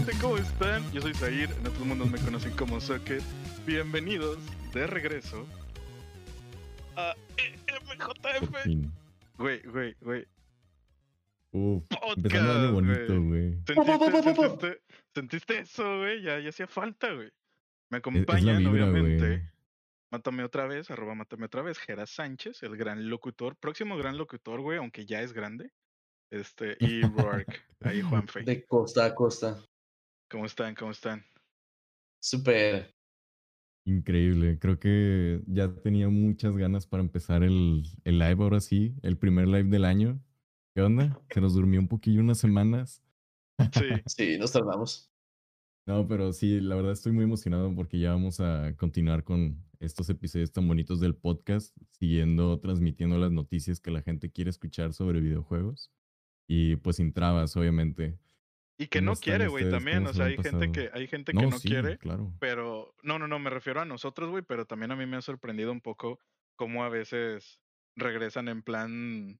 Gente, ¿cómo están? Yo soy Zair, en otros mundos me conocen como Socket. Bienvenidos de regreso a MJF. Güey, güey, güey. Uf, año bonito, güey. ¿Sentiste, sentiste, sentiste, eso, güey? Ya, ya hacía falta, güey. Me acompañan, obviamente. Mátame otra vez, arroba mátame otra vez, Gera Sánchez, el gran locutor, próximo gran locutor, güey, aunque ya es grande. Este, y Rourke, ahí Juanfe. De costa a costa. ¿Cómo están? ¿Cómo están? Súper. Increíble. Creo que ya tenía muchas ganas para empezar el, el, live ahora sí, el primer live del año. ¿Qué onda? Se nos durmió un poquillo unas semanas. Sí. sí, nos tardamos. No, pero sí, la verdad estoy muy emocionado porque ya vamos a continuar con estos episodios tan bonitos del podcast, siguiendo, transmitiendo las noticias que la gente quiere escuchar sobre videojuegos. Y pues sin trabas, obviamente. Y que no quiere, güey, también. O sea, hay gente que, hay gente que no, quiere. Claro. Pero, no, no, no, me refiero a nosotros, güey, pero también a mí me ha sorprendido un poco cómo a veces regresan en plan,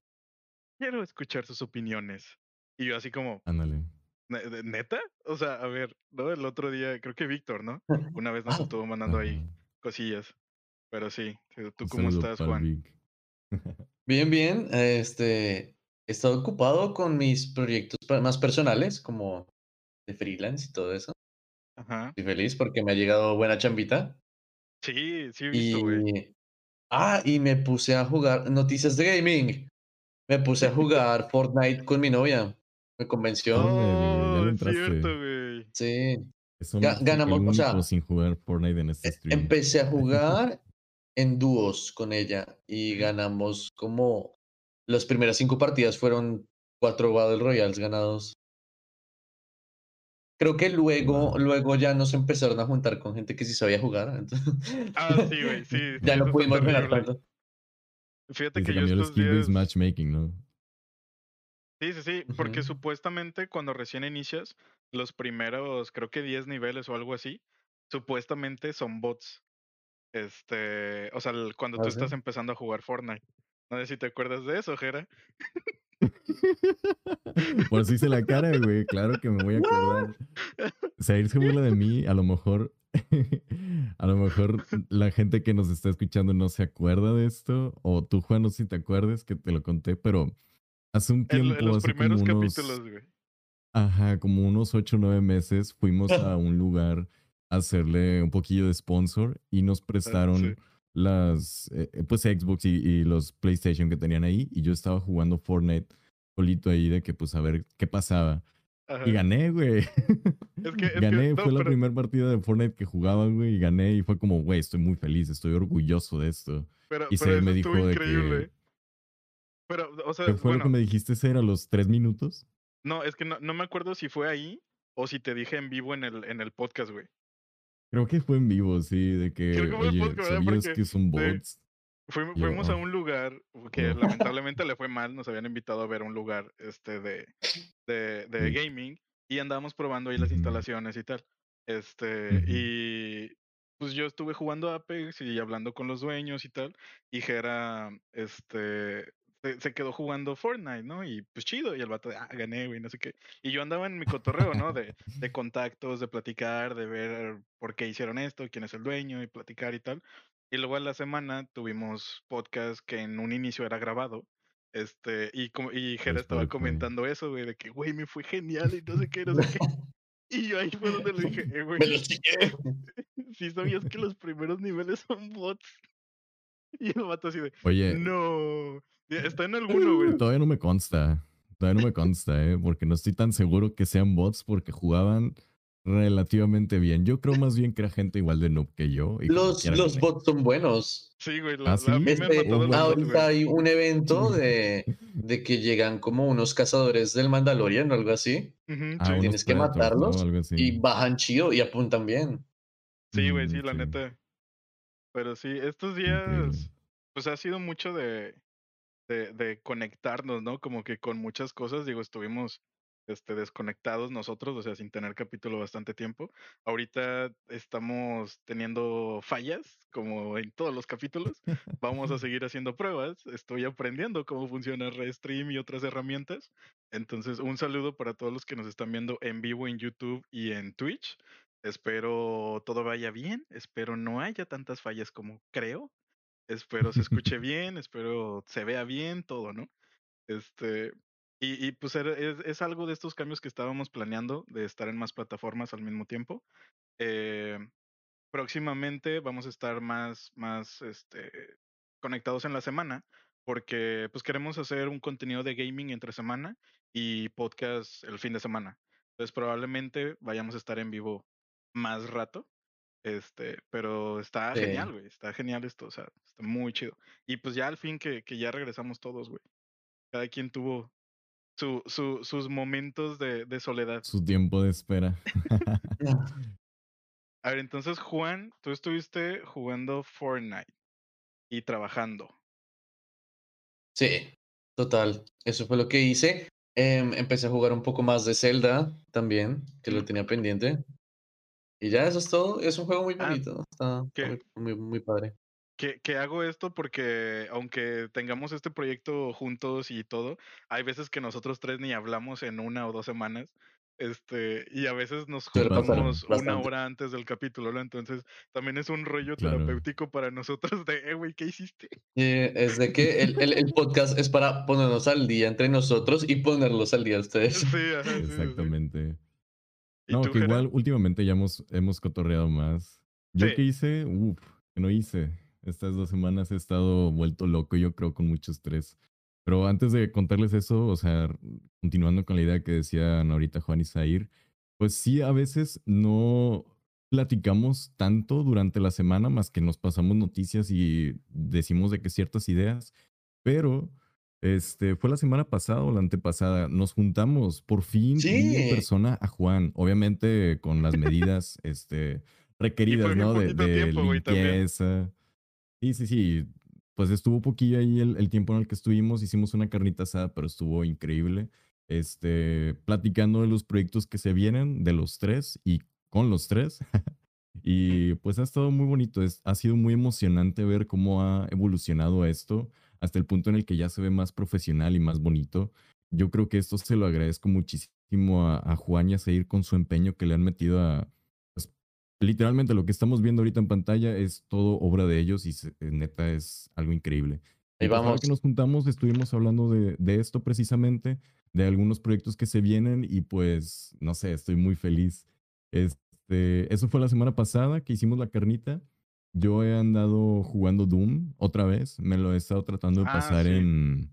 quiero escuchar sus opiniones. Y yo así como, ándale. ¿Neta? O sea, a ver, ¿no? El otro día, creo que Víctor, ¿no? Una vez nos estuvo mandando ahí cosillas. Pero sí, ¿tú cómo estás, Juan? Bien, bien. Este, he estado ocupado con mis proyectos más personales, como de freelance y todo eso. Ajá. Estoy feliz porque me ha llegado buena chambita. Sí, sí he visto, güey. Ah, y me puse a jugar noticias de gaming. Me puse a jugar Fortnite con mi novia. Me convenció. Oh, es cierto, güey. Sí. ganamos, o sea, sin jugar Fortnite en este e, stream. Empecé a jugar en dúos con ella y ganamos como las primeras cinco partidas fueron cuatro Battle Royales ganados. Creo que luego, luego ya nos empezaron a juntar con gente que sí sabía jugar. Ah, sí, güey, sí. ya no pudimos ganar tanto. Fíjate que yo estos días... matchmaking, ¿no? Sí, sí, sí, porque supuestamente cuando recién inicias, los primeros, creo que 10 niveles o algo así, supuestamente son bots. Este, o sea, cuando tú ¿Ah, estás empezando a jugar Fortnite. No sé si te acuerdas de eso, Jera. Por si hice la cara, güey. Claro que me voy a acordar. Sair se burla de mí. A lo mejor, a lo mejor la gente que nos está escuchando no se acuerda de esto. O tú, Juan, no sé si te acuerdes que te lo conté, pero Hace un tiempo, en, los hace primeros como unos, capítulos, güey. Ajá, como unos 8 o 9 meses fuimos a un lugar a hacerle un poquillo de sponsor y nos ah, prestaron las, eh, eh, pues Xbox y, los PlayStation que tenían ahí y yo estaba jugando Fortnite solito ahí de que pues a ver qué pasaba. Y gané, güey. Es que, gané, fue la primera partida de Fortnite que jugaba, güey, y gané y fue como, güey, estoy muy feliz, estoy orgulloso de esto. Pero, y se me dijo de que pero, o sea, ¿Qué fue lo que me dijiste ser a los tres minutos? No, es que no, no, me acuerdo si fue ahí o si te dije en vivo en el, en el podcast, güey. Creo que fue en vivo, sí, de que, oye, ¿sabías que son bots? fuimos, a un lugar que lamentablemente le fue mal, nos habían invitado a ver un lugar este de, de, de gaming y andábamos probando ahí las instalaciones y tal. Este, y pues yo estuve jugando Apex y hablando con los dueños y tal, y Jera, este, se, quedó jugando Fortnite, ¿no? Y pues chido, y el vato de, ah, gané, güey, no sé qué. Y yo andaba en mi cotorreo, ¿no? De, de contactos, de platicar, de ver por qué hicieron esto, quién es el dueño, y platicar y tal. Y luego a la semana tuvimos podcast que en un inicio era grabado. Este, y, y Jera estaba comentando eso, güey, de que, güey, me fue genial y no sé qué, no sé qué. Y yo ahí fue donde le dije, eh, güey. Me lo chiqué. Si sabías que los primeros niveles son bots. Y el vato así de, Oye. No. Está en alguno, güey. Todavía no me consta. Todavía no me consta, ¿eh? Porque no estoy tan seguro que sean bots porque jugaban relativamente bien. Yo creo más bien que era gente igual de noob que yo. los los bots son buenos. Sí, güey. ¿Ah, sí? Este, ahorita hay un evento de, de que llegan como unos cazadores del Mandalorian o algo así. Ah, Tienes que matarlos y bajan chido y apuntan bien. Sí, güey, sí, la neta. Pero sí, estos días, pues ha sido mucho de, de, de, conectarnos, ¿no? Como que con muchas cosas, digo, estuvimos este, desconectados nosotros, o sea, sin tener capítulo bastante tiempo. Ahorita estamos teniendo fallas, como en todos los capítulos. Vamos a seguir haciendo pruebas. Estoy aprendiendo cómo funciona Restream y otras herramientas. Entonces, un saludo para todos los que nos están viendo en vivo en YouTube y en Twitch. Espero todo vaya bien, espero no haya tantas fallas como creo. Espero se escuche bien, espero se vea bien, todo, ¿no? Este, y, pues es, algo de estos cambios que estábamos planeando, de estar en más plataformas al mismo tiempo. Eh, próximamente vamos a estar más, más este, conectados en la semana, porque pues queremos hacer un contenido de gaming entre semana y podcast el fin de semana. Entonces probablemente vayamos a estar en vivo más rato. Este, pero está genial, güey. Está genial esto, o sea, está muy chido. Y pues ya al fin que, que ya regresamos todos, güey. Cada quien tuvo su, su, sus momentos de, de, soledad. Su tiempo de espera. A ver, entonces, Juan, tú estuviste jugando Fortnite y trabajando. Sí, total. Eso fue lo que hice. Em, empecé a jugar un poco más de Zelda también, que lo tenía pendiente. Y ya eso es todo. Es un juego muy ah, bonito. Está, muy, muy padre que, hago esto porque aunque tengamos este proyecto juntos y todo, hay veces que nosotros tres ni hablamos en una o dos semanas. Este, y a veces nos juntamos una hora antes del capítulo, ¿no? Entonces, también es un rollo terapéutico para nosotros de, eh, güey, ¿qué hiciste? es de que el, el, podcast es para ponernos al día entre nosotros y ponerlos al día a ustedes. Sí, Exactamente. No, que igual últimamente ya hemos, hemos cotorreado más. Yo qué hice, uff, que no hice. Estas dos semanas he estado vuelto loco, yo creo, con mucho estrés. Pero antes de contarles eso, o sea, continuando con la idea que decían ahorita Juan y Zair, pues sí, a veces no platicamos tanto durante la semana, más que nos pasamos noticias y decimos de que ciertas ideas, pero este, fue la semana pasada o la antepasada, nos juntamos por fin en persona a Juan, obviamente con las medidas este, requeridas, ¿no? De, de limpieza. Sí, sí, sí. Pues estuvo poquillo ahí el, tiempo en el que estuvimos, hicimos una carnita asada, pero estuvo increíble. Este, platicando de los proyectos que se vienen, de los tres y con los tres. y pues ha estado muy bonito, es, ha sido muy emocionante ver cómo ha evolucionado esto hasta el punto en el que ya se ve más profesional y más bonito. Yo creo que esto se lo agradezco muchísimo a, a Juan y a seguir con su empeño que le han metido a, literalmente lo que estamos viendo ahorita en pantalla es todo obra de ellos y eh, neta es algo increíble. Ahí pues, vamos. que nos juntamos estuvimos hablando de, de, esto precisamente, de algunos proyectos que se vienen y pues, no sé, estoy muy feliz. Este, eso fue la semana pasada que hicimos la carnita. Yo he andado jugando Doom otra vez, me lo he estado tratando de ah, pasar en...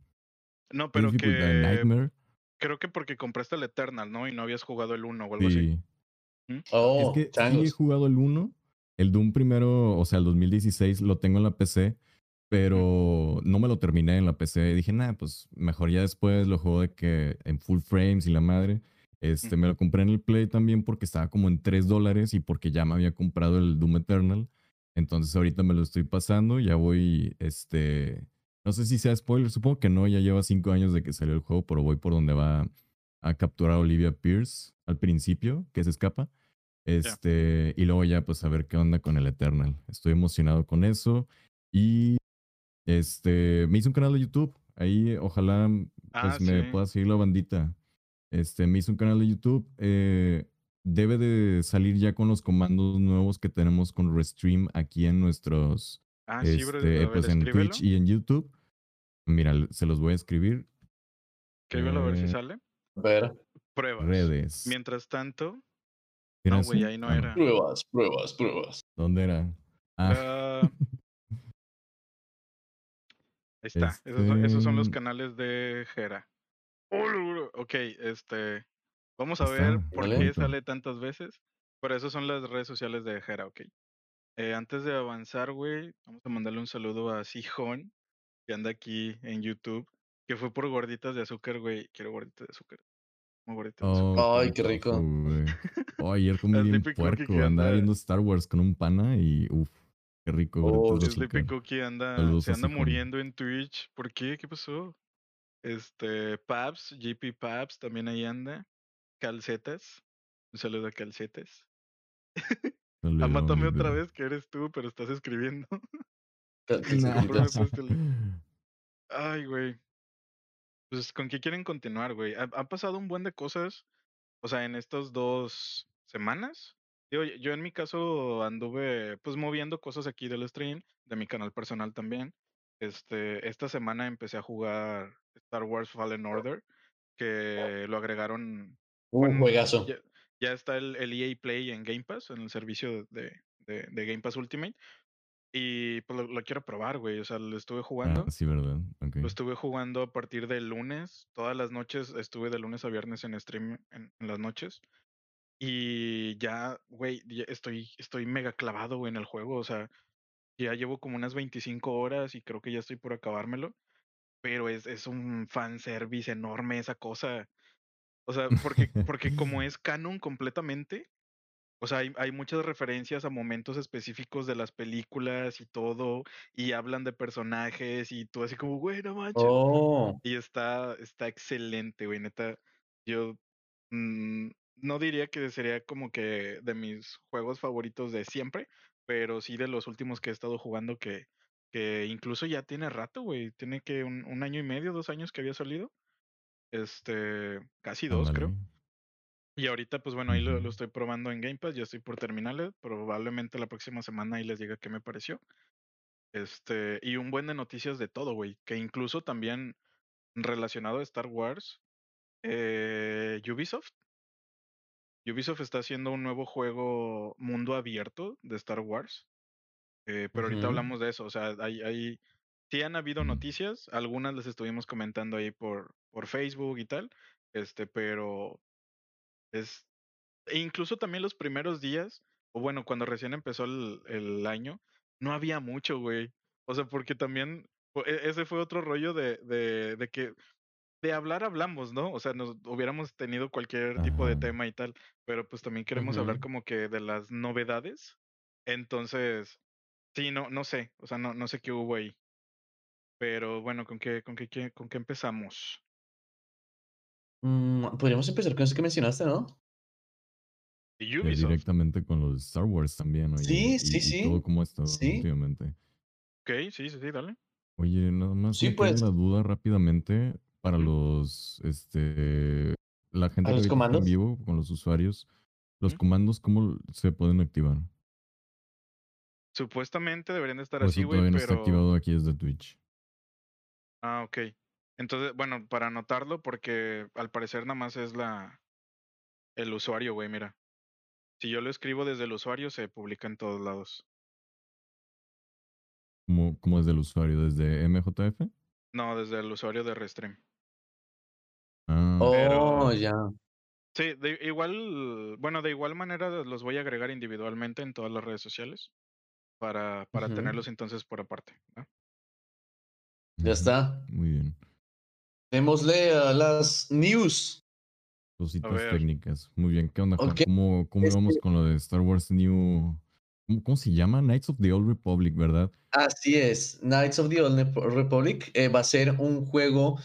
No, pero que... Nightmare. Creo que porque compraste el Eternal, ¿no? Y no habías jugado el 1 o algo sí. así. Oh, es que sí he jugado el 1. El Doom primero, o sea, el 2016 lo tengo en la PC, pero no me lo terminé en la PC. Dije, nada, pues mejor ya después lo juego de que en full frames y la madre. Este, me lo compré en el Play también porque estaba como en 3 dólares y porque ya me había comprado el Doom Eternal. Entonces ahorita me lo estoy pasando, ya voy, este, no sé si sea spoiler, supongo que no, ya lleva 5 años de que salió el juego, pero voy por donde va a capturar a Olivia Pierce al principio, que se escapa. Este, y luego ya pues a ver qué onda con el Eternal. Estoy emocionado con eso. Y este, me hice un canal de YouTube. Ahí ojalá pues ah, me pueda seguir la bandita. Este, me hice un canal de YouTube. Eh, debe de salir ya con los comandos nuevos que tenemos con Restream aquí en nuestros, ah, este, pues en Twitch y en YouTube. Mira, se los voy a escribir. Escríbelo a ver si eh, sale. Ver. Pruebas. Redes. Mientras tanto. No, güey, ahí no ah, era. Pruebas, pruebas, pruebas. ¿Dónde era? Ah. ah. ahí está. Esos, son, los este canales de Jera. Ok, este. Vamos a ver por qué sale tantas veces. Pero esas son las redes sociales de Jera, ok. Eh, antes de avanzar, güey, vamos a mandarle un saludo a Sijón, que anda aquí en YouTube. Que fue por gorditas de azúcar, güey. Quiero gorditas de azúcar. Muy gorditas de azúcar. Oh, Ay, qué rico. Oh, ayer comí bien puerco. Andaba viendo Star Wars con un pana y uff, qué rico. Oh, Sleepy Cookie anda, se anda muriendo en Twitch. ¿Por qué? ¿Qué pasó? Este, Paps, GP Paps también ahí anda. Calcetas. Un saludo a Calcetas. Amátame otra vez que eres tú, pero estás escribiendo. Ay, güey. Pues, ¿con qué quieren continuar, güey? Ha, pasado un buen de cosas, o sea, en estas dos semanas. Yo, yo en mi caso anduve, pues, moviendo cosas aquí del stream, de mi canal personal también. Este, esta semana empecé a jugar Star Wars Fallen Order, que lo agregaron. Un juegazo. Ya, está el, el, EA Play en Game Pass, en el servicio de, de, de Game Pass Ultimate. Y pues lo, quiero probar, güey. O sea, lo estuve jugando. Ah, sí, ¿verdad? Lo estuve jugando a partir del lunes. Todas las noches estuve de lunes a viernes en stream en, las noches. Y ya, güey, estoy, estoy mega clavado, güey, en el juego. O sea, ya llevo como unas 25 horas y creo que ya estoy por acabármelo. Pero es, es un fanservice enorme esa cosa. O sea, porque, porque como es canon completamente, o sea, hay, hay, muchas referencias a momentos específicos de las películas y todo, y hablan de personajes y tú así como, güey, no manches. Oh. Y está, está excelente, güey, neta. Yo mm, no diría que sería como que de mis juegos favoritos de siempre, pero sí de los últimos que he estado jugando que, que incluso ya tiene rato, güey. Tiene que un, un año y medio, dos años que había salido. Este, casi dos, creo. Y ahorita, pues bueno, ahí lo, estoy probando en Game Pass, ya estoy por terminarle. Probablemente la próxima semana ahí les diga qué me pareció. Este, y un buen de noticias de todo, güey. Que incluso también relacionado a Star Wars, eh, Ubisoft. Ubisoft está haciendo un nuevo juego mundo abierto de Star Wars. Eh, pero ahorita hablamos de eso. O sea, hay, hay, sí han habido noticias. Algunas las estuvimos comentando ahí por, por Facebook y tal. Este, pero es, e incluso también los primeros días, o bueno, cuando recién empezó el, el año, no había mucho, güey. O sea, porque también e, ese fue otro rollo de, de, de que de hablar hablamos, ¿no? O sea, nos hubiéramos tenido cualquier tipo de tema y tal, pero pues también queremos hablar como que de las novedades. Entonces, sí, no, no sé, o sea, no, no sé qué hubo ahí. Pero bueno, ¿con qué, con qué, con qué empezamos? Mm, podríamos empezar con eso que mencionaste, ¿no? directamente con los Star Wars también, oye. Sí, sí, sí. todo como está Sí. últimamente. Ok, sí, sí, sí, dale. Oye, nada más Sí, me queda pues. la duda rápidamente para los, este, la gente que está en vivo con los usuarios. Los comandos, ¿cómo se pueden activar? Supuestamente deberían de estar O así, eso todavía no está activado aquí desde Twitch. Ah, ok. Entonces, bueno, para anotarlo, porque al parecer nada más es la el usuario, güey, mira. Si yo lo escribo desde el usuario, se publica en todos lados. ¿Cómo, cómo desde el usuario? ¿Desde MJF? No, desde el usuario de Restream. Ah. Oh, ya. Sí, de igual, bueno, de igual manera los voy a agregar individualmente en todas las redes sociales para, para tenerlos entonces por aparte. Ya está. Muy bien. Démosle a las news. Cositas técnicas. Muy bien. ¿Qué onda, ¿Cómo, cómo vamos con lo de Star Wars New? ¿Cómo, se llama? Knights of the Old Republic, ¿verdad? Así es. Knights of the Old Republic eh, va a ser un juego.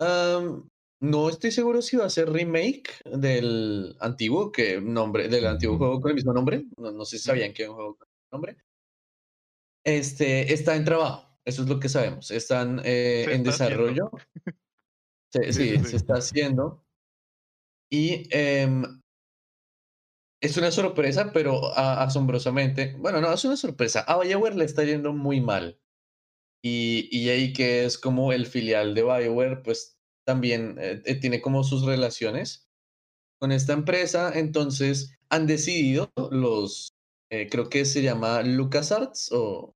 no estoy seguro si va a ser remake del antiguo, que nombre, del antiguo juego con el mismo nombre. No, sé si sabían que era un juego con el mismo nombre. Este está en trabajo. Eso es lo que sabemos. Están eh, en desarrollo. Sí, se está haciendo. Y em, es una sorpresa, pero asombrosamente, bueno, no, es una sorpresa. A BioWare le está yendo muy mal. Y, y ahí que es como el filial de BioWare, pues también eh, eh, tiene como sus relaciones con esta empresa. Entonces han decidido los, eh, creo que se llama LucasArts o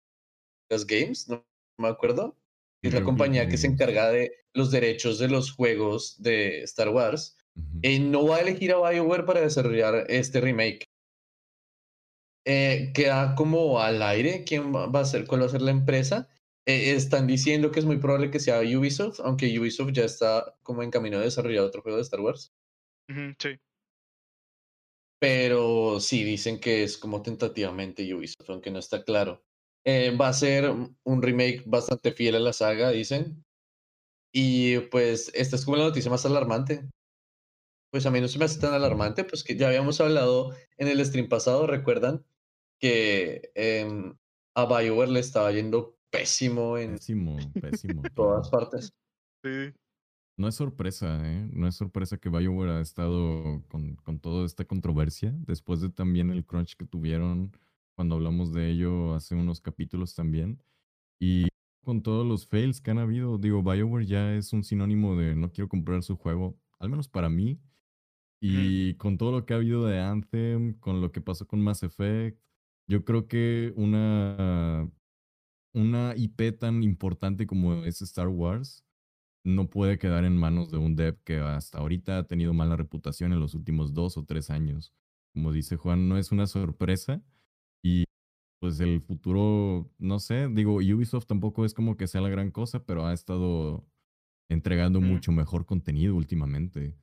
Lucas Games, no me acuerdo. Es la compañía que se encarga de los derechos de los juegos de Star Wars. y no va a elegir a BioWare para desarrollar este remake. Eh, queda como al aire quién va a ser, cuál va a ser la empresa. Eh, están diciendo que es muy probable que sea Ubisoft, aunque Ubisoft ya está como en camino de desarrollar otro juego de Star Wars. sí. Pero sí, dicen que es como tentativamente Ubisoft, aunque no está claro. Eh, va a ser un remake bastante fiel a la saga, dicen. Y pues esta es como la noticia más alarmante. pues a mí no se me hace tan alarmante, pues que ya habíamos hablado en el stream pasado, ¿recuerdan? Que em, a BioWare le estaba yendo pésimo en Pésimo, pésimo. todas partes. Sí. No es sorpresa, ¿eh? No es sorpresa que BioWare ha estado con, con toda esta controversia, después de también el crunch que tuvieron cuando hablamos de ello hace unos capítulos también. Y con todos los fails que han habido, digo, BioWare ya es un sinónimo de no quiero comprar su juego, al menos para mí. Y con todo lo que ha habido de Anthem, con lo que pasó con Mass Effect, yo creo que una, una IP tan importante como es Star Wars no puede quedar en manos de un dev que hasta ahorita ha tenido mala reputación en los últimos dos o tres años. Como dice Juan, no es una sorpresa y pues el futuro, no sé, digo, Ubisoft tampoco es como que sea la gran cosa, pero ha estado entregando mucho mejor contenido últimamente.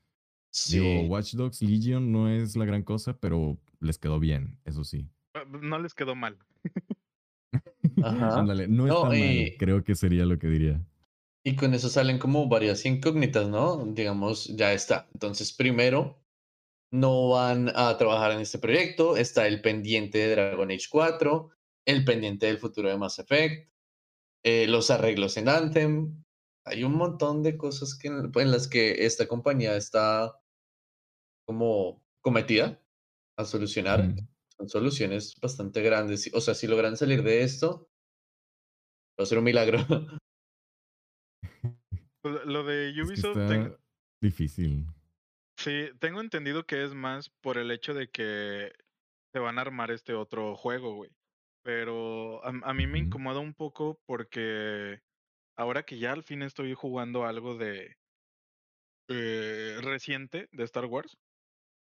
Digo, Watch Dogs Legion no es la gran cosa, pero les quedó bien, eso sí. Ah, no les quedó mal. Ajá. Ándale, no está mal, creo que sería lo que diría. Y con eso salen como varias incógnitas, ¿no? Digamos, ya está. Entonces, primero, no van a trabajar en este proyecto. Está el pendiente de Dragon Age 4, el pendiente del futuro de Mass Effect, eh, los arreglos en Anthem. Hay un montón de cosas que, en las que esta compañía está como cometida a solucionar. Son soluciones bastante grandes. O sea, si logran salir de esto, va a ser un milagro. Pues, lo de Ubisoft. Difícil. Sí, tengo entendido que es más por el hecho de que se van a armar este otro juego, güey. Pero a, mí me incomoda un poco porque ahora que ya al fin estoy jugando algo de eh, reciente de Star Wars,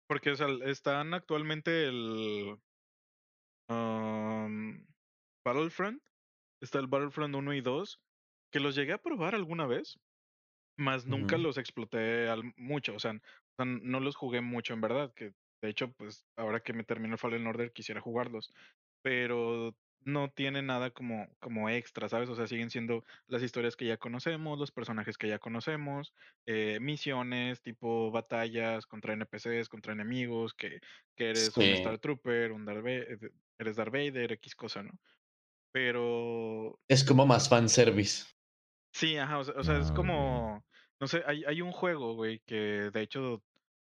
porque o sea, están actualmente el Battlefront, está el Battlefront 1 y 2, que los llegué a probar alguna vez, más nunca los exploté al, mucho, o sea, no los jugué mucho en verdad, que de hecho, pues ahora que me terminó Fallen Order quisiera jugarlos, pero no tiene nada como, como extra, ¿sabes? O sea, siguen siendo las historias que ya conocemos, los personajes que ya conocemos, eh, misiones tipo batallas contra NPCs, contra enemigos, que, que eres un Star Trooper, un Darth Vader, eres Darth Vader, X cosa, ¿no? Pero... Es como más fanservice. Sí, ajá, o sea, es ah, como, no sé, hay, hay un juego, güey, que de hecho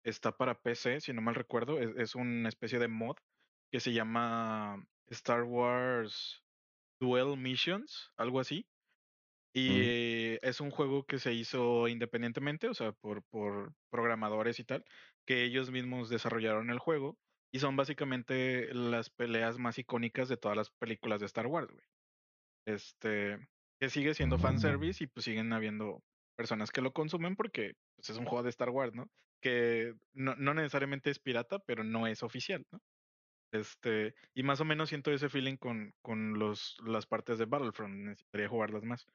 está para PC, si no mal recuerdo, es, es una especie de mod que se llama Star Wars Duel Missions, algo así. Y es un juego que se hizo independientemente, o sea, por, por programadores y tal, que ellos mismos desarrollaron el juego. Y son básicamente las peleas más icónicas de todas las películas de Star Wars, güey. Este, que sigue siendo fan mm. fanservice y pues siguen habiendo personas que lo consumen porque pues, es un juego de Star Wars, ¿no? Que no, no necesariamente es pirata, pero no es oficial, ¿no? Este, y más o menos siento ese feeling con, con los, las partes de Battlefront, necesitaría jugarlas más.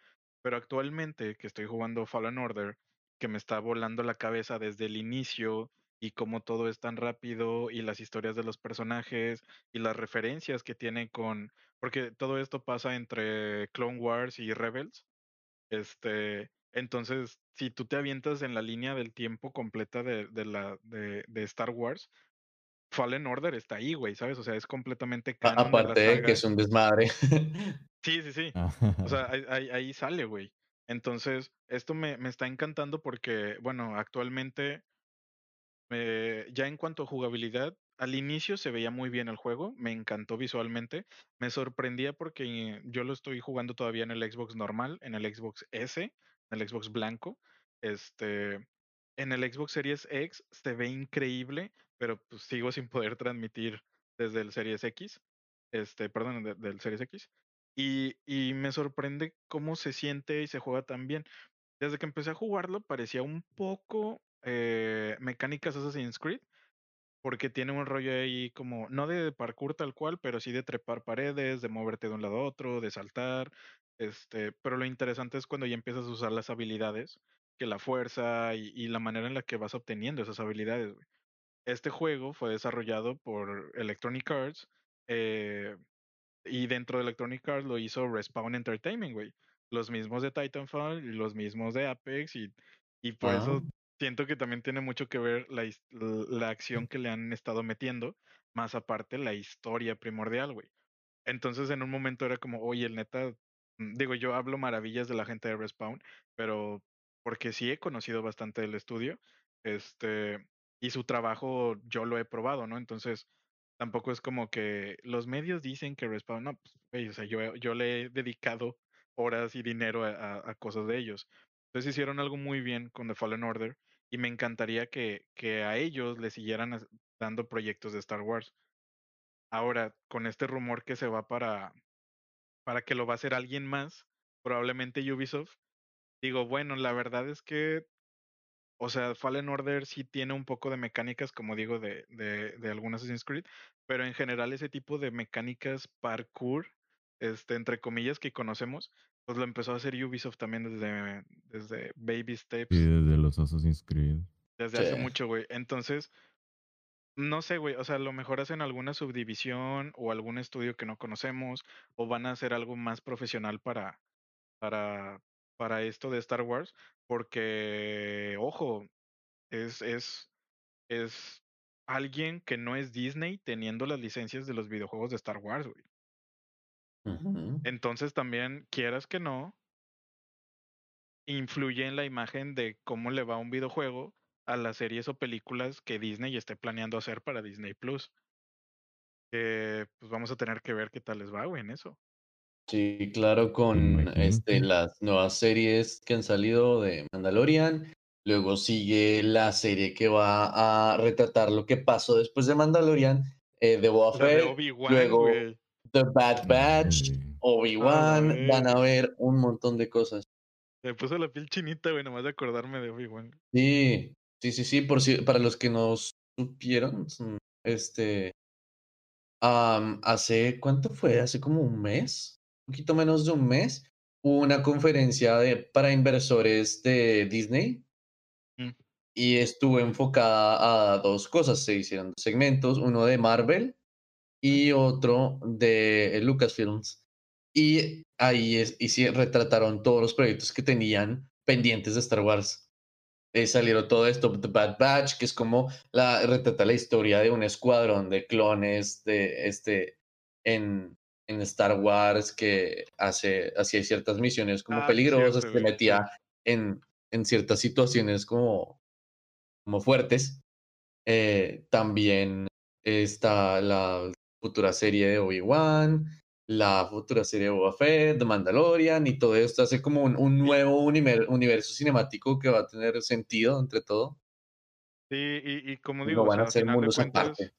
Pero actualmente que estoy jugando Fallen Order, que me está volando la cabeza desde el inicio y cómo todo es tan rápido y las historias de los personajes y las referencias que tiene con, porque todo esto pasa entre Clone Wars y Rebels. Este, entonces, si tú te avientas en la línea del tiempo completa de, de la, de, de Star Wars, Fallen Order está ahí, güey, ¿sabes? O sea, es completamente canon Aparte de, que es un desmadre. Sí, sí, sí. O sea, ahí, ahí sale, güey. Entonces, esto me, me, está encantando porque, bueno, actualmente, eh, ya en cuanto a jugabilidad, al inicio se veía muy bien el juego, me encantó visualmente, me sorprendía porque yo lo estoy jugando todavía en el Xbox normal, en el Xbox S, el Xbox blanco, este, en el Xbox Series X se ve increíble, pero pues sigo sin poder transmitir desde el Series X, este, perdón, del Series X. Y, y, me sorprende cómo se siente y se juega tan bien. Desde que empecé a jugarlo parecía un poco eh, mecánicas Assassin's Creed, porque tiene un rollo ahí como, no de parkour tal cual, pero sí de trepar paredes, de moverte de un lado a otro, de saltar. Este, pero lo interesante es cuando ya empiezas a usar las habilidades, que la fuerza y, y la manera en la que vas obteniendo esas habilidades, güey. Este juego fue desarrollado por Electronic Arts eh, y dentro de Electronic Arts lo hizo Respawn Entertainment, güey. Los mismos de Titanfall y los mismos de Apex y, y por eso siento que también tiene mucho que ver la, la acción que le han estado metiendo, más aparte la historia primordial, güey. Entonces en un momento era como, oye, el neta, digo, yo hablo maravillas de la gente de Respawn, pero porque sí he conocido bastante del estudio, este, y su trabajo yo lo he probado, ¿no? Entonces, tampoco es como que los medios dicen que Respawn, no, pues, o sea, yo, yo le he dedicado horas y dinero a, cosas de ellos. Entonces hicieron algo muy bien con The Fallen Order y me encantaría que, que a ellos le siguieran dando proyectos de Star Wars. Ahora, con este rumor que se va para, para que lo va a hacer alguien más, probablemente Ubisoft, digo, bueno, la verdad es que, o sea, Fallen Order sí tiene un poco de mecánicas, como digo, de, de, de algunas Assassin's Creed, pero en general ese tipo de mecánicas parkour, este, entre comillas, que conocemos, pues lo empezó a hacer Ubisoft también desde, desde Baby Steps. Y desde los Assassin's Creed. Desde hace mucho, güey. Entonces, no sé, güey, o sea, a lo mejor hacen alguna subdivisión o algún estudio que no conocemos o van a hacer algo más profesional para, para, para esto de Star Wars, porque, ojo, es, es, es alguien que no es Disney teniendo las licencias de los videojuegos de Star Wars, güey. Entonces también, quieras que no, influye en la imagen de cómo le va un videojuego a las series o películas que Disney esté planeando hacer para Disney Plus. pues vamos a tener que ver qué tal les va, güey, en eso. Sí, claro, con este, las nuevas series que han salido de Mandalorian. Luego sigue la serie que va a retratar lo que pasó después de Mandalorian, eh, de Boba luego The Bad Batch, Obi-Wan. Van a ver un montón de cosas. Me puso la piel chinita, güey, nomás de acordarme de Obi-Wan. Sí, Sí, sí, sí, por si, para los que nos supieron, este, hace, ¿cuánto fue? Hace como un mes, un poquito menos de un mes, hubo una conferencia de, para inversores de Disney mm. y estuvo enfocada a dos cosas, se hicieron dos segmentos, uno de Marvel y otro de Lucasfilms. Y ahí es, y retrataron todos los proyectos que tenían pendientes de Star Wars. Eh, salieron todo esto, The Bad Batch, que es como la retrata la historia de un escuadrón de clones de este en, en Star Wars que hace hacía ciertas misiones como ah, peligrosas, que metía en, en ciertas situaciones como, como fuertes. Eh, también está la futura serie de Obi-Wan, la futura serie de Boba Fett, The Mandalorian y todo esto hace como un, nuevo universo cinemático que va a tener sentido entre todo. Sí, y, como digo, van a ser mundos aparte.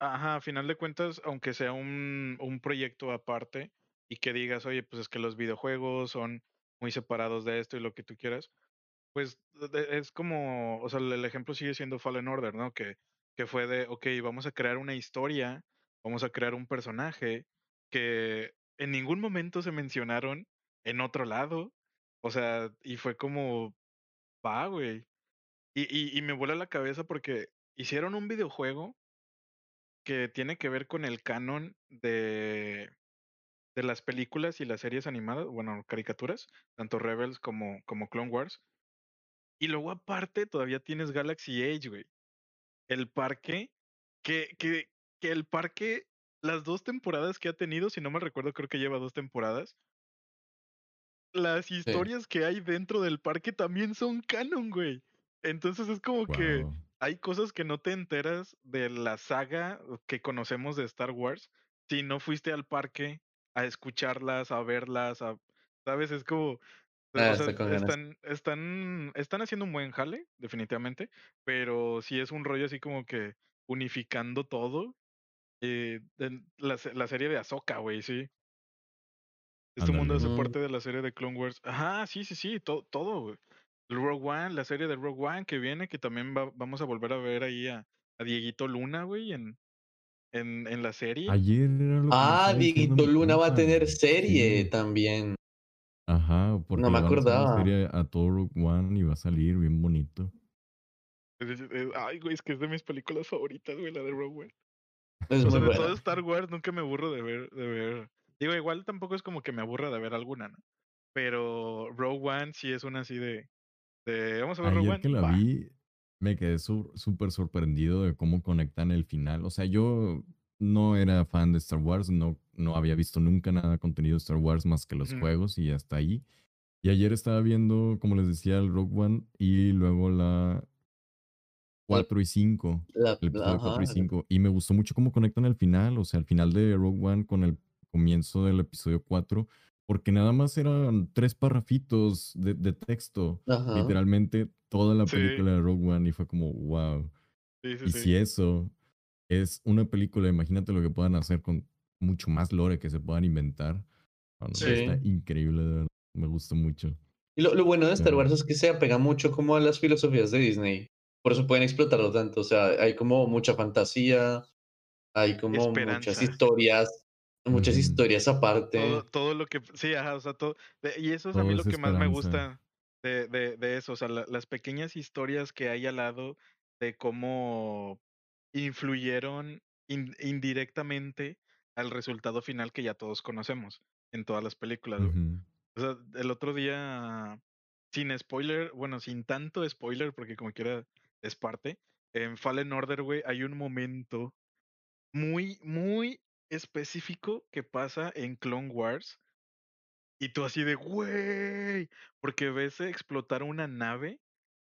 Ajá, a final de cuentas, aunque sea un, un proyecto aparte y que digas, oye, pues es que los videojuegos son muy separados de esto y lo que tú quieras, pues es como, o sea, el ejemplo sigue siendo Fallen Order, ¿no? Que, que fue de, ok, vamos a crear una historia, vamos a crear un personaje que en ningún momento se mencionaron en otro lado. O sea, y fue como, va, güey. Y, y, me vuela la cabeza porque hicieron un videojuego que tiene que ver con el canon de, de las películas y las series animadas, bueno, caricaturas, tanto Rebels como, como Clone Wars. Y luego aparte todavía tienes Galaxy Age, güey. El parque, que, que, que el parque las dos temporadas que ha tenido, si no me recuerdo, creo que lleva dos temporadas. Las historias que hay dentro del parque también son canon, güey. Entonces es como que hay cosas que no te enteras de la saga que conocemos de Star Wars si no fuiste al parque a escucharlas, a verlas, a, ¿sabes? Es como... Ah, están, están, están haciendo un buen jale, definitivamente, pero sí es un rollo así como que unificando todo la, la, serie de Ahsoka, güey, sí. Este mundo de soporte de la serie de Clone Wars. Ajá, sí, sí, sí, todo, todo, güey. El Rogue One, la serie de Rogue One que viene, que también va, vamos a volver a ver ahí a, a Dieguito Luna, güey, en, en, en, la serie. Ayer era lo que Ah, Dieguito Luna va a tener serie también. Ajá, porque no me acordaba. A, serie a todo Rogue One y va a salir bien bonito. Ay, güey, es que es de mis películas favoritas, güey, la de Rogue One. Es todo Star Wars nunca me aburro de ver, de ver. Digo, igual tampoco es como que me aburra de ver alguna, ¿no? Pero Rogue One sí es una así de. vamos a ver Ayer que la vi, me quedé súper sorprendido de cómo conectan el final. O sea, yo no era fan de Star Wars, no, no había visto nunca nada contenido de Star Wars más que los juegos y hasta ahí. Y ayer estaba viendo, como les decía, el Rogue One y luego la 4 y 5. el episodio 4 y 5. Y me gustó mucho cómo conectan el final, o sea, el final de Rogue One con el comienzo del episodio 4 porque nada más eran tres parrafitos de, texto, literalmente toda la película de Rogue One y fue como, wow. y si eso es una película, imagínate lo que puedan hacer con mucho más lore que se puedan inventar. Está increíble, de verdad. Me gusta mucho. Y lo, bueno de Star Wars es que se apega mucho como a las filosofías de Disney. Por eso pueden explotarlo tanto. O sea, hay como mucha fantasía, hay como muchas historias Muchas historias aparte. Todo, todo, lo que, sí, ajá, o sea, todo. y eso es a mí lo que más me gusta de, de, de eso, o sea, las pequeñas historias que hay al lado de cómo influyeron indirectamente al resultado final que ya todos conocemos en todas las películas. O sea, el otro día, sin spoiler, bueno, sin tanto spoiler, porque como quiera es parte, en Fallen Order, güey, hay un momento muy, muy específico que pasa en Clone Wars. Y tú así de, güey, porque ves explotar una nave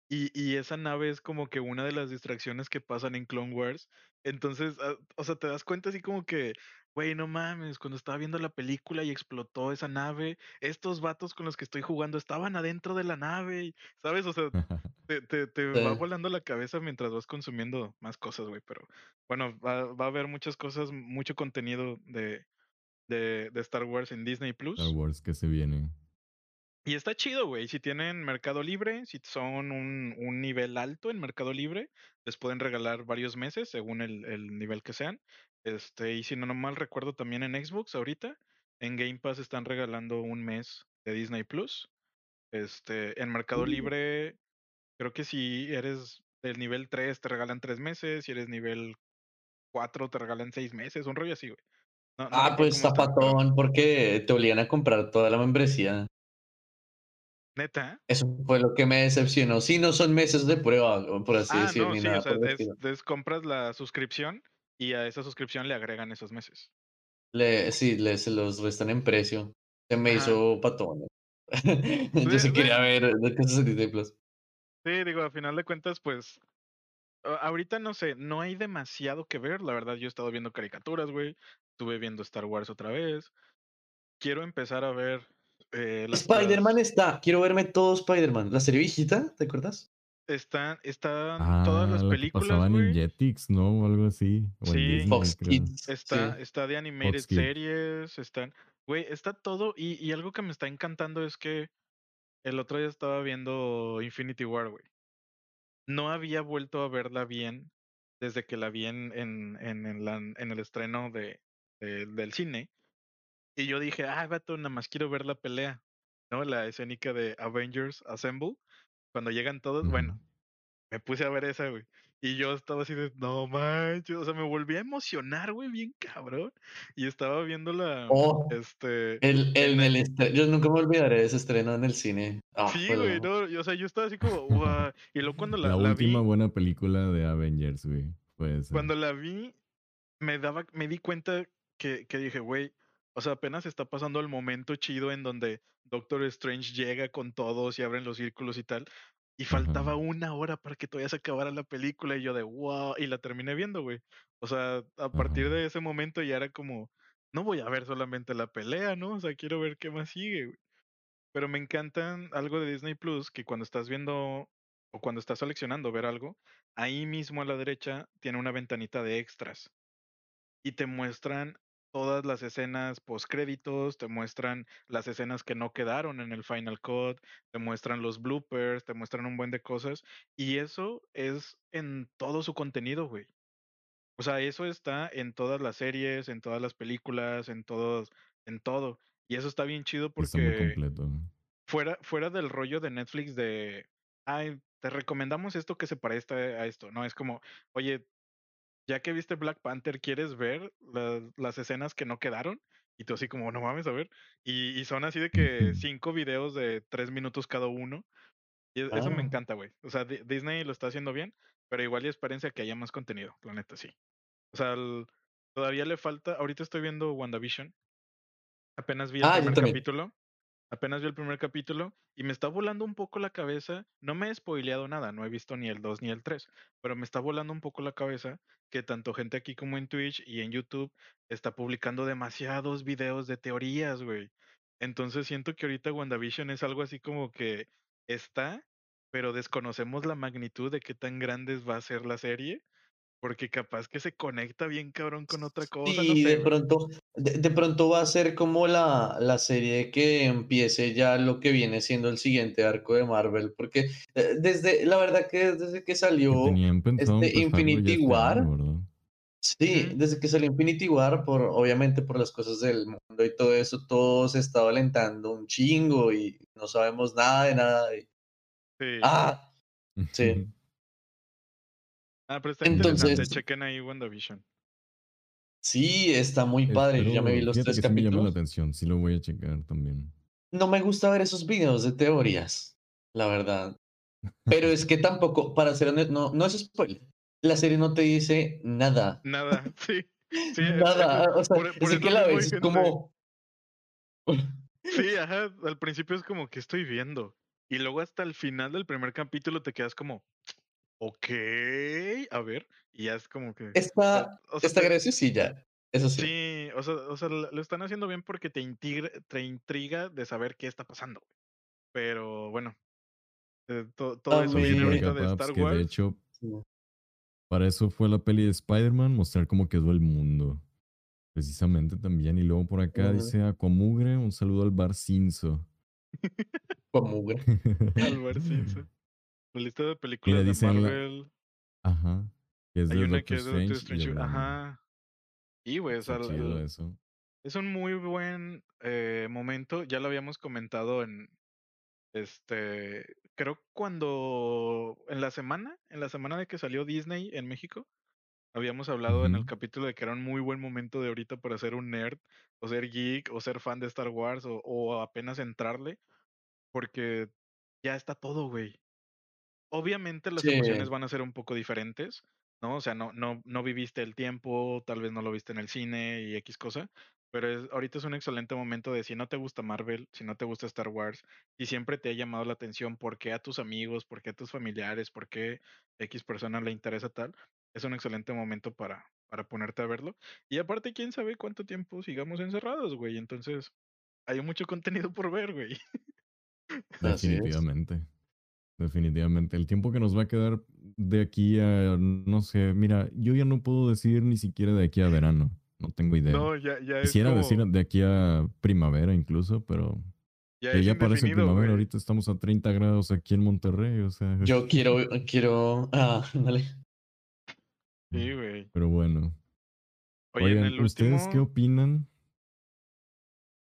y, y, esa nave es como que una de las distracciones que pasan en Clone Wars. Entonces, ah, o sea, te das cuenta así como que, güey, no mames, cuando estaba viendo la película y explotó esa nave, estos vatos con los que estoy jugando estaban adentro de la nave, ¿sabes? O sea, te, te, te va volando la cabeza mientras vas consumiendo más cosas, güey. Pero bueno, va, va, a haber muchas cosas, mucho contenido de, de, de Star Wars en Disney Plus. Star Wars que se viene. Y está chido, güey. Si tienen Mercado Libre, si son un, un, nivel alto en Mercado Libre, les pueden regalar varios meses según el, el nivel que sean. Este, y si no, no mal recuerdo también en Xbox ahorita, en Game Pass están regalando un mes de Disney Plus. Este, en Mercado. Libre, creo que si eres del nivel 3 te regalan 3 meses, si eres nivel 4 te regalan 6 meses, un rollo así, güey. ah, pues zapatón, porque te obligan a comprar toda la membresía. Neta. Eso fue lo que me decepcionó. Si no son meses de prueba, por así ah, decirlo. No, sí, o sea, compras la suscripción y a esa suscripción le agregan esos meses. Le, sí, le, se los restan en precio. Se me hizo patón. Yo sí quería ver de qué se Plus. Sí, digo, a final de cuentas, pues. Ahorita no sé, no hay demasiado que ver. La verdad, yo he estado viendo caricaturas, güey. Estuve viendo Star Wars otra vez. Quiero empezar a ver eh, Spider-Man está. Quiero verme todo Spider-Man. La serie viejita, ¿te acuerdas? Están, están todas las ah, películas. Pasaban en Jetix, ¿no? O algo así. sí, Fox Kids. Está, está de animated series, están. Güey, está todo. Y, y algo que me está encantando es que el otro día estaba viendo Infinity War, güey. No había vuelto a verla bien desde que la vi en, en, en, en el estreno de, del cine. Y yo dije, ah, vato, nada más quiero ver la pelea, ¿no? La escénica de Avengers Assemble. Cuando llegan todos, bueno, me puse a ver esa, güey. Y yo estaba así de, no manches, o sea, me volví a emocionar, güey, bien cabrón. Y estaba viendo la, oh, este... El, el, el, yo nunca me olvidaré de ese estreno en el cine. Ah, sí, güey, no, o sea, yo estaba así como, wow. Y luego cuando la, la, última buena película de Avengers, güey. Pues, cuando la vi, me daba, me di cuenta que, que dije, güey, o sea, apenas está pasando el momento chido en donde Doctor Strange llega con todos y abren los círculos y tal. Y faltaba una hora para que todavía se acabara la película y yo de wow, y la terminé viendo, güey. O sea, a partir de ese momento ya era como, no voy a ver solamente la pelea, ¿no? O sea, quiero ver qué más sigue, güey. Pero me encantan algo de Disney Plus que cuando estás viendo o cuando estás seleccionando ver algo, ahí mismo a la derecha tiene una ventanita de extras y te muestran todas las escenas post créditos, te muestran las escenas que no quedaron en el Final Cut, te muestran los bloopers, te muestran un buen de cosas y eso es en todo su contenido, güey. O sea, eso está en todas las series, en todas las películas, en todos, en todo. Y eso está bien chido porque fuera, fuera del rollo de Netflix de, ay, te recomendamos esto que se parezca a esto, ¿no? Es como, oye, ya que viste Black Panther, ¿quieres ver las, escenas que no quedaron? Y tú así como, no mames, a ver. Y, son así de que cinco videos de tres minutos cada uno. Y eso me ah. encanta, güey. O sea, Disney lo está haciendo bien, pero igual y experiencia que haya más contenido, la neta, sí. O sea, todavía le falta, ahorita estoy viendo WandaVision. Apenas vi el ah, primer capítulo. Apenas vi el primer capítulo y me está volando un poco la cabeza. No me he spoileado nada, no he visto ni el 2 ni el 3, pero me está volando un poco la cabeza que tanto gente aquí como en Twitch y en YouTube está publicando demasiados videos de teorías, güey. Entonces siento que ahorita WandaVision es algo así como que está, pero desconocemos la magnitud de qué tan grande va a ser la serie porque capaz que se conecta bien cabrón con otra cosa. Sí, de pronto, de, pronto va a ser como la, la serie que empiece ya lo que viene siendo el siguiente arco de Marvel. Porque eh, desde, la verdad que desde que salió este Infinity War. Sí, desde que salió Infinity War, por, obviamente por las cosas del mundo y todo eso, todo se estaba alentando un chingo y no sabemos nada de nada. Sí. Ah, sí. Ah, pero está Entonces, interesante. Chequen ahí WandaVision. Sí, está muy padre. Yo ya me vi los tres capítulos. me llamó la atención. Sí lo voy a checar también. No me gusta ver esos videos de teorías, la verdad. Pero es que tampoco, para ser honesto, no, no es spoiler. La serie no te dice nada. Nada, sí. sí nada. o sea, por, que la ves como. Sí, ajá. Al principio es como que estoy viendo. Y luego hasta el final del primer capítulo te quedas como, Ok, a ver, y ya es como que... Está, o sea, está graciosilla, eso sí. Sí, o sea, o sea, lo están haciendo bien porque te, te intriga de saber qué está pasando. Pero bueno, eh, todo eso viene ahorita de Star Wars. de hecho, para eso fue la peli de Spider-Man, mostrar cómo quedó el mundo. Precisamente también. Y luego por acá dice Aquamugre, un saludo al Bar Cinzo. Aquamugre. al Bar Cinzo. La lista de películas de Marvel. Ajá. Que es Hay una que es de Doctor Strange. Ajá. Y, güey, o sea, es un muy buen eh, momento. Ya lo habíamos comentado en. Este. Creo cuando. En la semana. En la semana de que salió Disney en México. Habíamos hablado en el capítulo de que era un muy buen momento de ahorita para ser un nerd, o ser geek, o ser fan de Star Wars, o, o apenas entrarle. Porque ya está todo, güey. Obviamente las emociones van a ser un poco diferentes, ¿no? O sea, no, no, no viviste el tiempo, tal vez no lo viste en el cine y X cosa, pero es, ahorita es un excelente momento de si no te gusta Marvel, si no te gusta Star Wars, y siempre te ha llamado la atención por qué a tus amigos, por qué a tus familiares, por qué X persona le interesa tal, es un excelente momento para, para ponerte a verlo. Y aparte, quién sabe cuánto tiempo sigamos encerrados, güey. Entonces, hay mucho contenido por ver, güey. Definitivamente. Definitivamente. El tiempo que nos va a quedar de aquí a, no sé, mira, yo ya no puedo decir ni siquiera de aquí a verano. No tengo idea. No, ya, ya Quisiera decir de aquí a primavera incluso, pero ya, ya parece primavera. Ahorita estamos a 30 grados aquí en Monterrey, o sea. Yo quiero, quiero, ah, dale. Sí, güey. Pero bueno. Oye, ¿ustedes qué opinan?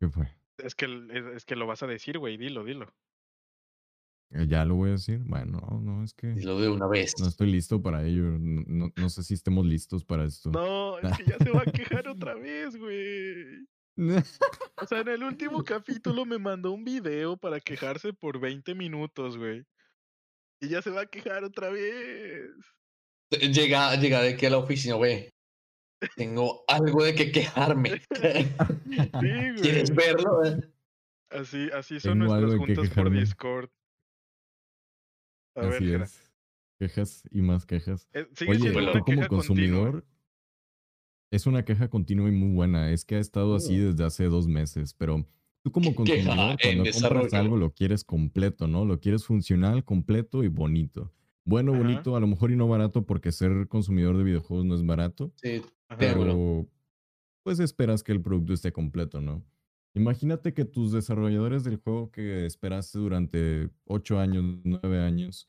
¿Qué fue? Es que, es que lo vas a decir, güey, dilo, dilo. Eh, ya lo voy a decir. Bueno, no, es que. lo de una vez. No estoy listo para ello. No, no, sé si estemos listos para esto. No, es que ya se va a quejar otra vez, güey. O sea, en el último capítulo me mandó un video para quejarse por 20 minutos, güey. Y ya se va a quejar otra vez. Llega, llega de que a la oficina, güey. Tengo algo de que quejarme. Sí, güey. ¿Quieres verlo? Así, así son nuestras juntas por Discord. Así es. Quejas y más quejas. Eh, Oye, tú como consumidor, es una queja continua y muy buena. Es que ha estado así desde hace dos meses, pero tú como consumidor, cuando compras algo, lo quieres completo, ¿no? Lo quieres funcional, completo y bonito. Bueno, bonito, a lo mejor y no barato, porque ser consumidor de videojuegos no es barato. Sí, pero pues esperas que el producto esté completo, ¿no? Imagínate que tus desarrolladores del juego que esperaste durante 8 años, 9 años,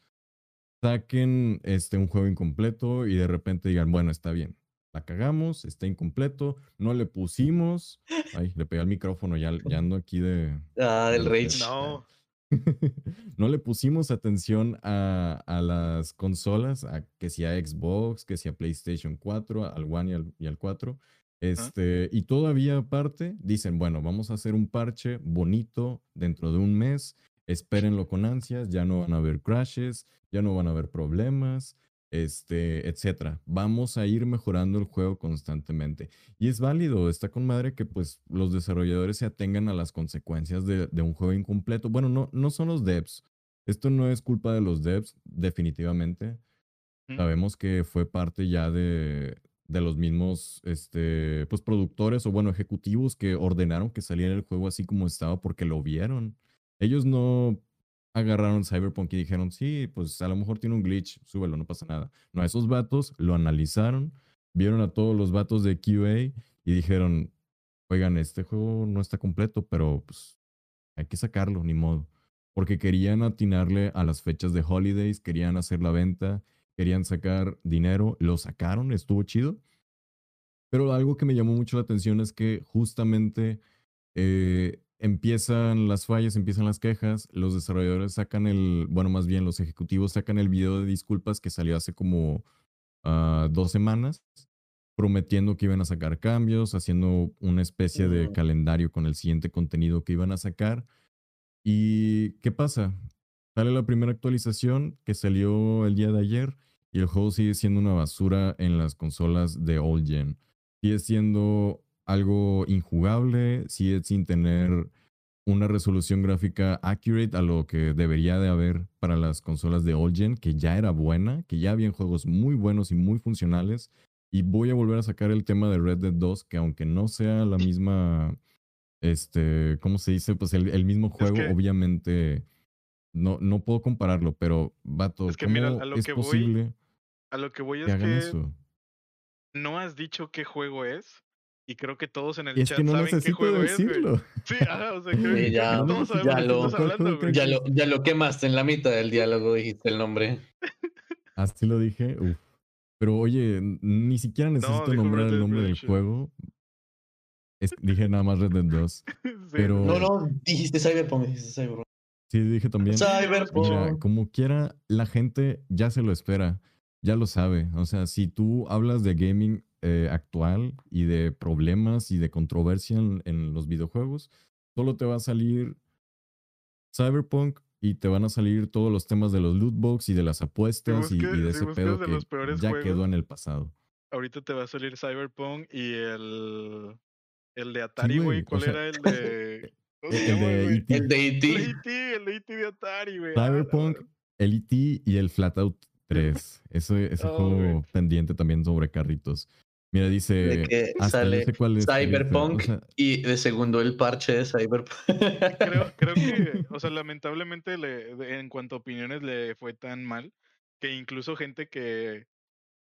saquen este, un juego incompleto y de repente digan, bueno, está bien, la cagamos, está incompleto, no le pusimos. Ay, le pegué al micrófono, ya, ya ando aquí de. Ah, del rage. No. no le pusimos atención a, a, las consolas, a que sea Xbox, que sea PlayStation 4, al One y al, y al 4. Este, y todavía aparte dicen, bueno, vamos a hacer un parche bonito dentro de un mes. Espérenlo con ansias, ya no van a haber crashes, ya no van a haber problemas, este, etcétera. Vamos a ir mejorando el juego constantemente. Y es válido, está con madre que pues los desarrolladores se atengan a las consecuencias de, un juego incompleto. Bueno, no, no son los devs. Esto no es culpa de los devs, definitivamente. Sabemos que fue parte ya de, de los mismos este, pues, productores o bueno, ejecutivos que ordenaron que saliera el juego así como estaba porque lo vieron. Ellos no agarraron Cyberpunk y dijeron, sí, pues a lo mejor tiene un glitch, súbelo, no pasa nada. No, esos vatos lo analizaron, vieron a todos los vatos de QA y dijeron, oigan, este juego no está completo, pero pues hay que sacarlo, ni modo. Porque querían atinarle a las fechas de holidays, querían hacer la venta, querían sacar dinero, lo sacaron, estuvo chido. Pero algo que me llamó mucho la atención es que justamente eh, empiezan las fallas, empiezan las quejas, los desarrolladores sacan el, bueno, más bien los ejecutivos sacan el video de disculpas que salió hace como ah, dos semanas, prometiendo que iban a sacar cambios, haciendo una especie de calendario con el siguiente contenido que iban a sacar. ¿Y qué pasa? Sale la primera actualización que salió el día de ayer y el juego sigue siendo una basura en las consolas de old gen. Sigue siendo algo injugable, sigue sin tener una resolución gráfica accurate a lo que debería de haber para las consolas de old gen, que ya era buena, que ya habían juegos muy buenos y muy funcionales. Y voy a volver a sacar el tema de Red Dead 2, que aunque no sea la misma, este, ¿cómo se dice? Pues el, mismo juego, obviamente, no, no puedo compararlo, pero, vato, es que ¿cómo a lo es que posible voy, a lo que voy es que, eso? no has dicho qué juego es, y creo que todos en el chat saben qué juego decirlo. es, Sí, o sea, que ya, todos sabemos ya, lo, hablando, ya, lo, ya lo quemaste en la mitad del diálogo, dijiste el nombre. Así lo dije, uf. Pero oye, ni siquiera necesito nombrar el nombre del juego. dije nada más Red Dead 2. pero... No, no, dijiste Cyberpunk, dijiste Cyberpunk. Sí, dije también. Cyberpunk. Mira, como quiera, la gente ya se lo espera, ya lo sabe. O sea, si tú hablas de gaming eh, actual y de problemas y de controversia en, los videojuegos, solo te va a salir Cyberpunk y te van a salir todos los temas de los loot box y de las apuestas y, de ese pedo que ya quedó en el pasado. Ahorita te va a salir Cyberpunk y el el de Atari, güey. ¿Cuál era el de el, de E.T. El de E.T. El E.T. de Atari, güey. Cyberpunk, el E.T. y el Flatout 3. Ese, ese juego pendiente también sobre carritos. Mira, dice. que sale Cyberpunk y de segundo el parche de Cyberpunk. Creo, creo que, o sea, lamentablemente le, en cuanto a opiniones le fue tan mal que incluso gente que,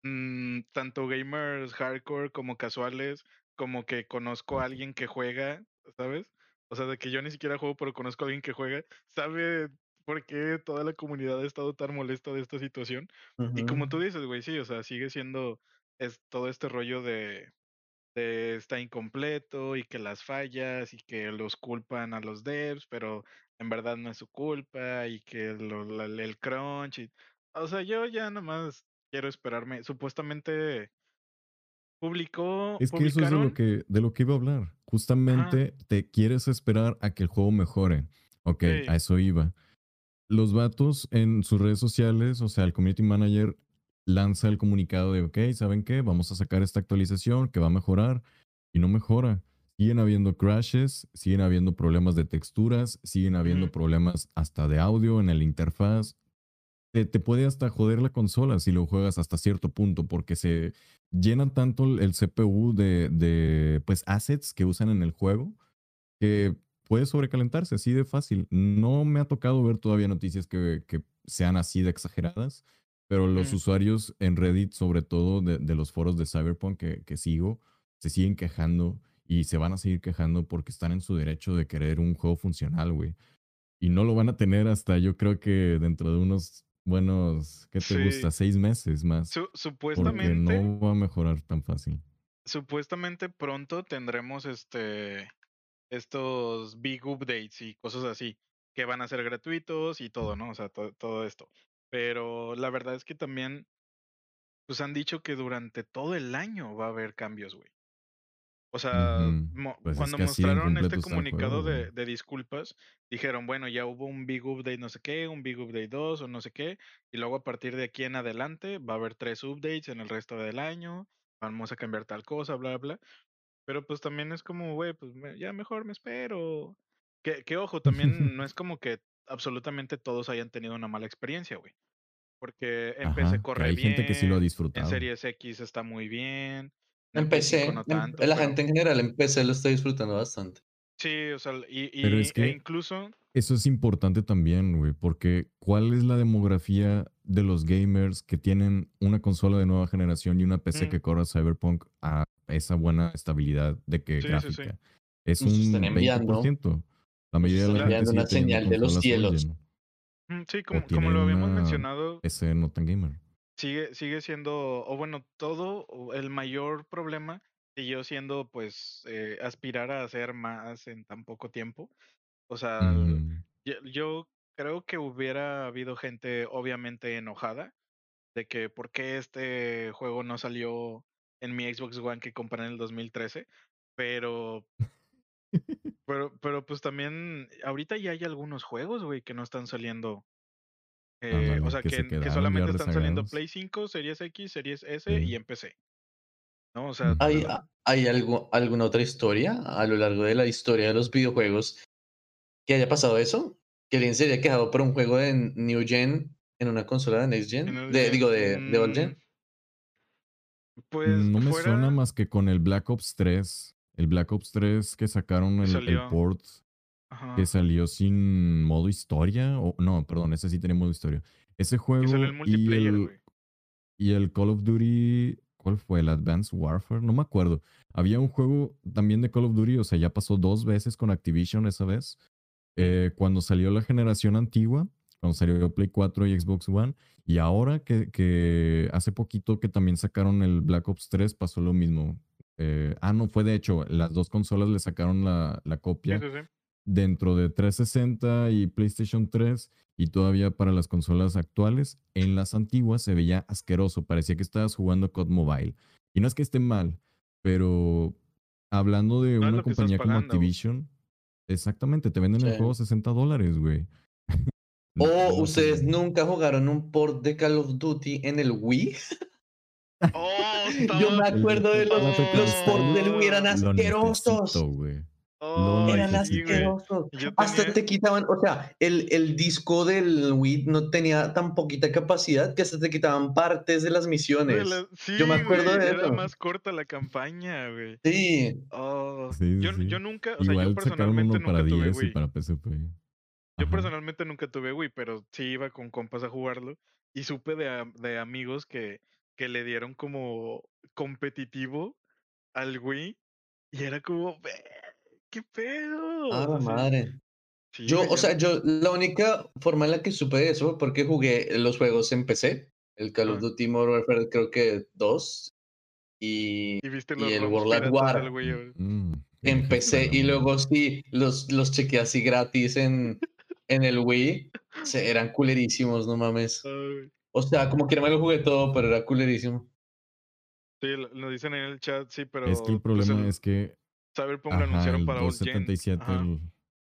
mm, tanto gamers hardcore como casuales, como que conozco a alguien que juega, ¿sabes? O sea, de que yo ni siquiera juego, pero conozco a alguien que juega, sabe por qué toda la comunidad ha estado tan molesta de esta situación. Y como tú dices, güey, sí, o sea, sigue siendo es todo este rollo de, está incompleto y que las fallas y que los culpan a los devs, pero en verdad no es su culpa y que el crunch. o sea, yo ya nomás quiero esperarme. Supuestamente publicó. Es que eso es de lo que, de lo que iba a hablar. Justamente te quieres esperar a que el juego mejore. Ok, a eso iba. Los vatos en sus redes sociales, o sea, el community manager lanza el comunicado de, ok, ¿saben qué? Vamos a sacar esta actualización que va a mejorar y no mejora. Siguen habiendo crashes, siguen habiendo problemas de texturas, siguen habiendo problemas hasta de audio en el interfaz. Te, puede hasta joder la consola si lo juegas hasta cierto punto porque se llena tanto el CPU de, de pues, assets que usan en el juego que puede sobrecalentarse así de fácil. No me ha tocado ver todavía noticias que, que sean así de exageradas, pero los usuarios en Reddit, sobre todo de, los foros de Cyberpunk que, sigo, se siguen quejando y se van a seguir quejando porque están en su derecho de querer un juego funcional, güey. Y no lo van a tener hasta yo creo que dentro de unos buenos, ¿qué te gusta? Seis meses más. supuestamente. Porque no va a mejorar tan fácil. Supuestamente pronto tendremos este estos big updates y cosas así que van a ser gratuitos y todo, ¿no? O sea, todo esto. Pero la verdad es que también, pues han dicho que durante todo el año va a haber cambios, güey. O sea, pues cuando mostraron este comunicado de, de, disculpas, dijeron, bueno, ya hubo un Big Update no sé qué, un Big Update 2 o no sé qué, y luego a partir de aquí en adelante va a haber tres updates en el resto del año, vamos a cambiar tal cosa, bla, bla. Pero pues también es como, güey, pues ya mejor me espero. Que, que ojo, también no es como que absolutamente todos hayan tenido una mala experiencia, güey. Porque en PC corre hay bien. gente que sí lo ha disfrutado. En Series X está muy bien. En PC, la gente en general en PC lo está disfrutando bastante. Sí, o sea, y, y es e incluso... Eso es importante también, güey, porque ¿cuál es la demografía de los gamers que tienen una consola de nueva generación y una PC que corra Cyberpunk a esa buena estabilidad de que gráfica? Es un 20%. La mayoría de la gente una señal de los cielos. Mm, sí, como, como lo habíamos mencionado. PC no tan gamer. Sigue, sigue siendo, o bueno, todo, el mayor problema siguió siendo pues eh, aspirar a hacer más en tan poco tiempo. O sea, yo, creo que hubiera habido gente obviamente enojada de que por qué este juego no salió en mi Xbox One que compré en el 2013, pero pero pero pues también ahorita ya hay algunos juegos, güey, que no están saliendo eh, o sea, que, que, solamente están saliendo Play 5, Series X, Series S y en PC. ¿no? O sea, ¿Hay, ¿Hay algo, alguna otra historia a lo largo de la historia de los videojuegos que haya pasado eso? ¿Que alguien se haya quejado por un juego de New Gen en una consola de Next Gen? De, digo, de, de Old Gen. Mm, pues no me suena más que con el Black Ops 3. El Black Ops 3 que sacaron el, el port que salió sin modo historia. O, no, perdón, ese sí tenía modo historia. Ese juego y, el, y el Call of Duty ¿Cuál fue? ¿El Advanced Warfare? No me acuerdo. Había un juego también de Call of Duty, o sea, ya pasó dos veces con Activision esa vez. Eh, cuando salió la generación antigua, cuando salió Play 4 y Xbox One, y ahora que, que hace poquito que también sacaron el Black Ops 3, pasó lo mismo. Eh, ah, no, fue de hecho, las dos consolas le sacaron la, la copia dentro de 360 y PlayStation 3 y todavía para las consolas actuales, en las antiguas se veía asqueroso, parecía que estabas jugando COD Mobile. Y no es que esté mal, pero hablando de una compañía como Activision, exactamente, te venden el juego a 60 dólares, güey. ¿O ustedes nunca jugaron un port de Call of Duty en el Wii? Oh, Yo me acuerdo de los, los ports del Wii, eran asquerosos. Oh, eran asquerosos. Hasta te quitaban, o sea, el, el disco del Wii no tenía tan poquita capacidad que hasta te quitaban partes de las misiones. yo me acuerdo de era más corta la campaña, güey. Sí. Oh, yo, yo, nunca, o sea, yo personalmente nunca tuve Wii. para PSP. Yo personalmente nunca tuve Wii, pero sí iba con compas a jugarlo y supe de, de amigos que, que le dieron como competitivo al Wii y era como, ¿Qué pedo? Ah, la madre. yo, o sea, yo la única forma en la que supe de eso porque jugué los juegos en PC, el Call of Duty Modern Warfare creo que 2 y, ¿Y, el World at War mm, en PC y luego sí los, los chequeé así gratis en, en el Wii, se, eran culerísimos, no mames. O sea, como que no me lo jugué todo, pero era culerísimo. Sí, lo dicen en el chat, sí, pero... Es que el pues problema es que Cyberpunk lo anunciaron para 277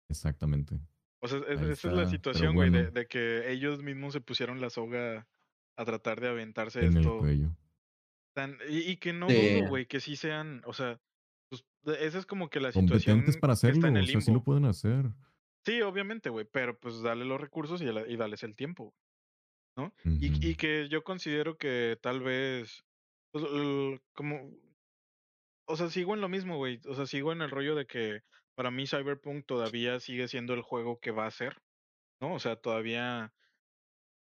Exactamente. O sea, esa es la situación, güey, de, que ellos mismos se pusieron la soga a tratar de aventarse en esto. El cuello. y, que no güey, que sí sean, o sea, pues, esa es como que la situación. Competentes para hacerlo, o sea, sí lo pueden hacer. Sí, obviamente, güey, pero pues dale los recursos y, y dales el tiempo, ¿no? y, y, que yo considero que tal vez, pues, como o sea, sigo en lo mismo, güey. O sea, sigo en el rollo de que para mí Cyberpunk todavía sigue siendo el juego que va a ser, ¿no? O sea, todavía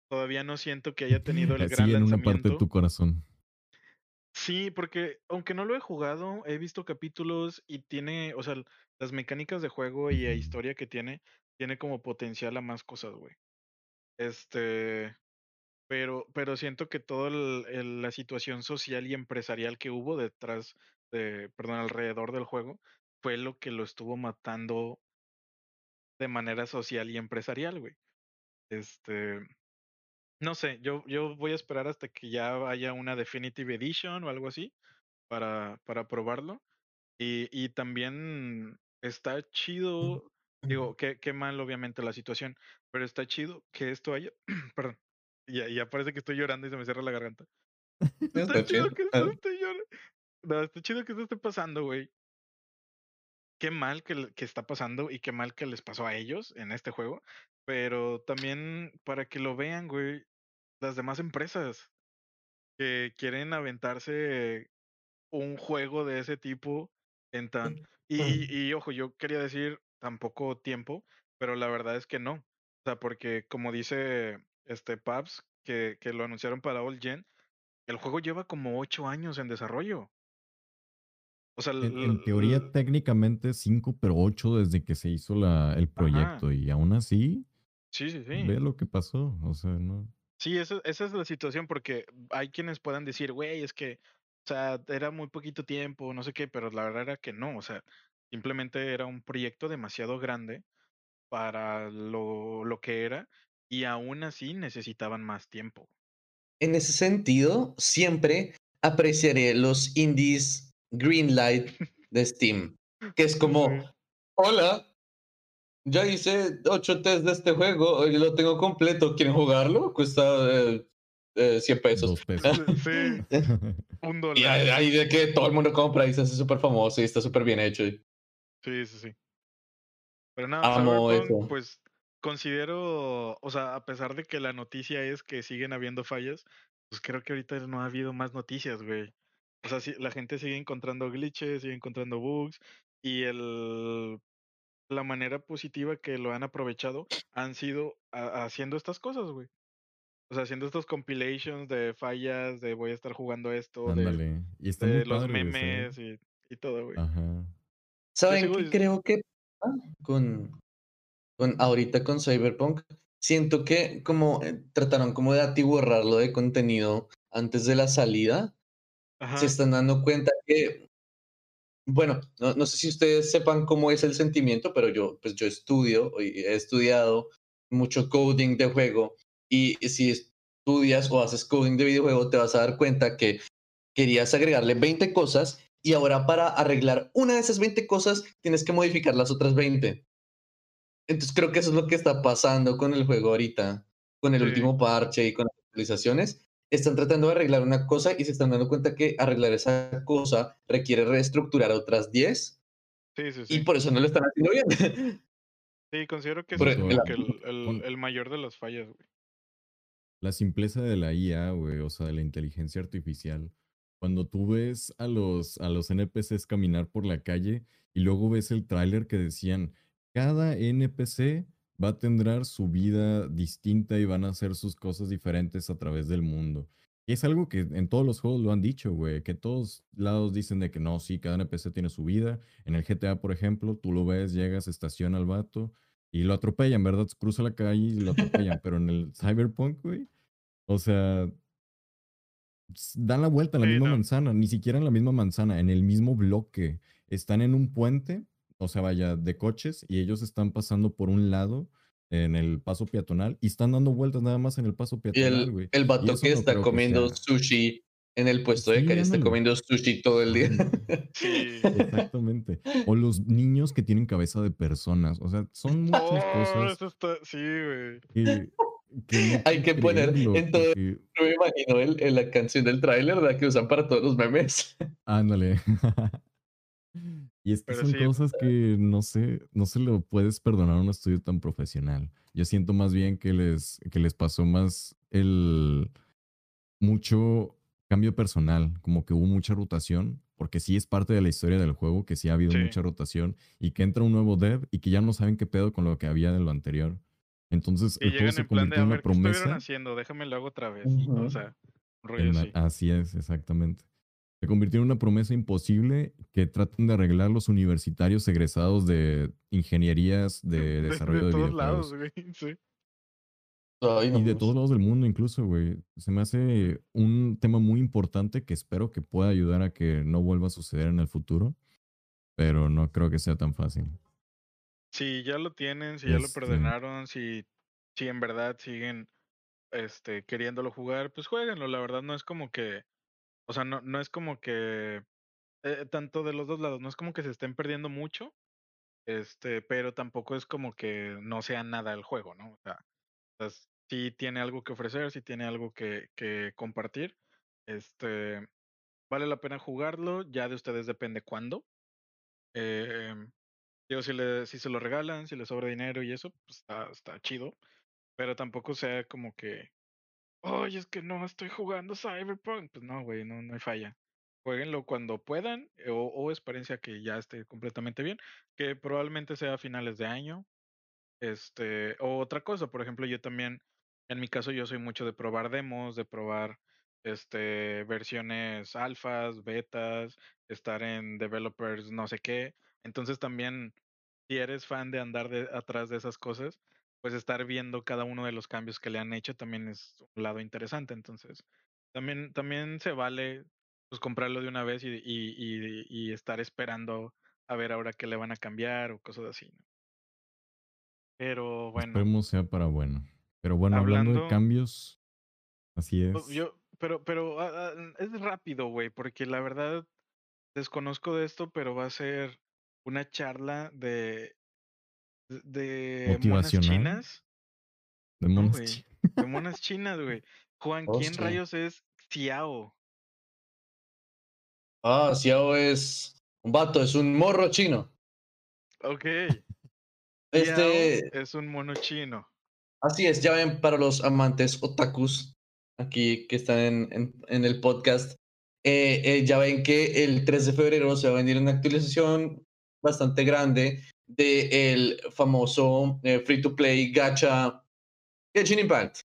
todavía no siento que haya tenido el gran en una parte de tu corazón. Sí, porque aunque no lo he jugado, he visto capítulos y tiene, o sea, las mecánicas de juego y la historia que tiene, tiene como potencial a más cosas, güey. Este, pero, pero siento que toda la situación social y empresarial que hubo detrás perdón, alrededor del juego, fue lo que lo estuvo matando de manera social y empresarial, güey. Este, no sé, yo, yo voy a esperar hasta que ya haya una Definitive Edition o algo así para, para probarlo. Y, y también está chido, digo, qué, qué mal obviamente la situación, pero está chido que esto haya, perdón, ya, ya parece que estoy llorando y se me cierra la garganta. Está, chido que esto esté llorando. No, está chido que esto esté pasando, güey. Qué mal que, que está pasando y qué mal que les pasó a ellos en este juego. Pero también para que lo vean, güey, las demás empresas que quieren aventarse un juego de ese tipo en tan... Y, y, ojo, yo quería decir tampoco tiempo, pero la verdad es que no. O sea, porque como dice este Pabs, que, que lo anunciaron para All Gen, el juego lleva como ocho años en desarrollo. O sea, en, teoría técnicamente cinco, pero ocho desde que se hizo la, el proyecto y aún así, sí, sí, sí. Ve lo que pasó, o sea, no. Sí, esa, esa es la situación porque hay quienes puedan decir, güey, es que o sea, era muy poquito tiempo, no sé qué, pero la verdad era que no, o sea, simplemente era un proyecto demasiado grande para lo, lo que era y aún así necesitaban más tiempo. En ese sentido, siempre apreciaré los indies Greenlight de Steam, que es como, hola, ya hice ocho test de este juego y lo tengo completo, ¿quieren jugarlo? Cuesta eh, 100 eh, pesos. pesos. sí, un dólar. Y ahí de que todo el mundo compra y se hace súper famoso y está súper bien hecho. Sí, sí, sí. Pero nada, pues considero, o sea, a pesar de que la noticia es que siguen habiendo fallas, pues creo que ahorita no ha habido más noticias, güey. O sea, sí, la gente sigue encontrando glitches, sigue encontrando bugs y el la manera positiva que lo han aprovechado han sido haciendo estas cosas, güey. O sea, haciendo estos compilations de fallas, de voy a estar jugando esto, de, y los memes y, y, todo, güey. Ajá. ¿Saben qué creo que con, con ahorita con Cyberpunk? Siento que como eh, trataron como de atiborrarlo de contenido antes de la salida, se están dando cuenta que, bueno, no, no sé si ustedes sepan cómo es el sentimiento, pero yo, pues yo estudio, he estudiado mucho coding de juego y si estudias o haces coding de videojuego, te vas a dar cuenta que querías agregarle 20 cosas y ahora para arreglar una de esas 20 cosas tienes que modificar las otras 20. Entonces creo que eso es lo que está pasando con el juego ahorita, con el último parche y con las actualizaciones. Están tratando de arreglar una cosa y se están dando cuenta que arreglar esa cosa requiere reestructurar otras 10. Sí, sí, sí. Y por eso no lo están haciendo bien. Sí, considero que es el, el, mayor de las fallas, güey. La simpleza de la IA, güey, o sea, de la inteligencia artificial. Cuando tú ves a los, a los NPCs caminar por la calle y luego ves el tráiler que decían, cada NPC va a tener su vida distinta y van a hacer sus cosas diferentes a través del mundo. Y es algo que en todos los juegos lo han dicho, güey, que todos lados dicen de que no, sí, cada NPC tiene su vida. En el GTA, por ejemplo, tú lo ves, llegas, estaciona al vato y lo atropellan, ¿verdad? Cruza la calle y lo atropellan, pero en el Cyberpunk, güey, o sea, dan la vuelta en la misma manzana, ni siquiera en la misma manzana, en el mismo bloque. Están en un puente, o sea, vaya, de coches, y ellos están pasando por un lado en el paso peatonal y están dando vueltas nada más en el paso peatonal, güey. el, el vato que está comiendo sushi en el puesto de cari está comiendo sushi todo el día. Sí. Exactamente. O los niños que tienen cabeza de personas. O sea, son muchas oh, cosas. Sí, güey. Hay que poner en todo. Yo me imagino el, la canción del tráiler, ¿verdad? Que usan para todos los memes. Ándale. y es que son cosas que no sé, no se lo puedes perdonar a un estudio tan profesional. Yo siento más bien que les, que les pasó más el mucho cambio personal, como que hubo mucha rotación, porque sí es parte de la historia del juego, que sí ha habido mucha rotación y que entra un nuevo dev y que ya no saben qué pedo con lo que había de lo anterior. Entonces el juego se convirtió en una promesa. haciendo? Déjame lo hago otra vez. O sea, rollo así. Así es, exactamente. Se convirtió en una promesa imposible que traten de arreglar los universitarios egresados de ingenierías de desarrollo de, de, todos lados, güey. Sí y de todos lados del mundo incluso, güey. Se me hace un tema muy importante que espero que pueda ayudar a que no vuelva a suceder en el futuro, pero no creo que sea tan fácil. Si ya lo tienen, si ya lo este perdonaron, si, si en verdad siguen este, queriéndolo jugar, pues jueguenlo. La verdad no es como que, o sea, no, no es como que eh, tanto de los dos lados, no es como que se estén perdiendo mucho, este, pero tampoco es como que no sea nada el juego, ¿no? O sea, pues, si tiene algo que ofrecer, si tiene algo que, que compartir, este, vale la pena jugarlo, ya de ustedes depende cuándo. Eh, digo, si, le, si se lo regalan, si les sobra dinero y eso, pues está, está chido, pero tampoco sea como que, oye, es que no estoy jugando Cyberpunk, pues no, güey, no, no hay falla jueguenlo cuando puedan eh, o, o, experiencia que ya esté completamente bien, que probablemente sea a finales de año. Este, o otra cosa, por ejemplo, yo también, en mi caso, yo soy mucho de probar demos, de probar este versiones alfas, betas, estar en developers, no sé qué. Entonces también, si eres fan de andar de, atrás de esas cosas, pues estar viendo cada uno de los cambios que le han hecho también es un lado interesante. Entonces, también, también se vale pues comprarlo de una vez y, y, y, estar esperando a ver ahora qué le van a cambiar o cosas así. Pero bueno. Esperemos sea para bueno. Pero bueno, hablando, de cambios, así es. Yo, pero, pero ah, ah, es rápido, güey, porque la verdad desconozco de esto, pero va a ser una charla de de monas chinas. De monas, chinas. de monas chinas, güey. Juan, ¿quién rayos es Xiao? Ah, Xiao es un vato, es un morro chino. Ok. Este es un mono chino. Así es, ya ven para los amantes otakus aquí que están en, en, el podcast. Eh, eh, ya ven que el 3 de febrero se va a venir una actualización bastante grande del el famoso eh, free to play gacha Genshin Impact.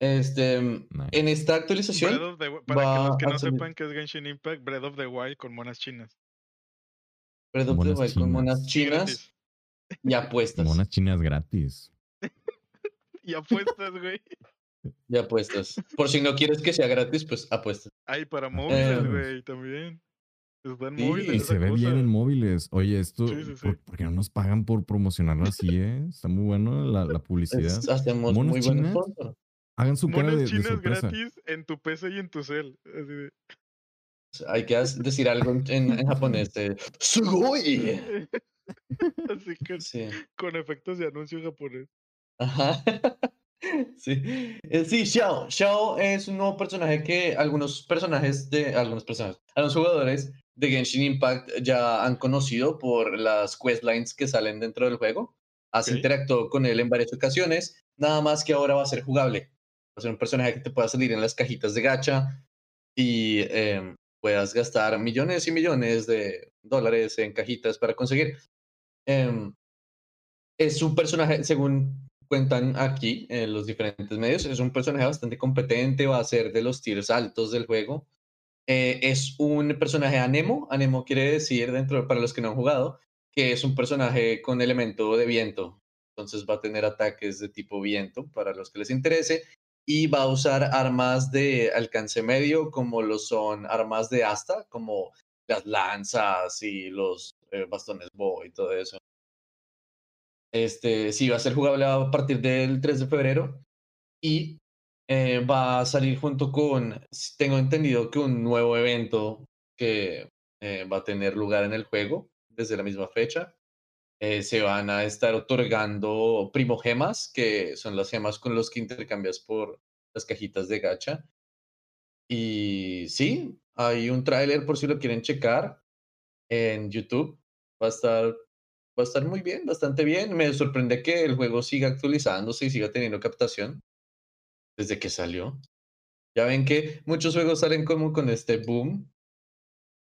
Este, En esta actualización. para los que no sepan qué es Genshin Impact, Breath of the Wild con monas chinas. Breath of the Wild con monas chinas y apuestas. Monas chinas gratis. y apuestas, güey. Y apuestas. Por si no quieres que sea gratis, pues apuestas. Ay, para móviles, eh, güey, también. Están móviles. Y se ve bien en móviles. Oye, esto, ¿por, qué no nos pagan por promocionarlo así, eh? Está muy bueno la, la publicidad. hacemos muy chinas, Hagan su cara de, chinas gratis en tu PC y en tu cel. Hay que decir algo en, japonés. ¡Sugoi! Así que con efectos de anuncio japonés. Ajá. Sí, eh, sí, Xiao. Xiao es un nuevo personaje que algunos personajes de. Algunos personajes. Algunos jugadores de Genshin Impact ya han conocido por las questlines que salen dentro del juego. Has interactuado con él en varias ocasiones. Nada más que ahora va a ser jugable. Va a ser un personaje que te pueda salir en las cajitas de gacha y em, puedas gastar millones y millones de dólares en cajitas para conseguir. Em, es un personaje, según cuentan aquí en los diferentes medios. Es un personaje bastante competente, va a ser de los tiers altos del juego. Eh, es un personaje anemo. Anemo quiere decir, dentro para los que no han jugado, que es un personaje con elemento de viento. Entonces va a tener ataques de tipo viento para los que les interese. Y va a usar armas de alcance medio, como lo son armas de asta, como las lanzas y los eh, bastones bo y todo eso. Este, sí, va a ser jugable a partir del 3 de febrero y eh, va a salir junto con, tengo entendido que un nuevo evento que eh, va a tener lugar en el juego desde la misma fecha. Eh, se van a estar otorgando primogemas, que son las gemas con los que intercambias por las cajitas de gacha. Y sí, hay un tráiler por si lo quieren checar en YouTube. Va a estar va a estar muy bien, bastante bien. Me sorprende que el juego siga actualizándose y siga teniendo captación desde que salió. Ya ven que muchos juegos salen como con este boom.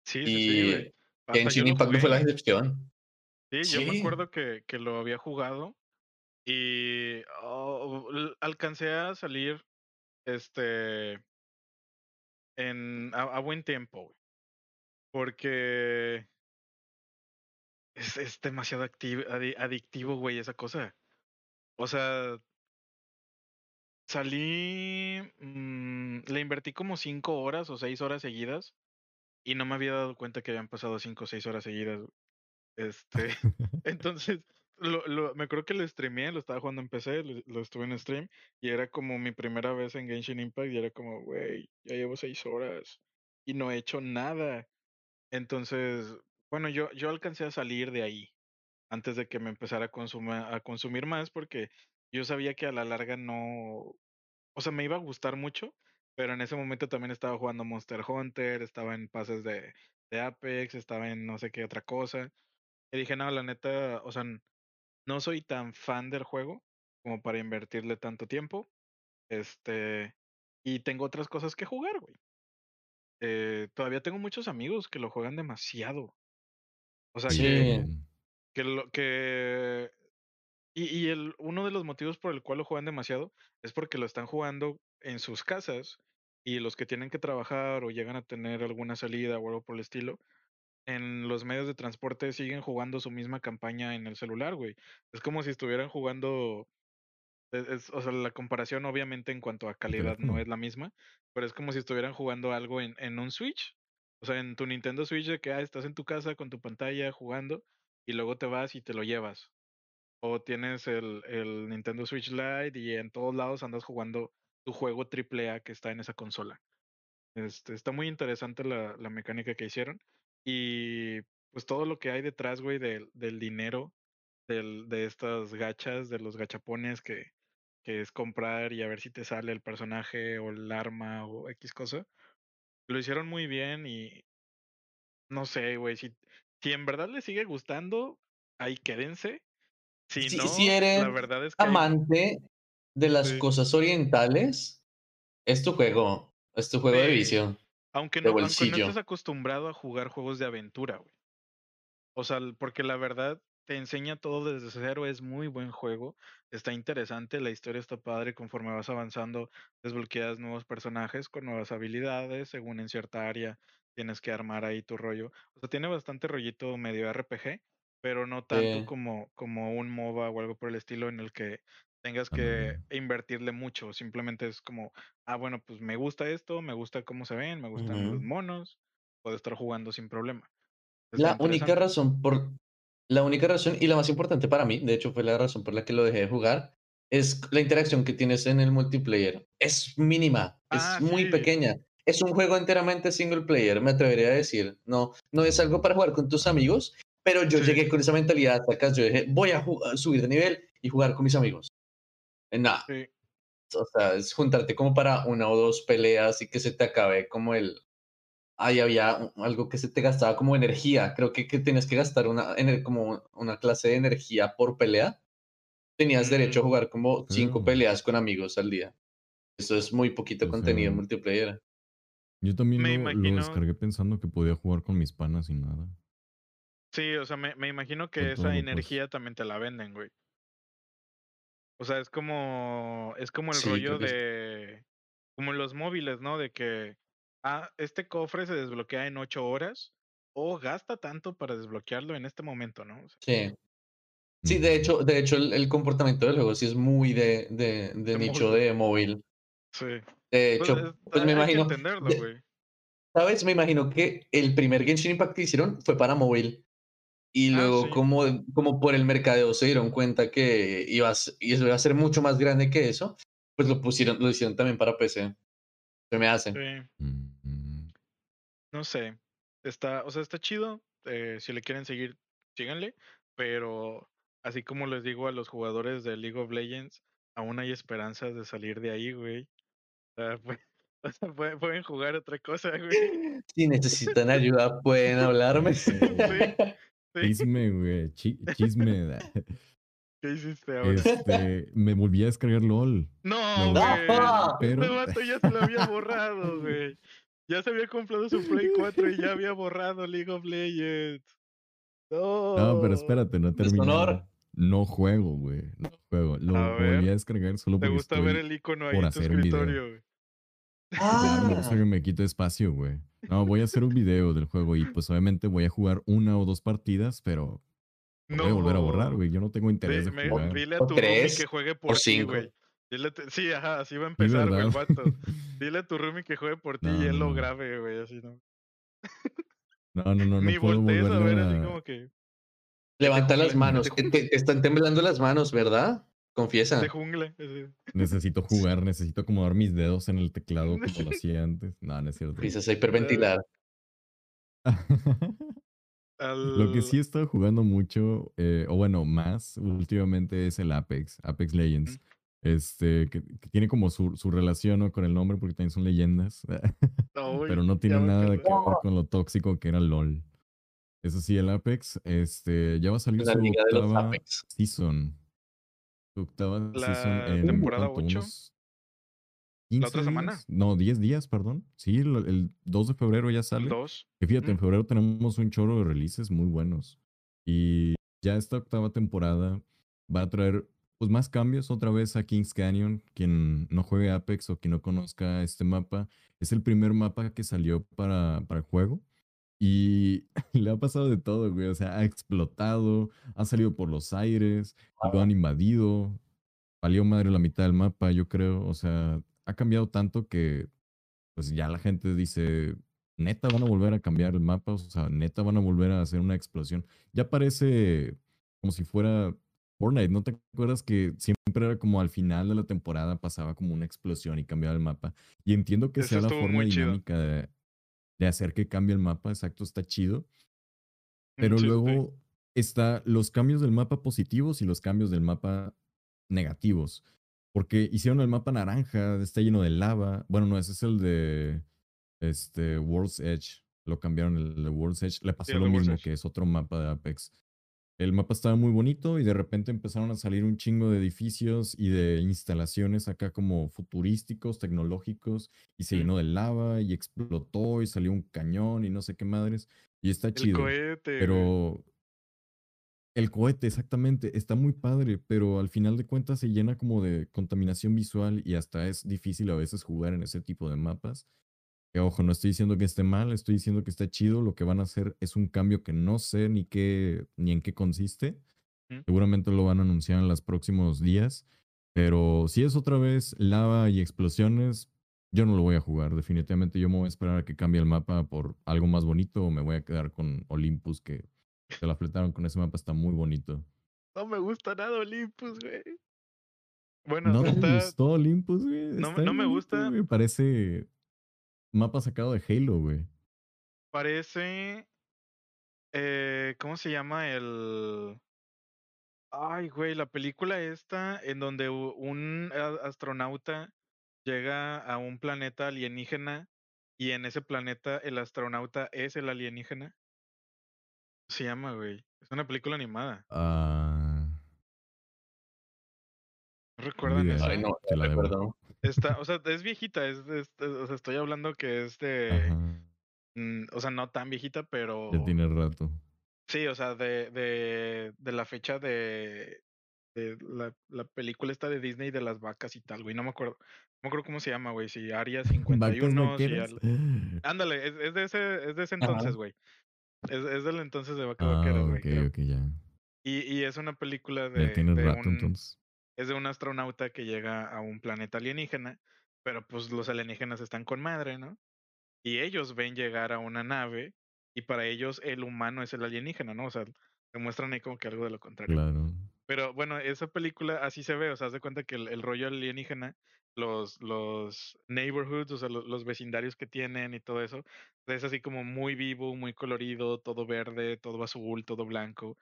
Sí, sí, sí. Genshin Impact no fue la excepción. Sí, yo me acuerdo que, que lo había jugado y oh, alcancé a salir este en a, a buen tiempo, Porque es, es demasiado adictivo, güey, esa cosa. O sea, salí, mm, le invertí como cinco horas o seis horas seguidas y no me había dado cuenta que habían pasado cinco o seis horas seguidas. Este, entonces, lo, lo, me creo que lo streamé, lo estaba jugando en PC, lo, lo, estuve en stream y era como mi primera vez en Genshin Impact y era como, güey, ya llevo seis horas y no he hecho nada. Entonces, bueno, yo, yo alcancé a salir de ahí antes de que me empezara a consumir, a consumir más porque yo sabía que a la larga no, o sea, me iba a gustar mucho, pero en ese momento también estaba jugando Monster Hunter, estaba en pases de, de Apex, estaba en no sé qué otra cosa. Y dije, no, la neta, o sea, no soy tan fan del juego como para invertirle tanto tiempo. Este, y tengo otras cosas que jugar, güey. Eh, todavía tengo muchos amigos que lo juegan demasiado. O sea, que, que, lo, que y, y, el, uno de los motivos por el cual lo juegan demasiado es porque lo están jugando en sus casas y los que tienen que trabajar o llegan a tener alguna salida o algo por el estilo, en los medios de transporte siguen jugando su misma campaña en el celular, güey. Es como si estuvieran jugando es, o sea, la comparación obviamente en cuanto a calidad no es la misma, pero es como si estuvieran jugando algo en, en un Switch. O sea, en tu Nintendo Switch de que ah, estás en tu casa con tu pantalla jugando y luego te vas y te lo llevas. O tienes el, el Nintendo Switch Lite y en todos lados andas jugando tu juego AAA que está en esa consola. Este, está muy interesante la, la mecánica que hicieron. Y pues todo lo que hay detrás, güey, del, del dinero del, de estas gachas, de los gachapones que, que es comprar y a ver si te sale el personaje o el arma o X cosa. Lo hicieron muy bien y no sé, güey, si, si en verdad les sigue gustando, ahí quédense. Si no, la verdad es que amante de las cosas orientales, es tu juego, es tu juego de visión. Aunque no, aunque no estés acostumbrado a jugar juegos de aventura, güey. O sea, porque la verdad, te enseña todo desde cero, es muy buen juego, está interesante, la historia está padre, conforme vas avanzando desbloqueas nuevos personajes con nuevas habilidades, según en cierta área tienes que armar ahí tu rollo. O sea, tiene bastante rollito medio RPG, pero no tanto como, como un MOBA o algo por el estilo en el que tengas que invertirle mucho, simplemente es como, ah, bueno, pues me gusta esto, me gusta cómo se ven, me gustan los monos, puedo estar jugando sin problema. la única razón por la única razón, y la más importante para mí, de hecho fue la razón por la que lo dejé de jugar, es la interacción que tienes en el multiplayer. Es mínima, es ah, muy pequeña. Es un juego enteramente single player, me atrevería a decir. No, no es algo para jugar con tus amigos, pero yo llegué con esa mentalidad acá. Yo dije, voy a, subir de nivel y jugar con mis amigos. Nada. O sea, es juntarte como para una o dos peleas y que se te acabe como el, ahí había algo que se te gastaba como energía. Creo que, que tienes que gastar una, como una clase de energía por pelea. Tenías derecho a mm. jugar como cinco peleas con amigos al día. Eso es muy poquito contenido multiplayer. Yo también lo, descargué pensando que podía jugar con mis panas y nada. Sí, o sea, me, me imagino que esa pues energía también te la venden, güey. O sea, es como, es como el rollo de, como los móviles, ¿no? De que ah, este cofre se desbloquea en ocho horas o gasta tanto para desbloquearlo en este momento, ¿no? sí. Sí, de hecho, de hecho el, comportamiento del juego sí es muy de, de, de, nicho de móvil. Sí. De pues, hecho, pues, me imagino. ¿Sabes? Me imagino que el primer Genshin Impact que hicieron fue para móvil. Y ah, luego, como, como por el mercadeo se dieron cuenta que iba a, iba a ser mucho más grande que eso, pues lo pusieron, lo hicieron también para PC. Se me hace. Mm. No sé. Está, o sea, está chido. Eh, si le quieren seguir, síganle. Pero así como les digo a los jugadores de League of Legends, aún hay esperanzas de salir de ahí, güey. O sea, pueden, jugar otra cosa, güey. Si necesitan ayuda, pueden hablarme. Sí, Chisme, güey. chisme. ¿Qué hiciste ahora? Este, me volví a descargar LOL. No, güey. Pero... Este vato ya se lo había borrado, güey. Ya se había comprado su Play 4 y ya había borrado League of Legends. No. No, pero espérate, no terminé. No juego, güey. No juego. Lo volví a descargar solo porque. ¿Te gusta ver el icono ahí en tu escritorio, güey? Ah. me gusta que me quito espacio, güey. No, voy a hacer un video del juego y pues obviamente voy a jugar una o dos partidas, pero no. voy a volver a borrar, güey. Yo no tengo interés de jugar. Dile a tu roomie que juegue por, ti, güey. sí, ajá, así va a empezar, güey, el vato. Dile a tu roomie que juegue por ti y él lo grabe, güey, así, ¿no? No, no, no, no puedo volver a ver, así como que... Levanta las manos, te, están temblando las manos, ¿verdad? Confiesa. De jungla. Necesito jugar, necesito acomodar mis dedos en el teclado como lo hacía antes. No, no es cierto. Empiezas a hiperventilar. Lo que sí he estado jugando mucho, eh, o bueno, más últimamente es el Apex, Apex Legends. Este, que, tiene como su, su relación con el nombre porque también son leyendas. pero no tiene nada que ver con lo tóxico que era LOL. Eso sí, el Apex, este, ya va a salir su octava season. Su octava season en temporada 8. ¿La otra semana? No, 10 días, perdón. Sí, el, 2 de febrero ya sale. Que fíjate, en febrero tenemos un chorro de releases muy buenos. Y ya esta octava temporada va a traer pues más cambios otra vez a Kings Canyon. Quien no juegue Apex o quien no conozca este mapa, es el primer mapa que salió para, para el juego. Y le ha pasado de todo, güey. O sea, ha explotado, ha salido por los aires, lo han invadido. Valió madre la mitad del mapa, yo creo. O sea, ha cambiado tanto que pues ya la gente dice, neta van a volver a cambiar el mapa, o sea, neta van a volver a hacer una explosión. Ya parece como si fuera Fortnite, ¿no te acuerdas que siempre era como al final de la temporada pasaba como una explosión y cambiaba el mapa? Y entiendo que sea la forma dinámica de, de, hacer que cambie el mapa, exacto, está chido. Mm, Pero luego está los cambios del mapa positivos y los cambios del mapa negativos. Porque hicieron el mapa naranja, está lleno de lava. Bueno, no, ese es el de este, World's Edge. Lo cambiaron el de World's Edge. Le pasó lo mismo, que es otro mapa de Apex. El mapa estaba muy bonito y de repente empezaron a salir un chingo de edificios y de instalaciones acá como futurísticos, tecnológicos, y se llenó de lava y explotó y salió un cañón y no sé qué madres. Y está chido. pero el cohete, exactamente, está muy padre, pero al final de cuentas se llena como de contaminación visual y hasta es difícil a veces jugar en ese tipo de mapas. Que ojo, no estoy diciendo que esté mal, estoy diciendo que está chido. Lo que van a hacer es un cambio que no sé ni qué ni en qué consiste. Seguramente lo van a anunciar en los próximos días. Pero si es otra vez lava y explosiones, yo no lo voy a jugar. Definitivamente yo me voy a esperar a que cambie el mapa por algo más bonito o me voy a quedar con Olympus que se la fletaron con ese mapa, está muy bonito. No me gusta nada Olympus, güey. Bueno, ¿No te gustó Olympus, güey? No, no me gusta. Me parece mapa sacado de Halo, güey. Parece. Eh, ¿Cómo se llama el. Ay, güey, la película esta en donde un astronauta llega a un planeta alienígena y en ese planeta el astronauta es el alienígena se llama, güey? Es una película animada. Ah. ¿No recuerdan eso? Ay, no, te la recuerdo. Está, o sea, es viejita, es, o sea, estoy hablando que es de, mm, o sea, no tan viejita, pero... Ya tiene rato. Sí, o sea, de, de, de la fecha de, de la, la, película esta de Disney de las vacas y tal, güey, no me acuerdo, no me acuerdo cómo se llama, güey, si Aria 51, si Ándale, es, es, de ese, es de ese entonces, güey. Es, es del entonces de Vaca Vaquera, güey. Ah, ok, ok, ya. Y, y es una película de. tiene de rato un, entonces. Es de un astronauta que llega a un planeta alienígena, pero pues los alienígenas están con madre, ¿no? Y ellos ven llegar a una nave y para ellos el humano es el alienígena, ¿no? O sea, demuestran ahí como que algo de lo contrario. Claro. Pero bueno, esa película así se ve, o sea, haz de cuenta que el, el rollo alienígena, los, los neighborhoods, o sea, los, los, vecindarios que tienen y todo eso, es así como muy vivo, muy colorido, todo verde, todo azul, todo blanco.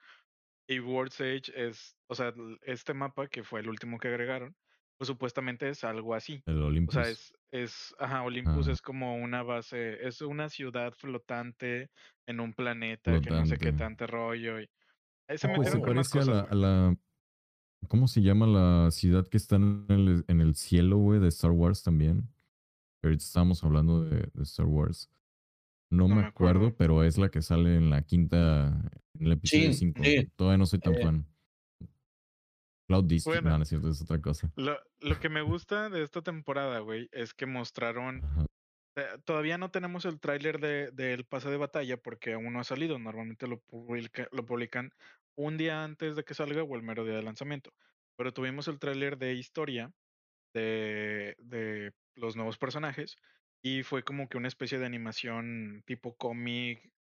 Y World's Age es, o sea, este mapa que fue el último que agregaron, pues supuestamente es algo así. El Olympus. O sea, es, es ajá, Olympus ah. es como una base, es una ciudad flotante en un planeta que no sé qué tanto rollo. Y, se pues se parece a, la, ¿Cómo se llama la ciudad que está en el, en el cielo, güey, de Star Wars también? Ahorita estábamos hablando de, StarArs. No, me, acuerdo, pero es la que sale en la quinta, en el episodio 5. Todavía no soy tan eh. fan. Cloud District, no, no es cierto, es otra cosa. Lo, lo que me gusta de esta temporada, güey, es que mostraron eh, todavía no tenemos el tráiler del de, pase de batalla porque aún no ha salido. Normalmente lo, lo publican un día antes de que salga o el mero día de lanzamiento. Pero tuvimos el tráiler de historia de, de los nuevos personajes y fue como que una especie de animación tipo cómic,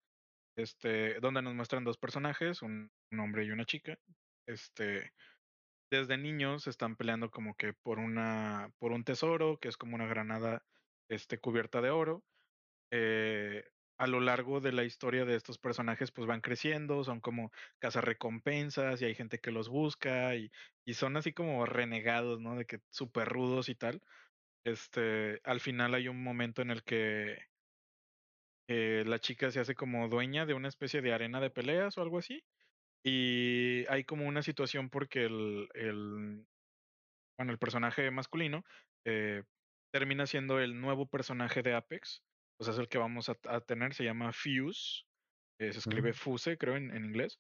este, donde nos muestran dos personajes, un, hombre y una chica. Este, desde niños están peleando como que por una, por un tesoro, que es como una granada este, cubierta de oro. Eh, a lo largo de la historia de estos personajes, pues van creciendo, son como cazarrecompensas y hay gente que los busca y, y son así como renegados, ¿no? De que súper rudos y tal. Este, al final hay un momento en el que eh, la chica se hace como dueña de una especie de arena de peleas o algo así. Y hay como una situación porque el, el bueno, el personaje masculino eh, termina siendo el nuevo personaje de Apex. O sea, es el que vamos a, tener, se llama Fuse. Eh, se escribe Fuse, creo, en, en, inglés.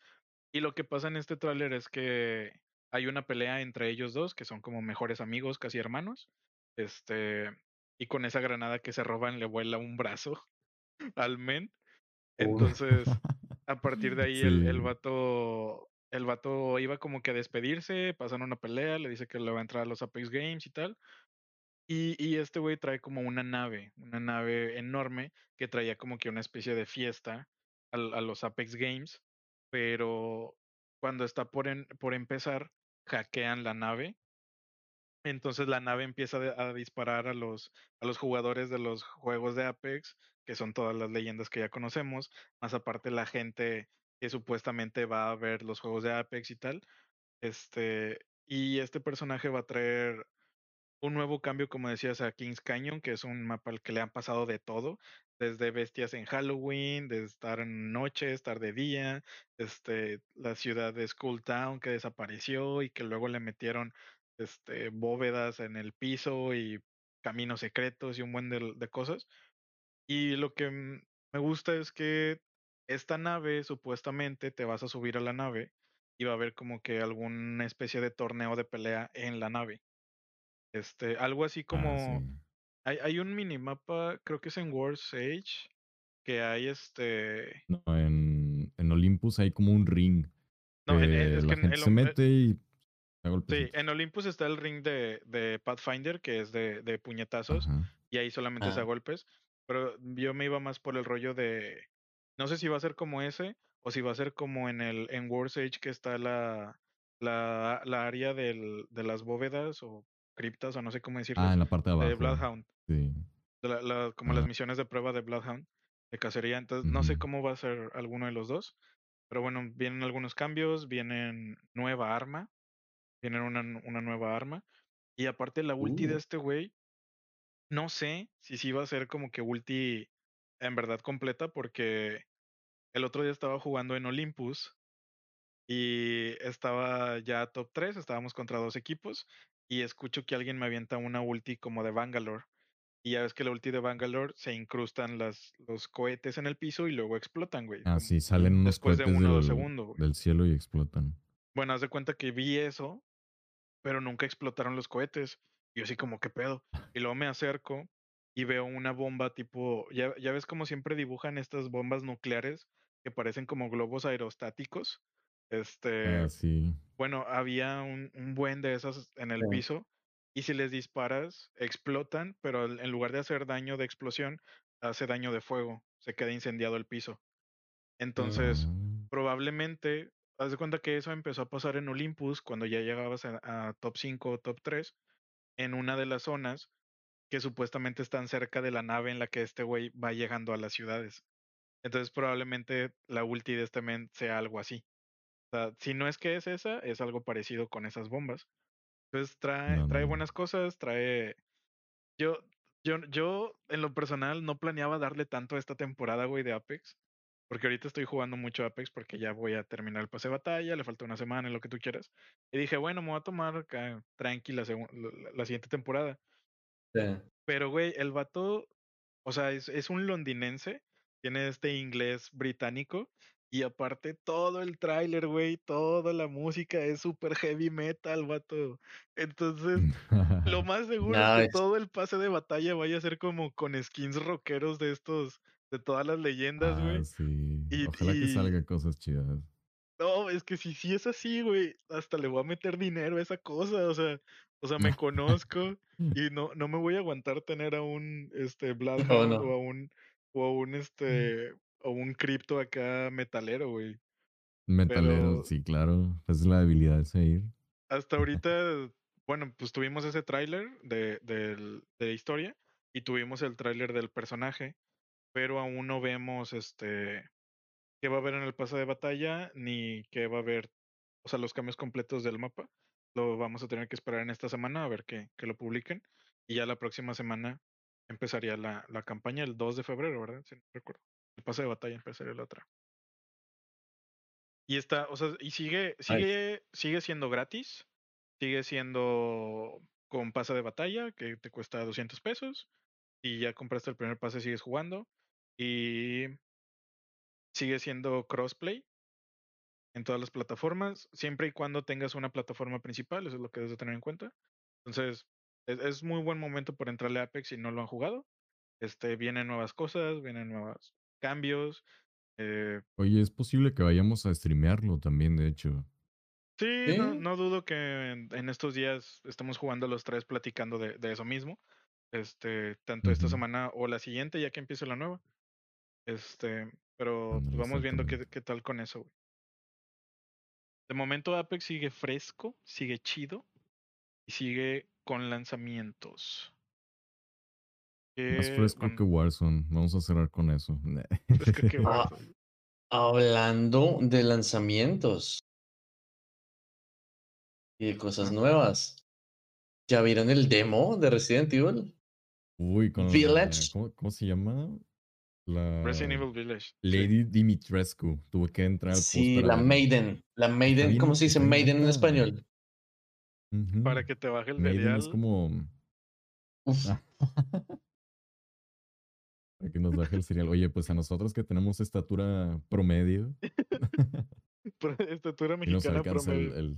Y lo que pasa en este tráiler es que hay una pelea entre ellos dos, que son como mejores amigos, casi hermanos. Este, y con esa granada que se roban le vuela un brazo al men. Entonces, a partir de ahí el, el vato el vato iba como que a despedirse, pasan una pelea, le dice que le va a entrar a los Apex Games y tal. Y, y este güey trae como una nave, una nave enorme que traía como que una especie de fiesta a, a los Apex Games, pero cuando está por, en, por empezar, hackean la nave entonces la nave empieza a disparar a los, a los jugadores de los juegos de Apex, que son todas las leyendas que ya conocemos, más aparte la gente que supuestamente va a ver los juegos de Apex y tal. Este, y este personaje va a traer un nuevo cambio, como decías, a Kings Canyon, que es un mapa al que le han pasado de todo, desde bestias en Halloween, de estar en noche, estar de día, este, la ciudad de Skull Town que desapareció y que luego le metieron este, bóvedas en el piso y caminos secretos y un buen de, cosas. Y lo que me gusta es que esta nave, supuestamente, te vas a subir a la nave y va a haber como que alguna especie de torneo de pelea en la nave. Este, algo así ah, como. hay, hay un minimapa, creo que es en World's Age, que hay este. No, en, en Olympus hay como un ring. No, es que la se mete y Sí, en Olympus está el ring de, de Pathfinder, que es de, de puñetazos, y ahí solamente es a ah. golpes. Pero yo me iba más por el rollo de. No sé si va a ser como ese, o si va a ser como en el en War's Age, que está la, la, la área del, de las bóvedas o criptas, o no sé cómo decirlo. Ah, en la parte de abajo. De Bloodhound. Sí. como las misiones de prueba de Bloodhound, de cacería. Entonces, no sé cómo va a ser alguno de los dos. Pero bueno, vienen algunos cambios, vienen nueva arma, tienen una, una nueva arma. Y aparte la ulti de uh. este güey, no sé si sí va a ser como que ulti en verdad completa porque el otro día estaba jugando en Olympus y estaba ya top 3, estábamos contra dos equipos y escucho que alguien me avienta una ulti como de Bangalore. Y ya ves que la ulti de Bangalore se incrustan las, los cohetes en el piso y luego explotan, güey. Ah, sí, salen unos cohetes de uno del, segundo, del cielo y explotan. Bueno, haz de cuenta que vi eso pero nunca explotaron los cohetes. Y yo así como, ¿qué pedo? Y luego me acerco y veo una bomba tipo, ya, ya ves como siempre dibujan estas bombas nucleares que parecen como globos aerostáticos. Este, ah, sí. bueno, había un, un, buen de esas en el piso y si les disparas, explotan, pero en lugar de hacer daño de explosión, hace daño de fuego, se queda incendiado el piso. Entonces, ah. probablemente haz de cuenta que eso empezó a pasar en Olympus cuando ya llegabas a, top 5 o top 3 en una de las zonas que supuestamente están cerca de la nave en la que este güey va llegando a las ciudades. Entonces probablemente la ulti de este men sea algo así. O sea, si no es que es esa, es algo parecido con esas bombas. Entonces trae, trae buenas cosas, trae... Yo, yo, yo en lo personal no planeaba darle tanto a esta temporada, güey, de Apex. Porque ahorita estoy jugando mucho Apex porque ya voy a terminar el pase de batalla, le falta una semana, lo que tú quieras. Y dije, bueno, me voy a tomar acá, tranqui la, la, siguiente temporada. Pero, güey, el vato, o sea, es, es un londinense, tiene este inglés británico y aparte todo el tráiler, güey, toda la música es súper heavy metal, vato. Entonces, lo más seguro es que todo el pase de batalla vaya a ser como con skins rockeros de estos de todas las leyendas, güey. Ah, sí. Ojalá que salga cosas chidas. No, es que si sí es así, güey, hasta le voy a meter dinero a esa cosa, o sea, o sea, me conozco y no, no me voy a aguantar tener a un este Bloodhound o a un o a un este o un cripto acá metalero, güey. Metalero, sí, claro. Es la debilidad de seguir. Hasta ahorita, bueno, pues tuvimos ese tráiler de, de, de historia y tuvimos el tráiler del personaje pero aún no vemos este qué va a haber en el pase de batalla ni qué va a haber, o sea, los cambios completos del mapa. Lo vamos a tener que esperar en esta semana a ver que, que lo publiquen. Y ya la próxima semana empezaría la, la campaña el 2 de febrero, ¿verdad? Si no recuerdo. El pase de batalla empezaría la otra. Y está, o sea, y sigue, sigue, sigue siendo gratis. Sigue siendo con pase de batalla, que te cuesta 200 pesos. Y ya compraste el primer pase, sigues jugando. Y sigue siendo crossplay en todas las plataformas, siempre y cuando tengas una plataforma principal, eso es lo que debes tener en cuenta. Entonces, es, muy buen momento por entrarle a Apex si no lo han jugado. Este, vienen nuevas cosas, vienen nuevos cambios. Eh Oye, es posible que vayamos a streamearlo también, de hecho. Sí, No, dudo que en, estos días estemos jugando los tres platicando de, eso mismo. Este, tanto esta semana o la siguiente, ya que empiece la nueva. Este, pero pues, vamos viendo qué, qué, tal con eso, De momento Apex sigue fresco, sigue chido y sigue con lanzamientos. Más fresco que Warzone. Vamos a cerrar con eso. Ah, hablando de lanzamientos y de cosas nuevas. ¿Ya vieron el demo de Resident Evil? Uy, con Village. ¿cómo, se llama? La Resident Evil Village. Lady Dimitrescu. Tuve que entrar al Sí, la Maiden. La Maiden, ¿cómo se dice Maiden en español? Para que te baje el Maiden es como. Ah. Para que nos baje el serial. Oye, pues a nosotros que tenemos estatura promedio. estatura mexicana promedio. el,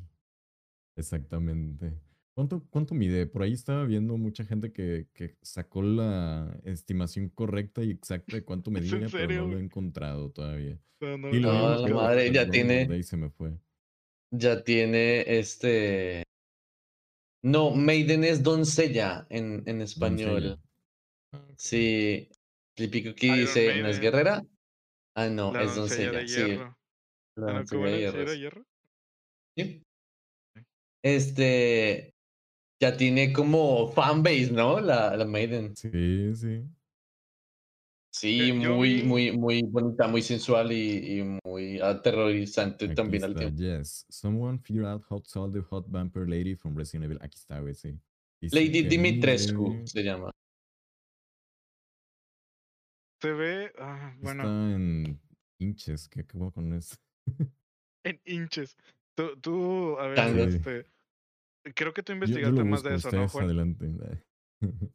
Exactamente. ¿Cuánto, ¿Cuánto mide? Por ahí estaba viendo mucha gente que, que sacó la estimación correcta y exacta de cuánto medía, pero no lo he encontrado todavía. No, y la madre ya tiene. Ahí se me fue. Ya tiene este. No, Maiden es doncella en, en español. Ah, sí. Típico que dice, ¿no es guerrera? Ah, no, es doncella. Sí. La doncella de hierro. Sí. Este, ya tiene como fanbase, ¿no? La, la Maiden. Sí, sí. Sí, muy, muy, muy bonita, muy sensual y, y muy aterrorizante también al tiempo. Yes. Someone figure out how to solve the hot vampire lady from Resident Evil. Aquí está, güey, sí. Lady Dimitrescu se llama. Se ve, ah, bueno. Está en inches, ¿qué acabo con eso? en inches. Tú, tú a ver, este, creo que tú investigaste más de eso, ¿no, Juan? Adelante.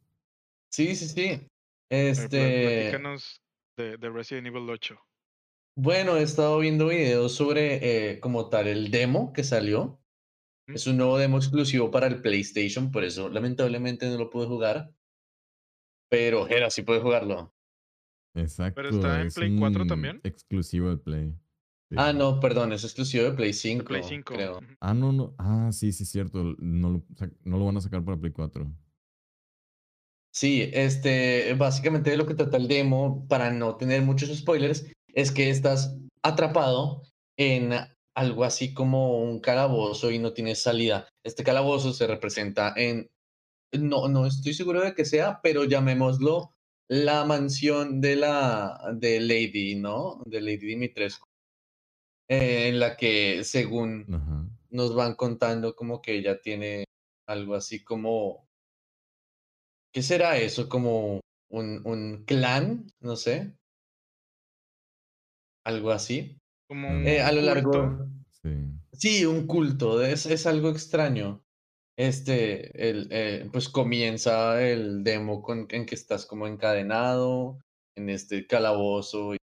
sí, sí, sí. Este. Platícanos de, de, Resident Evil 8. Bueno, he estado viendo videos sobre eh, como tal el demo que salió. Es un nuevo demo exclusivo para el PlayStation, por eso lamentablemente no lo pude jugar. Pero era sí puede jugarlo. Exacto. Pero está en Play 4 también. Exclusivo de Play. Ah, no, perdón, es exclusivo de Play 5. Play 5. Creo. Ah, no, no. Ah, sí, sí, cierto. No lo, no lo van a sacar para Play 4. Sí, este, básicamente de lo que trata el demo, para no tener muchos spoilers, es que estás atrapado en algo así como un calabozo y no tienes salida. Este calabozo se representa en, no, no estoy seguro de que sea, pero llamémoslo la mansión de la, de Lady, ¿no? De Lady Dimitrescu. Eh, en la que según nos van contando como que ella tiene algo así como, ¿qué será eso? Como un, un clan, no sé. Algo así. Como eh, a lo largo. Sí. sí, un culto, es, es algo extraño. Este, el, eh, pues comienza el demo con, en que estás como encadenado en este calabozo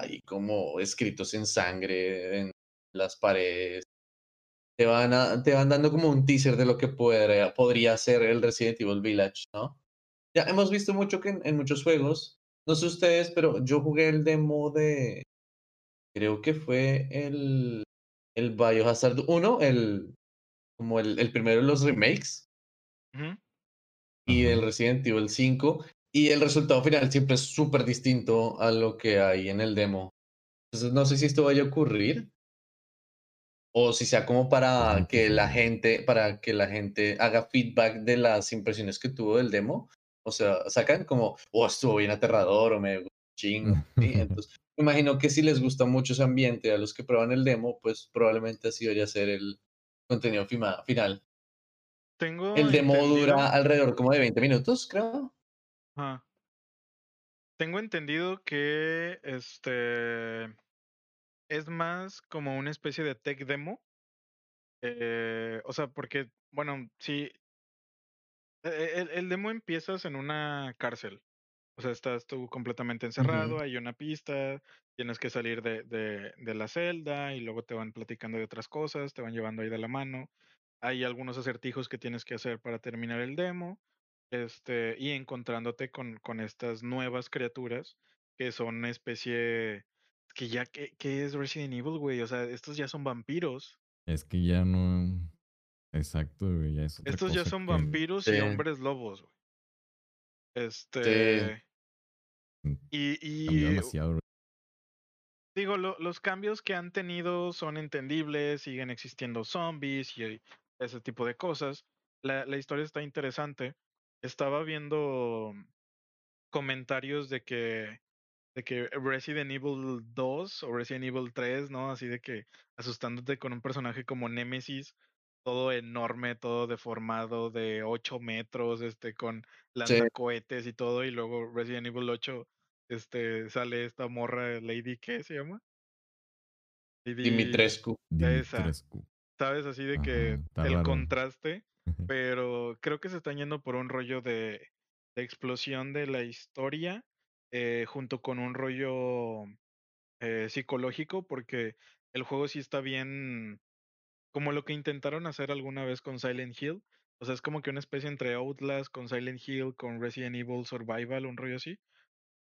ahí como escritos en sangre en las paredes. Te van, te van dando como un teaser de lo que podría, podría ser el Resident Evil Village, ¿no? Ya hemos visto mucho que en, muchos juegos, no sé ustedes, pero yo jugué el demo de, creo que fue el, el Biohazard 1, el, como el, el primero de los remakes, y el Resident Evil 5, y el resultado final siempre es súper distinto a lo que hay en el demo. Entonces no sé si esto vaya a ocurrir o si sea como para que la gente, para que la gente haga feedback de las impresiones que tuvo del demo. O sea, sacan como, oh, estuvo bien aterrador o me gustó chingo. Entonces, me imagino que si les gusta mucho ese ambiente a los que prueban el demo, pues probablemente así debería ser el contenido final. Tengo el demo dura alrededor como de 20 minutos, creo. Tengo entendido que este es más como una especie de tech demo. Eh, o sea, porque, bueno, sí. E, e, el, demo empiezas en una cárcel. O sea, estás tú completamente encerrado, hay una pista, tienes que salir de, de, de, la celda y luego te van platicando de otras cosas, te van llevando ahí de la mano. Hay algunos acertijos que tienes que hacer para terminar el demo. Este, y encontrándote con, con estas nuevas criaturas que son una especie que ya que, es Resident Evil, güey. O sea, estos ya son vampiros. Es que ya no. Exacto, güey. Ya es estos ya son vampiros y hombres lobos, güey. Este. Mm, y. y... Digo, los cambios que han tenido son entendibles, siguen existiendo zombies y ese tipo de cosas. La, la historia está interesante estaba viendo comentarios de que de que Resident Evil 2 o Resident Evil 3, ¿no? Así de que asustándote con un personaje como Nemesis, todo enorme, todo deformado, de 8 metros, este, con lanzacohetes y todo, y luego Resident Evil 8, este, sale esta morra Lady, ¿qué se llama? Dimitrescu. Dimitrescu. ¿Sabes? Así de que el contraste pero creo que se están yendo por un rollo de, explosión de la historia eh, junto con un rollo eh, psicológico porque el juego sí está bien como lo que intentaron hacer alguna vez con Silent Hill. O sea, es como que una especie entre Outlast con Silent Hill, con Resident Evil Survival, un rollo así.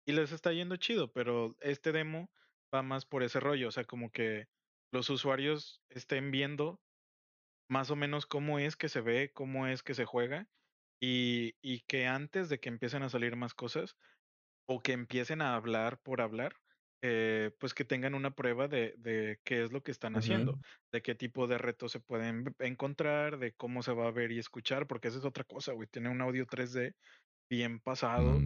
Y les está yendo chido, pero este demo va más por ese rollo. O sea, como que los usuarios estén viendo más o menos cómo es que se ve, cómo es que se juega y, y que antes de que empiecen a salir más cosas o que empiecen a hablar por hablar, eh, pues que tengan una prueba de, de qué es lo que están haciendo, de qué tipo de retos se pueden encontrar, de cómo se va a ver y escuchar, porque esa es otra cosa, güey, tiene un audio 3D bien pasado,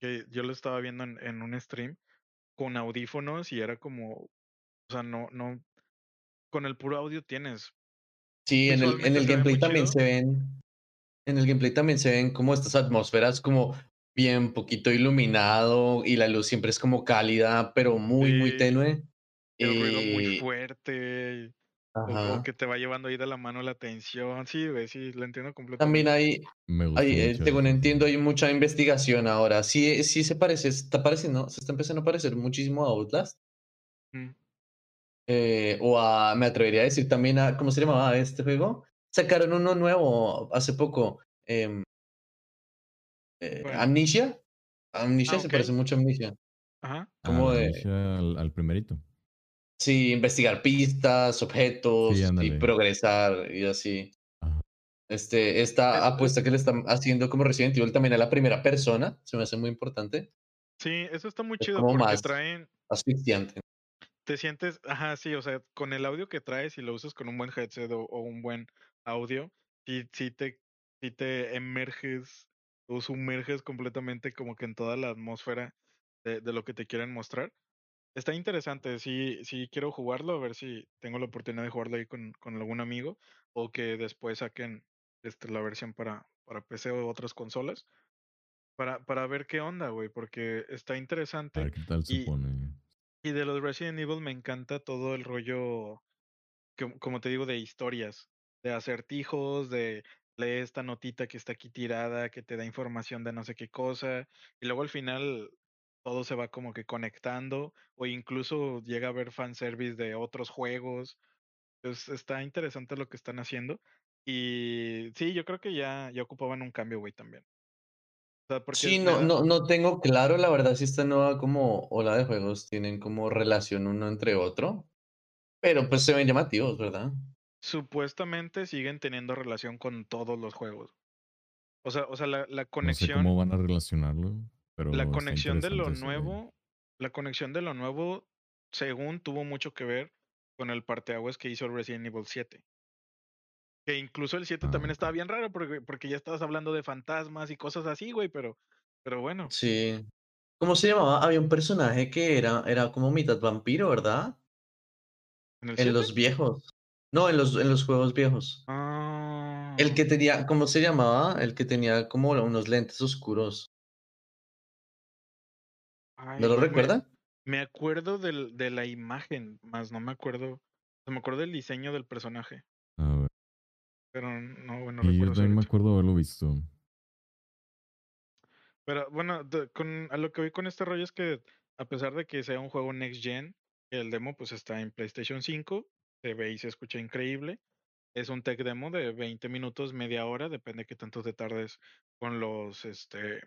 que yo lo estaba viendo en, en un stream con audífonos y era como, o sea, no, no, con el puro audio tienes Sí, en el, en el gameplay también se ven. En el gameplay también se ven como estas atmósferas como bien poquito iluminado y la luz siempre es como cálida, pero muy, muy tenue. El ruido muy fuerte. O, que te va llevando ahí de la mano la atención. Sí, sí, lo entiendo completamente. También hay, hay eh, según entiendo, hay mucha investigación ahora. Sí, sí se parece, está pareciendo, se está empezando a parecer muchísimo a Outlast. Mm. Eh, o a, me atrevería a decir también a, ¿cómo se llamaba este juego? Sacaron uno nuevo hace poco. Eh, eh, Amnesia. Amnesia ah, se parece mucho a Amnesia. Ajá. Como de, al, primerito. Sí, investigar pistas, objetos y progresar y así. Este, esta apuesta que le están haciendo como Resident Evil también a la primera persona se me hace muy importante. Sí, eso está muy chido porque traen asfixiante te sientes, ajá, sí, o sea, con el audio que traes y lo usas con un buen headset o, un buen audio, sí, sí te, sí te emerges o sumerges completamente como que en toda la atmósfera de, de, lo que te quieren mostrar. Está interesante, sí, sí quiero jugarlo, a ver si tengo la oportunidad de jugarlo ahí con, con algún amigo o que después saquen este, la versión para, para PC o otras consolas. Para, para ver qué onda, güey, porque está interesante. A ver qué tal se pone. Y de los Resident Evil me encanta todo el rollo, como te digo, de historias, de acertijos, de lee esta notita que está aquí tirada, que te da información de no sé qué cosa, y luego al final todo se va como que conectando, o incluso llega a haber fanservice de otros juegos. Pues está interesante lo que están haciendo. Y sí, yo creo que ya, ya ocupaban un cambio, güey, también sí, no, no, no tengo claro, la verdad, si esta nueva como ola de juegos tienen como relación uno entre otro, pero pues se ven llamativos, ¿verdad? Supuestamente siguen teniendo relación con todos los juegos. O sea, o sea la, la conexión. No sé cómo van a relacionarlo, pero. La conexión de lo nuevo, la conexión de lo nuevo, según tuvo mucho que ver con el parteaguas que hizo Resident Evil 7. Que incluso el 7 también ah, estaba bien raro porque, porque ya estabas hablando de fantasmas y cosas así, güey, pero, pero bueno. Sí. ¿Cómo se llamaba? Había un personaje que era, era como mitad vampiro, ¿verdad? ¿En, los viejos. No, en los, en los juegos viejos. El que ah. tenía, ¿cómo se llamaba? El que tenía como unos lentes oscuros. ¿No lo recuerda? Me, acuerdo del, de la imagen, más no me acuerdo. me acuerdo del diseño del personaje. Pero no, bueno, y yo también me acuerdo haberlo visto. Pero bueno, con, a lo que vi con este rollo es que a pesar de que sea un juego next gen, el demo pues está en PlayStation 5, se ve y se escucha increíble. Es un tech demo de 20 minutos, media hora, depende de qué tanto te tardes con los este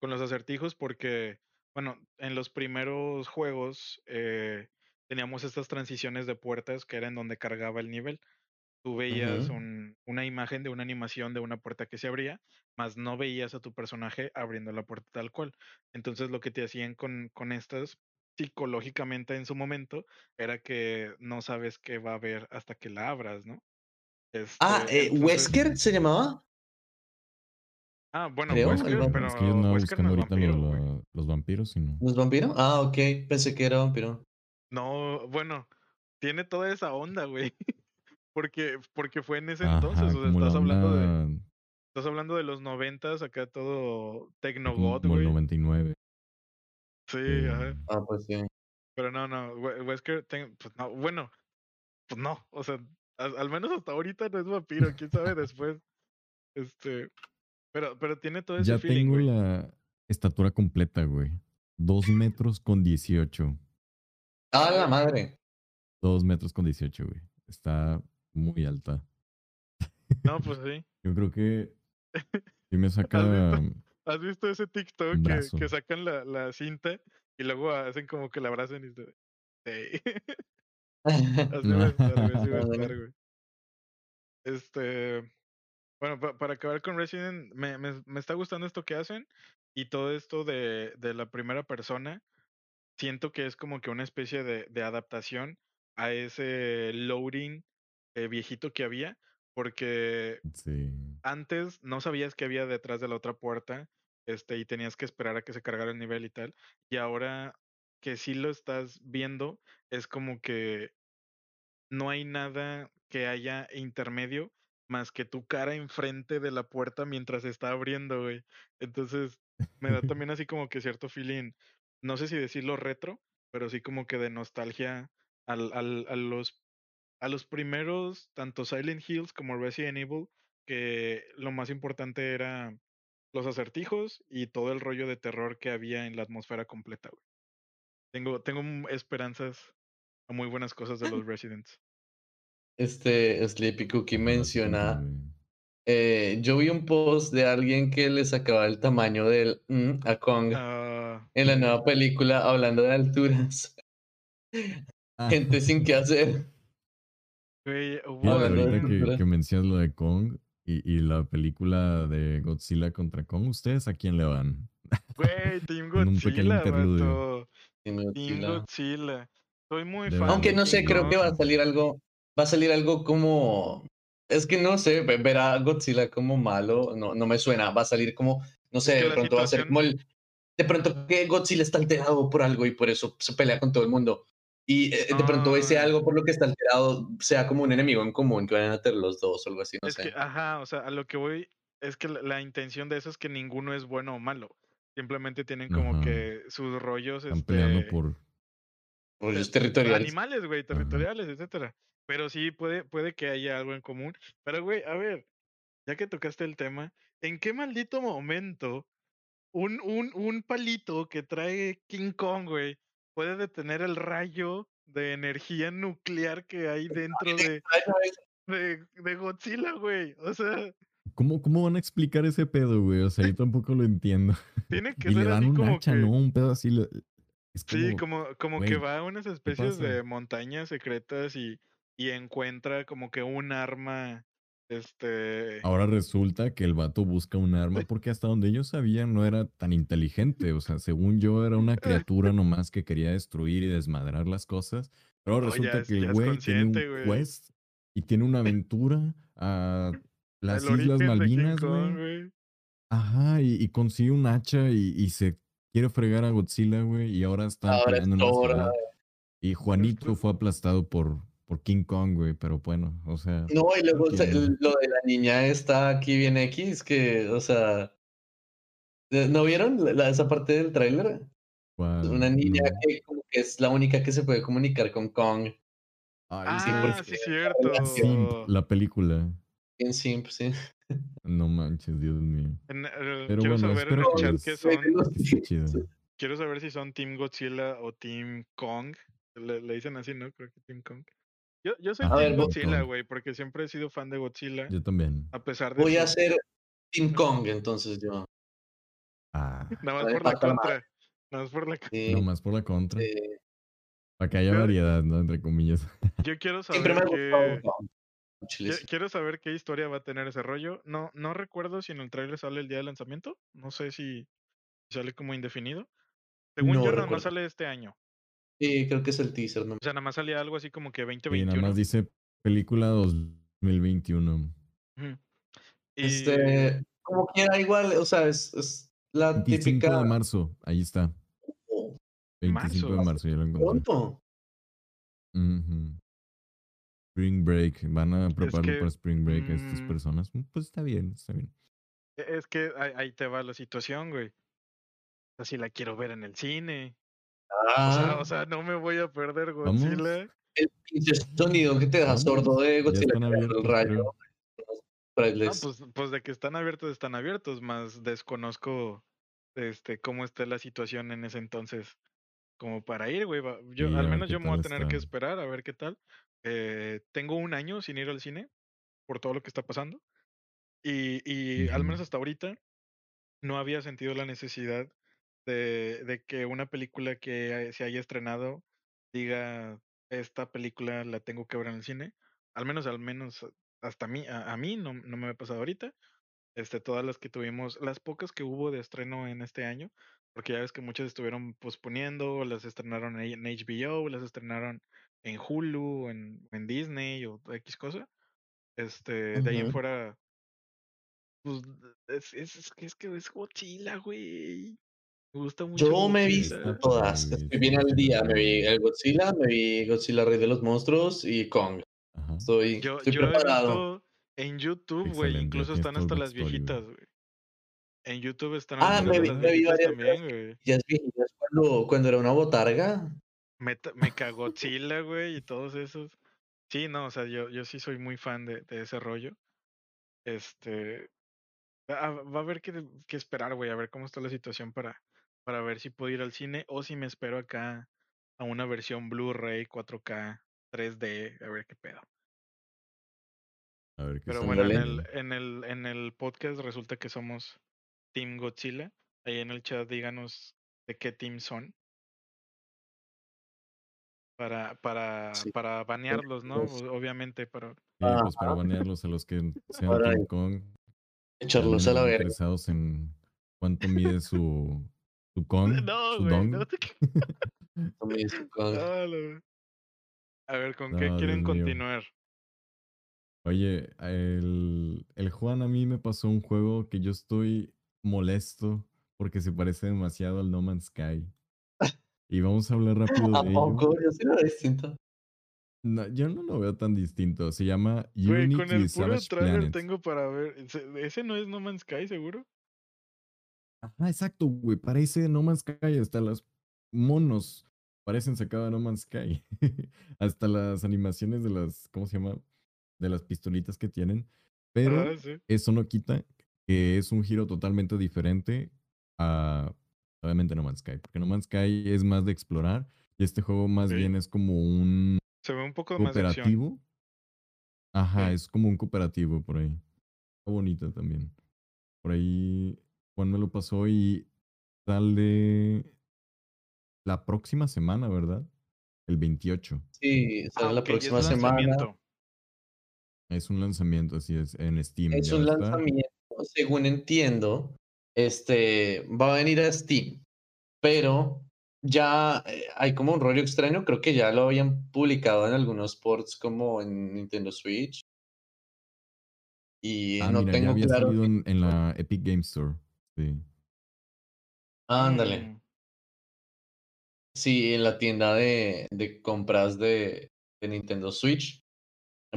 con los acertijos porque bueno, en los primeros juegos eh, teníamos estas transiciones de puertas que era en donde cargaba el nivel tú veías una imagen de una animación de una puerta que se abría, más no veías a tu personaje abriendo la puerta tal cual. Entonces lo que te hacían con, con estas psicológicamente en su momento era que no sabes qué va a haber hasta que la abras, ¿no? ah, este, eh, ¿Wesker se llamaba? Ah, bueno, Wesker, pero es que yo no buscando ahorita los, vampiros, sino... ¿Los vampiros? Ah, ok, pensé que era vampiro. No, bueno, tiene toda esa onda, güey. Porque, porque fue en ese entonces, o sea, estás hablando de. Estás hablando de los noventas, acá todo Tecnogod, güey. el 99. Sí, ajá. Ah, pues sí. Pero no, no, Wesker, pues no, bueno, pues no, o sea, al, menos hasta ahorita no es vampiro, quién sabe después. Este, pero, pero tiene todo ese ya feeling, tengo la estatura completa, güey. Dos metros con dieciocho. ¡Ah, la madre! Dos metros con dieciocho, güey. Está muy alta. No, pues sí. Yo creo que sí me saca. ¿Has visto, ese TikTok que, sacan la, la, cinta y luego hacen como que la abrazan y se. Sí. Así va a estar, güey. Este. Bueno, para acabar con Resident, me, me, me, está gustando esto que hacen y todo esto de, de la primera persona. Siento que es como que una especie de, de adaptación a ese loading eh, viejito que había, porque antes no sabías qué había detrás de la otra puerta, este, y tenías que esperar a que se cargara el nivel y tal, y ahora que sí lo estás viendo, es como que no hay nada que haya intermedio más que tu cara enfrente de la puerta mientras está abriendo, güey. Entonces, me da también así como que cierto feeling, no sé si decirlo retro, pero sí como que de nostalgia al, al, a los a los primeros, tanto Silent Hills como Resident Evil, que lo más importante era los acertijos y todo el rollo de terror que había en la atmósfera completa, Tengo, tengo esperanzas a muy buenas cosas de los Residents. Este Sleepy Cookie menciona. Eh, yo vi un post de alguien que le sacaba el tamaño del mm, a Kong ah. en la nueva película hablando de alturas. Ah. Gente sin qué hacer. Güey, ahorita que, mencionas lo de Kong y, la película de Godzilla contra Kong, ¿ustedes a quién le van? Güey, Team Godzilla, Team Godzilla. Soy muy fan. Aunque no sé, creo que va a salir algo. Va a salir algo como. Es que no sé, ver a Godzilla como malo, no, no me suena. Va a salir como. No sé, de pronto va a ser como el. De pronto que Godzilla está alterado por algo y por eso se pelea con todo el mundo. Y eh, de pronto ese algo por lo que está alterado sea como un enemigo en común que vayan a tener los dos o algo así, no es sé. Que, ajá, o sea, a lo que voy es que la, intención de eso es que ninguno es bueno o malo. Simplemente tienen como que sus rollos. Están peleando este por. Rollos territoriales. Animales, güey, territoriales, etcétera. Pero sí puede, puede que haya algo en común. Pero, güey, a ver, ya que tocaste el tema, ¿en qué maldito momento un, un, un palito que trae King Kong, güey, puede detener el rayo de energía nuclear que hay dentro de, de, de Godzilla, güey. O sea. ¿Cómo, ¿Cómo van a explicar ese pedo, güey? O sea, yo tampoco lo entiendo. Tiene que y ser le dan un hacha, ¿no? Un pedo así. sí, como, como que va a unas especies de montañas secretas y, y encuentra como que un arma este. Ahora resulta que el vato busca un arma porque hasta donde ellos sabían no era tan inteligente. O sea, según yo era una criatura nomás que quería destruir y desmadrar las cosas. Pero resulta que el güey tiene un quest y tiene una aventura a las Islas Malvinas, güey. Ajá, y, consigue un hacha y, se quiere fregar a Godzilla, güey, y ahora están Ahora es una. Y Juanito fue aplastado por, por King Kong, güey, pero bueno, o sea, No, y luego lo de la niña está aquí bien X, que, o sea, ¿no ¿no vieron la- esa parte del tráiler? Una niña No. que como que es la única que se puede comunicar con Kong. Ay, Sí, Ah, sí. Simp, cierto. la película. En Simp, sí. No manches, Dios mío. En- Pero quiero bueno, saber en el que chat son. que chido. Quiero saber si son Team Godzilla o Team Kong. Le, le dicen así, ¿no? Creo que Team Kong. Yo, yo soy A Team ver, Godzilla, güey, porque siempre he sido fan de Godzilla. Yo también. A pesar de Voy a hacer Team Kong, entonces yo. Ah, Nada más por la contra. Nada más por la contra. Sí, nomás por la contra. Para que haya Yo- variedad, ¿no? Entre comillas. Yo quiero Siempre me saber Chiles. Quiero saber qué historia va a tener ese rollo. No, no recuerdo si en el trailer sale el día de lanzamiento. No sé si sale como indefinido. Según No yo, nada más recuerdo. sale este año. Sí, creo que es el teaser, ¿no? O sea, nada más salía algo así como que Y 2021. nada más dice película 2021. Ujú. Y Este, como quiera, igual, o sea, es, es la 25 típica. de marzo, ahí está. Oh, 25 de Marzo. ya lo encontré. pronto. Ujú. Spring Break, van a prepararlo que, para Spring Break a estas mm, personas. Mm, Pues está bien, está bien. e- es que ahí, ahí te va la situación, güey. O sea, si la quiero ver en el cine. O sea, Ah, o sea, no me voy a perder Vamos. Godzilla. el pinche sonido que te deja sordo de Godzilla abiertos, el rayo. No, pues, pues de que están abiertos, están abiertos, más desconozco este cómo está la situación en ese entonces como para ir, güey. Yo, al menos yo me voy a tener que esperar a ver qué tal. Eh, tengo un año sin ir al cine por todo lo que está pasando. Y, y al menos hasta ahorita no había sentido la necesidad de, de que una película que se haya estrenado diga esta película la tengo que ver en el cine. Al menos, al menos hasta a mí, a, a mí no, no me ha pasado ahorita. Este, todas las que tuvimos, las pocas que hubo de estreno en este año, porque ya ves que muchas estuvieron posponiendo, las estrenaron en HBO, las estrenaron en Hulu, en, en Disney o X cosa. Este, de ahí en fuera, pues es, es, es que es que es Godzilla, güey. Me gusta mucho Yo me vi Godzilla. Está todas. Estoy bien al día. Me vi el Godzilla, me vi Godzilla Rey de los Monstruos y Kong. Ajá. Estoy, Yo, estoy yo he preparado. visto en YouTube, güey, incluso están hasta las viejitas, güey. En YouTube están Ah, me vi, las me vi varias también, güey. Ya es viejitas cuando, cuando era una botarga. Me, ta- me cagó Godzilla, güey, y todos esos. Sí, no, o sea, yo, yo sí soy muy fan de, de ese rollo. Este, va, a- va a haber que, que esperar, güey, a ver cómo está la situación para, para ver si puedo ir al cine o si me espero acá a una versión Blu-ray 4K 3D, a ver qué pedo. A ver qué Pero bueno, en el, en el, en el podcast resulta que somos Team Godzilla. Ahí en el chat díganos de qué team son. Para, para, Sí. para banearlos, ¿no? Pues- Obviamente, para. Sí, pues para Ajá. banearlos a los que sean King Kong, echarlos a la están verga. interesados en cuánto mide su, su Kong, No, güey. No la- A ver, ¿con qué No, quieren Dios mío. continuar? Oye, el, el Juan a mí me pasó un juego que yo estoy molesto porque se parece demasiado al No Man's Sky. Y vamos a hablar rápido ¿A de ello. poco? Yo sí lo veo distinto. No, yo no lo veo tan distinto. Se llama Güey, con Unity el puro trailer Planet. tengo para ver. ¿Ese- ¿Ese no es No Man's Sky, seguro? Ajá, exacto, güey. Parece No Man's Sky. Hasta los monos parecen sacados de No Man's Sky. hasta las animaciones de las, ¿cómo se llama? De las pistolitas que tienen. Pero Ah, sí. eso no quita que es un giro totalmente diferente a, obviamente, No Man's Sky. Porque No Man's Sky es más de explorar y este juego más bien es como un Se ve un poco más cooperativo. Ajá, es como un cooperativo por ahí. Está bonito también. Por ahí Juan me lo pasó y sale la próxima semana, ¿verdad? El 28. Sí, sale Ah, la ya es próxima semana. Es un lanzamiento, así es, en Steam. Es ya un lanzamiento, según entiendo, este va a venir a Steam, pero ya eh, hay como un rollo extraño, creo que ya lo habían publicado en algunos ports como en Nintendo Switch. Y Ah, no mira, ya tengo había claro. salido si- en, en la Epic Game Store. Sí. Ándale. Mm, Sí, en la tienda de, de compras de, de Nintendo Switch.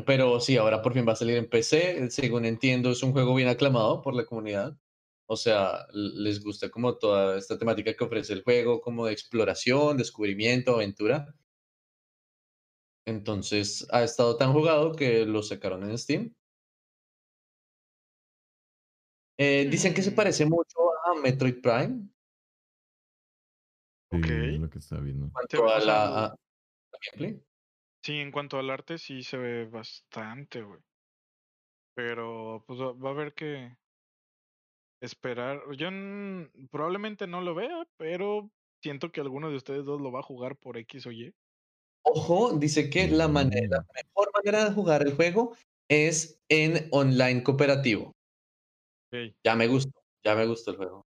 Pero sí, ahora por fin va a salir en PC. Según entiendo, es un juego bien aclamado por la comunidad. O sea, les gusta como toda esta temática que ofrece el juego, como de exploración, descubrimiento, aventura. Entonces, ha estado tan jugado que lo sacaron en Steam. Eh, dicen que se mm. parece mucho a Metroid Prime. Sí, es lo que está viendo. En cuanto a la, gameplay. Sí, en cuanto al arte sí se ve bastante, güey. Pero pues va a haber que esperar. Yo probablemente no lo vea, pero siento que alguno de ustedes dos lo va a jugar por X o Y. Ojo, dice que la manera, la mejor manera de jugar el juego es en online cooperativo. Ya me gustó, ya me gustó el juego.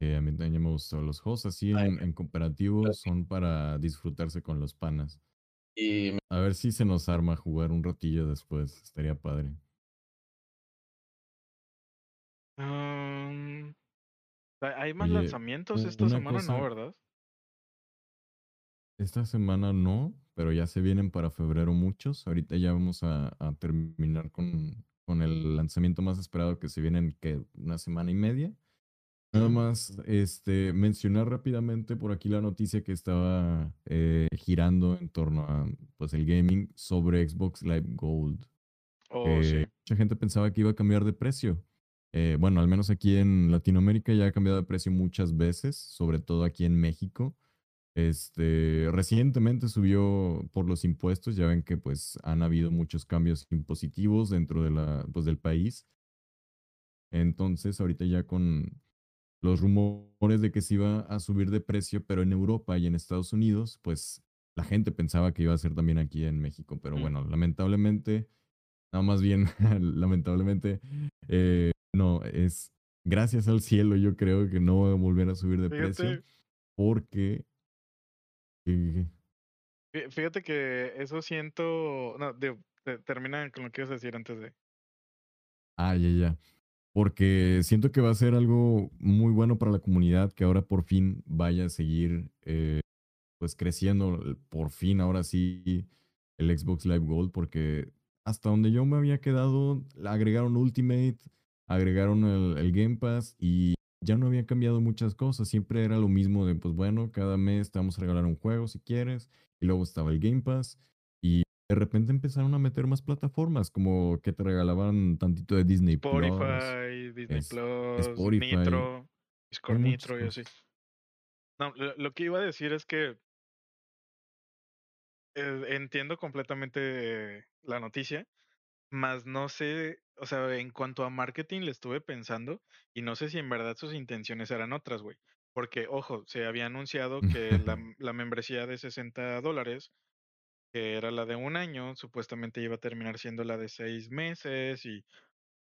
a mí también me gustó. Los juegos así en, en cooperativo son para disfrutarse con los panas. Y A ver si se nos arma jugar un ratillo después. Estaría padre. ¿Hay más lanzamientos esta semana, no, verdad? Esta semana no, pero ya se vienen para febrero muchos. Ahorita ya vamos a, a terminar con, con el lanzamiento más esperado que se viene en que una semana y media. Nada más este, mencionar rápidamente por aquí la noticia que estaba eh, girando en torno a pues, el gaming sobre Xbox Live Gold. Oh, mucha gente pensaba que iba a cambiar de precio. Eh, bueno, al menos aquí en Latinoamérica ya ha cambiado de precio muchas veces, sobre todo aquí en México. Este, recientemente subió por los impuestos, ya ven que pues han habido muchos cambios impositivos dentro de la, pues, del país. Entonces, ahorita ya con los rumores de que se iba a subir de precio, pero en Europa y en Estados Unidos, pues la gente pensaba que iba a ser también aquí en México, pero bueno, lamentablemente, nada más bien, lamentablemente, eh, no, es gracias al cielo, yo creo que no va a volver a subir de precio, porque Fíjate que eso siento. No, termina con lo que ibas a decir antes de. Ah, ya, ya. Porque siento que va a ser algo muy bueno para la comunidad que ahora por fin vaya a seguir eh, pues creciendo, por fin ahora sí el Xbox Live Gold, porque hasta donde yo me había quedado, agregaron Ultimate, agregaron el, el Game Pass y ya no había cambiado muchas cosas, siempre era lo mismo de, pues bueno, cada mes te vamos a regalar un juego si quieres, y luego estaba el Game Pass, y de repente empezaron a meter más plataformas, como que te regalaban tantito de Disney Spotify, Disney Plus, Spotify. Nitro, Discord Nitro y así. No, lo, que iba a decir es que eh, entiendo completamente la noticia, más no sé, o sea, en cuanto a marketing le estuve pensando y no sé si en verdad sus intenciones eran otras, güey. Porque, ojo, se había anunciado que la, la membresía de 60 dólares, que era la de un año, supuestamente iba a terminar siendo la de seis meses y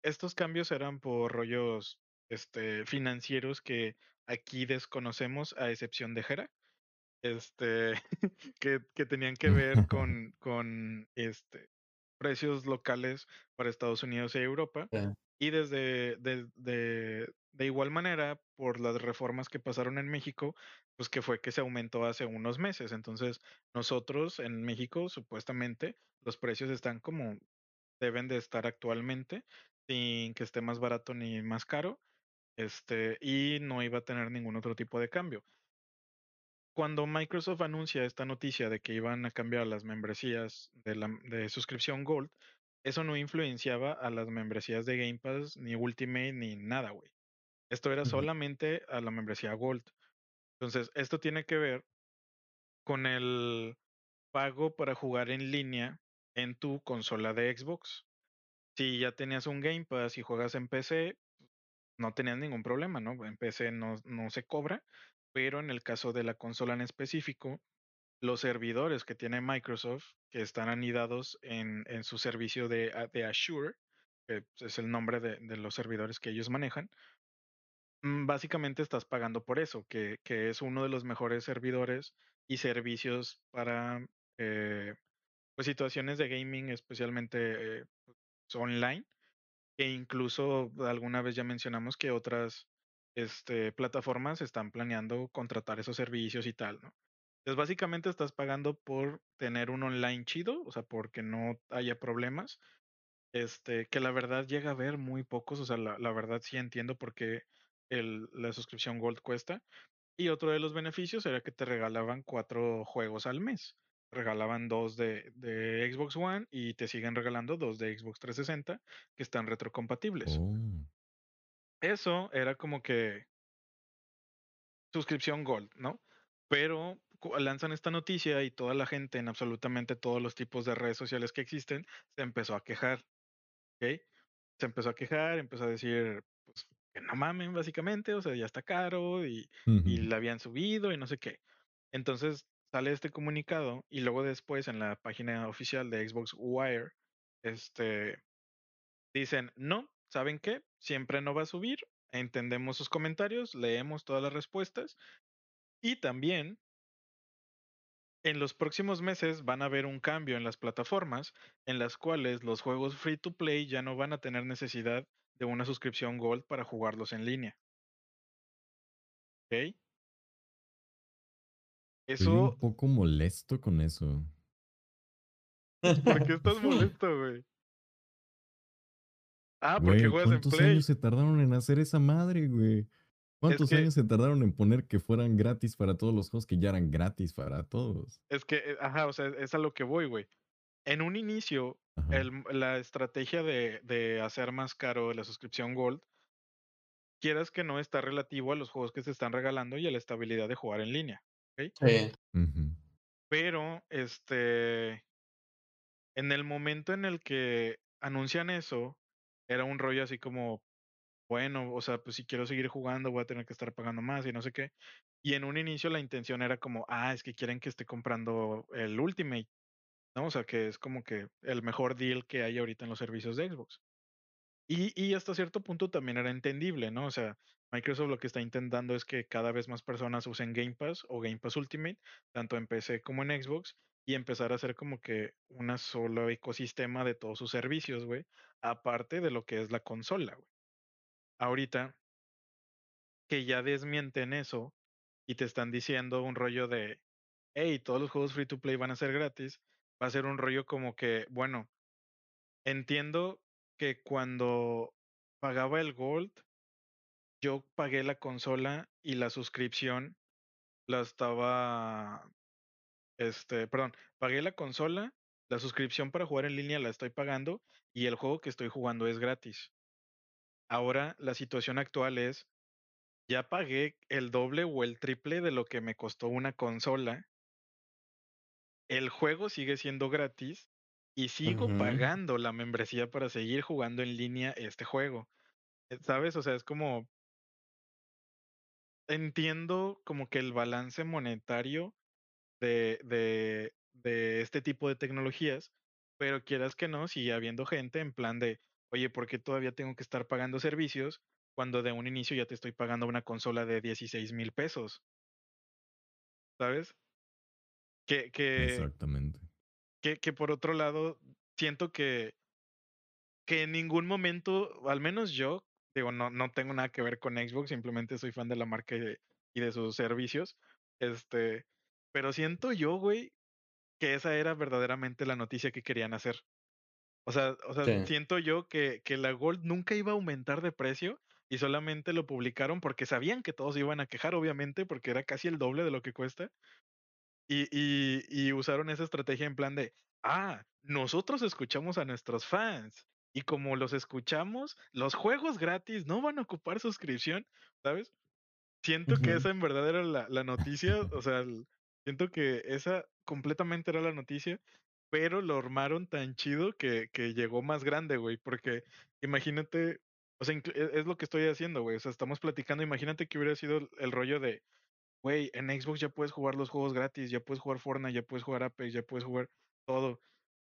estos cambios eran por rollos este, financieros que aquí desconocemos a excepción de Jera este, que, que, tenían que ver con, con este, precios locales para Estados Unidos e Europa. Y desde de, de, igual manera, por las reformas que pasaron en México, pues que fue que se aumentó hace unos meses. Entonces, nosotros en México, supuestamente, los precios están como deben de estar actualmente, sin que esté más barato ni más caro. Este, y no iba a tener ningún otro tipo de cambio cuando Microsoft anuncia esta noticia de que iban a cambiar las membresías de, la, de suscripción Gold, eso no influenciaba a las membresías de Game Pass, ni Ultimate, ni nada, güey. Esto era solamente a la membresía Gold. Entonces, esto tiene que ver con el pago para jugar en línea en tu consola de Xbox. Si ya tenías un Game Pass y juegas en PC, no tenías ningún problema, ¿no? En PC no, no se cobra, pero en el caso de la consola en específico, los servidores que tiene Microsoft, que están anidados en, en su servicio de, de, Azure, que es el nombre de, de, los servidores que ellos manejan, mm, básicamente estás pagando por eso, que, que es uno de los mejores servidores y servicios para eh, pues, situaciones de gaming, especialmente eh, online, e incluso alguna vez ya mencionamos que otras este, plataformas están planeando contratar esos servicios y tal, ¿no? Entonces, básicamente estás pagando por tener un online chido, o sea, porque no haya problemas. Este, que la verdad llega a ver muy pocos, o sea, la, verdad sí entiendo por qué la suscripción Gold cuesta. Y otro de los beneficios era que te regalaban cuatro juegos al mes. Regalaban dos de, de Xbox One y te siguen regalando dos de Xbox 360 que están retrocompatibles. Oh. Eso era como que suscripción Gold, ¿no? Pero lanzan esta noticia y toda la gente en absolutamente todos los tipos de redes sociales que existen se empezó a quejar. ¿Ok? Se empezó a quejar, empezó a decir, pues, que no mamen, básicamente, o sea, ya está caro y, y la habían subido y no sé qué. Entonces sale este comunicado y luego después en la página oficial de Xbox Wire, este, dicen, no, ¿saben qué? Siempre no va a subir, entendemos sus comentarios, leemos todas las respuestas y también en los próximos meses van a haber un cambio en las plataformas en las cuales los juegos free to play ya no van a tener necesidad de una suscripción Gold para jugarlos en línea. ¿Ok? Estoy un poco molesto con eso. ¿Por qué estás molesto, güey? Ah, porque juegas en Play. ¿Cuántos años se tardaron en hacer esa madre, güey? ¿Cuántos años se tardaron en poner que fueran gratis para todos los juegos que ya eran gratis para todos? Es que, eh, ajá, o sea, es a lo que voy, güey. En un inicio, la estrategia de, de, hacer más caro la suscripción Gold, quieras que no está relativo a los juegos que se están regalando y a la estabilidad de jugar en línea. Sí. Pero, este, en el momento en el que anuncian eso, era un rollo así como, bueno, o sea, pues si quiero seguir jugando voy a tener que estar pagando más y no sé qué. Y en un inicio la intención era como, ah, es que quieren que esté comprando el Ultimate, ¿no? O sea, que es como que el mejor deal que hay ahorita en los servicios de Xbox. Y, y hasta cierto punto también era entendible, ¿no? O sea, Microsoft lo que está intentando es que cada vez más personas usen Game Pass o Game Pass Ultimate, tanto en PC como en Xbox, y empezar a hacer como que un solo ecosistema de todos sus servicios, güey, aparte de lo que es la consola, güey. Ahorita que ya desmienten eso y te están diciendo un rollo de, hey, todos los juegos free to play van a ser gratis, va a ser un rollo como que, bueno, entiendo que cuando pagaba el Gold, yo pagué la consola y la suscripción la estaba, este, perdón, pagué la consola, la suscripción para jugar en línea la estoy pagando y el juego que estoy jugando es gratis. Ahora la situación actual es, ya pagué el doble o el triple de lo que me costó una consola. El juego sigue siendo gratis y sigo pagando la membresía para seguir jugando en línea este juego. Eh, ¿Sabes? O sea, es como... Entiendo como que el balance monetario de, de, de este tipo de tecnologías, pero quieras que no, sigue habiendo gente en plan de, oye, ¿por qué todavía tengo que estar pagando servicios cuando de un inicio ya te estoy pagando una consola de 16 mil pesos? ¿Sabes? Que, que, Exactamente. Que, que por otro lado, siento que, que en ningún momento, al menos yo, digo, no, no tengo nada que ver con Xbox, simplemente soy fan de la marca y de, y de sus servicios. Este, pero siento yo, güey, que esa era verdaderamente la noticia que querían hacer. O sea, o sea siento yo que, que la Gold nunca iba a aumentar de precio y solamente lo publicaron porque sabían que todos iban a quejar, obviamente, porque era casi el doble de lo que cuesta. Y, y, y usaron esa estrategia en plan de, ah, nosotros escuchamos a nuestros fans. Y como los escuchamos, los juegos gratis no van a ocupar suscripción, ¿sabes? Siento que esa en verdad era la, la noticia, o sea, siento que esa completamente era la noticia, pero lo armaron tan chido que, que llegó más grande, güey, porque imagínate, o sea, e, es lo que estoy haciendo, güey, o sea, estamos platicando, imagínate que hubiera sido el rollo de, güey, en Xbox ya puedes jugar los juegos gratis, ya puedes jugar Fortnite, ya puedes jugar Apex, ya puedes jugar todo.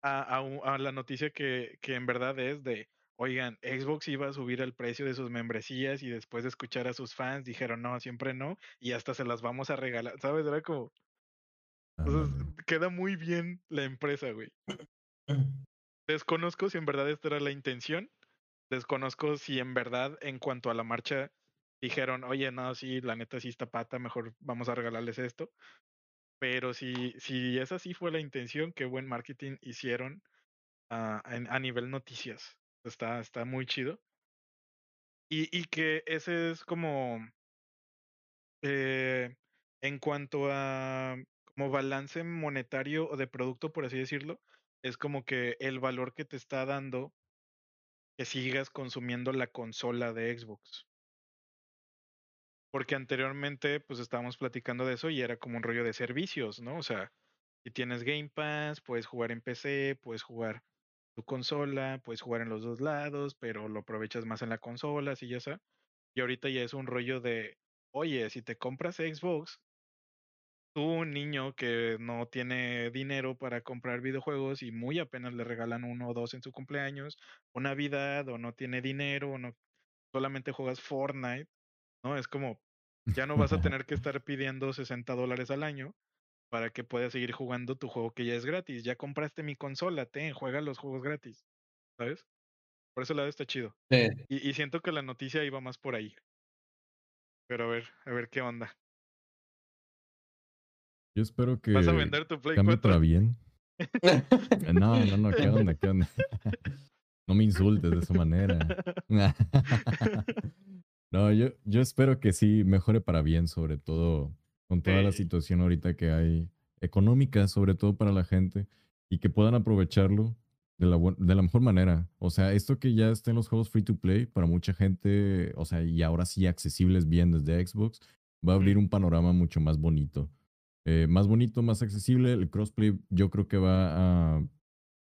A, a, la noticia que, que en verdad es de, oigan, Xbox iba a subir el precio de sus membresías y después de escuchar a sus fans dijeron, no, siempre no, y hasta se las vamos a regalar, ¿sabes? Era como... queda muy bien la empresa, güey. Desconozco si en verdad esta era la intención. Desconozco si en verdad en cuanto a la marcha dijeron, oye, no, sí, la neta sí está pata, mejor vamos a regalarles esto. Pero si, si esa sí fue la intención, qué buen marketing hicieron a, a nivel noticias. Está, está muy chido. Y, y que ese es como, eh, en cuanto a como balance monetario o de producto, por así decirlo, es como que el valor que te está dando que sigas consumiendo la consola de Xbox. Porque anteriormente, pues estábamos platicando de eso y era como un rollo de servicios, ¿no? O sea, si tienes Game Pass, puedes jugar en PC, puedes jugar tu consola, puedes jugar en los dos lados, pero lo aprovechas más en la consola, así ya está. Y ahorita ya es un rollo de, oye, si te compras Xbox, tú, un niño que no tiene dinero para comprar videojuegos y muy apenas le regalan uno o dos en su cumpleaños, o Navidad, o no tiene dinero, o no solamente juegas Fortnite, ¿no? Es como, ya no vas a tener que estar pidiendo 60 dólares al año para que puedas seguir jugando tu juego que ya es gratis. Ya compraste mi consola, ten, juega los juegos gratis, ¿sabes? Por ese lado está chido. Y, y siento que la noticia iba más por ahí. Pero a ver, a ver qué onda. Yo espero que ¿Vas a vender tu Play cambie 4? para bien. No, no, no, ¿qué onda? ¿Qué onda? No me insultes de esa manera. No, yo, yo espero que sí mejore para bien, sobre todo con toda la situación ahorita que hay económica, sobre todo para la gente, y que puedan aprovecharlo de la, de la mejor manera. O sea, esto que ya está en los juegos free to play, para mucha gente, o sea, y ahora sí accesibles bien desde Xbox, va a abrir un panorama mucho más bonito. Eh, más bonito, más accesible. El crossplay yo creo que va a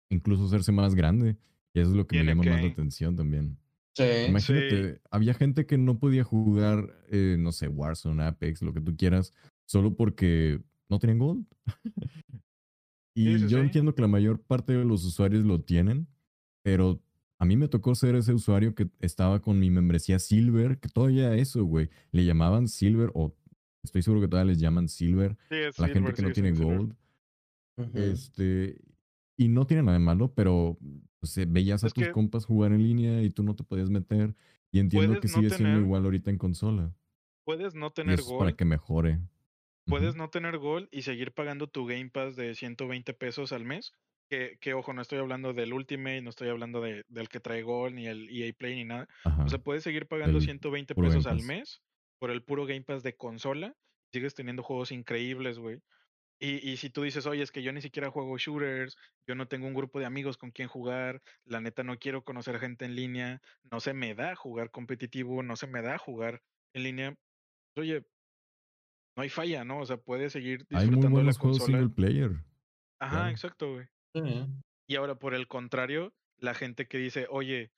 incluso hacerse más grande. Y eso es lo que me llama más la atención también. Sí. Imagínate, había gente que no podía jugar, eh, no sé, Warzone, Apex, lo que tú quieras, solo porque no tenían gold. y yo entiendo que la mayor parte de los usuarios lo tienen, pero a mí me tocó ser ese usuario que estaba con mi membresía Silver, que todavía eso, güey, le llamaban Silver o estoy seguro que todavía les llaman Silver a la gente que no tiene gold. Este, y no tiene nada de malo, pero pues, eh, veías a tus compas jugar en línea y tú no te podías meter. Y entiendo que sigue siendo igual ahorita en consola. Puedes no tener gol. Para que mejore. Puedes no tener gol y seguir pagando tu Game Pass de 120 pesos al mes. Que, que, ojo, no estoy hablando del Ultimate, no estoy hablando de, del que trae gol, ni el EA Play, ni nada. O sea, puedes seguir pagando 120 pesos al mes por el puro Game Pass de consola. Sigues teniendo juegos increíbles, güey. Y, y, si tú dices, oye, es que yo ni siquiera juego shooters, yo no tengo un grupo de amigos con quien jugar, la neta no quiero conocer gente en línea, no se me da jugar competitivo, no se me da jugar en línea, oye, no hay falla, ¿no? O sea, puedes seguir disfrutando hay muy de la juegos consola. single player. Ajá, exacto, güey. Y ahora, por el contrario, la gente que dice, oye,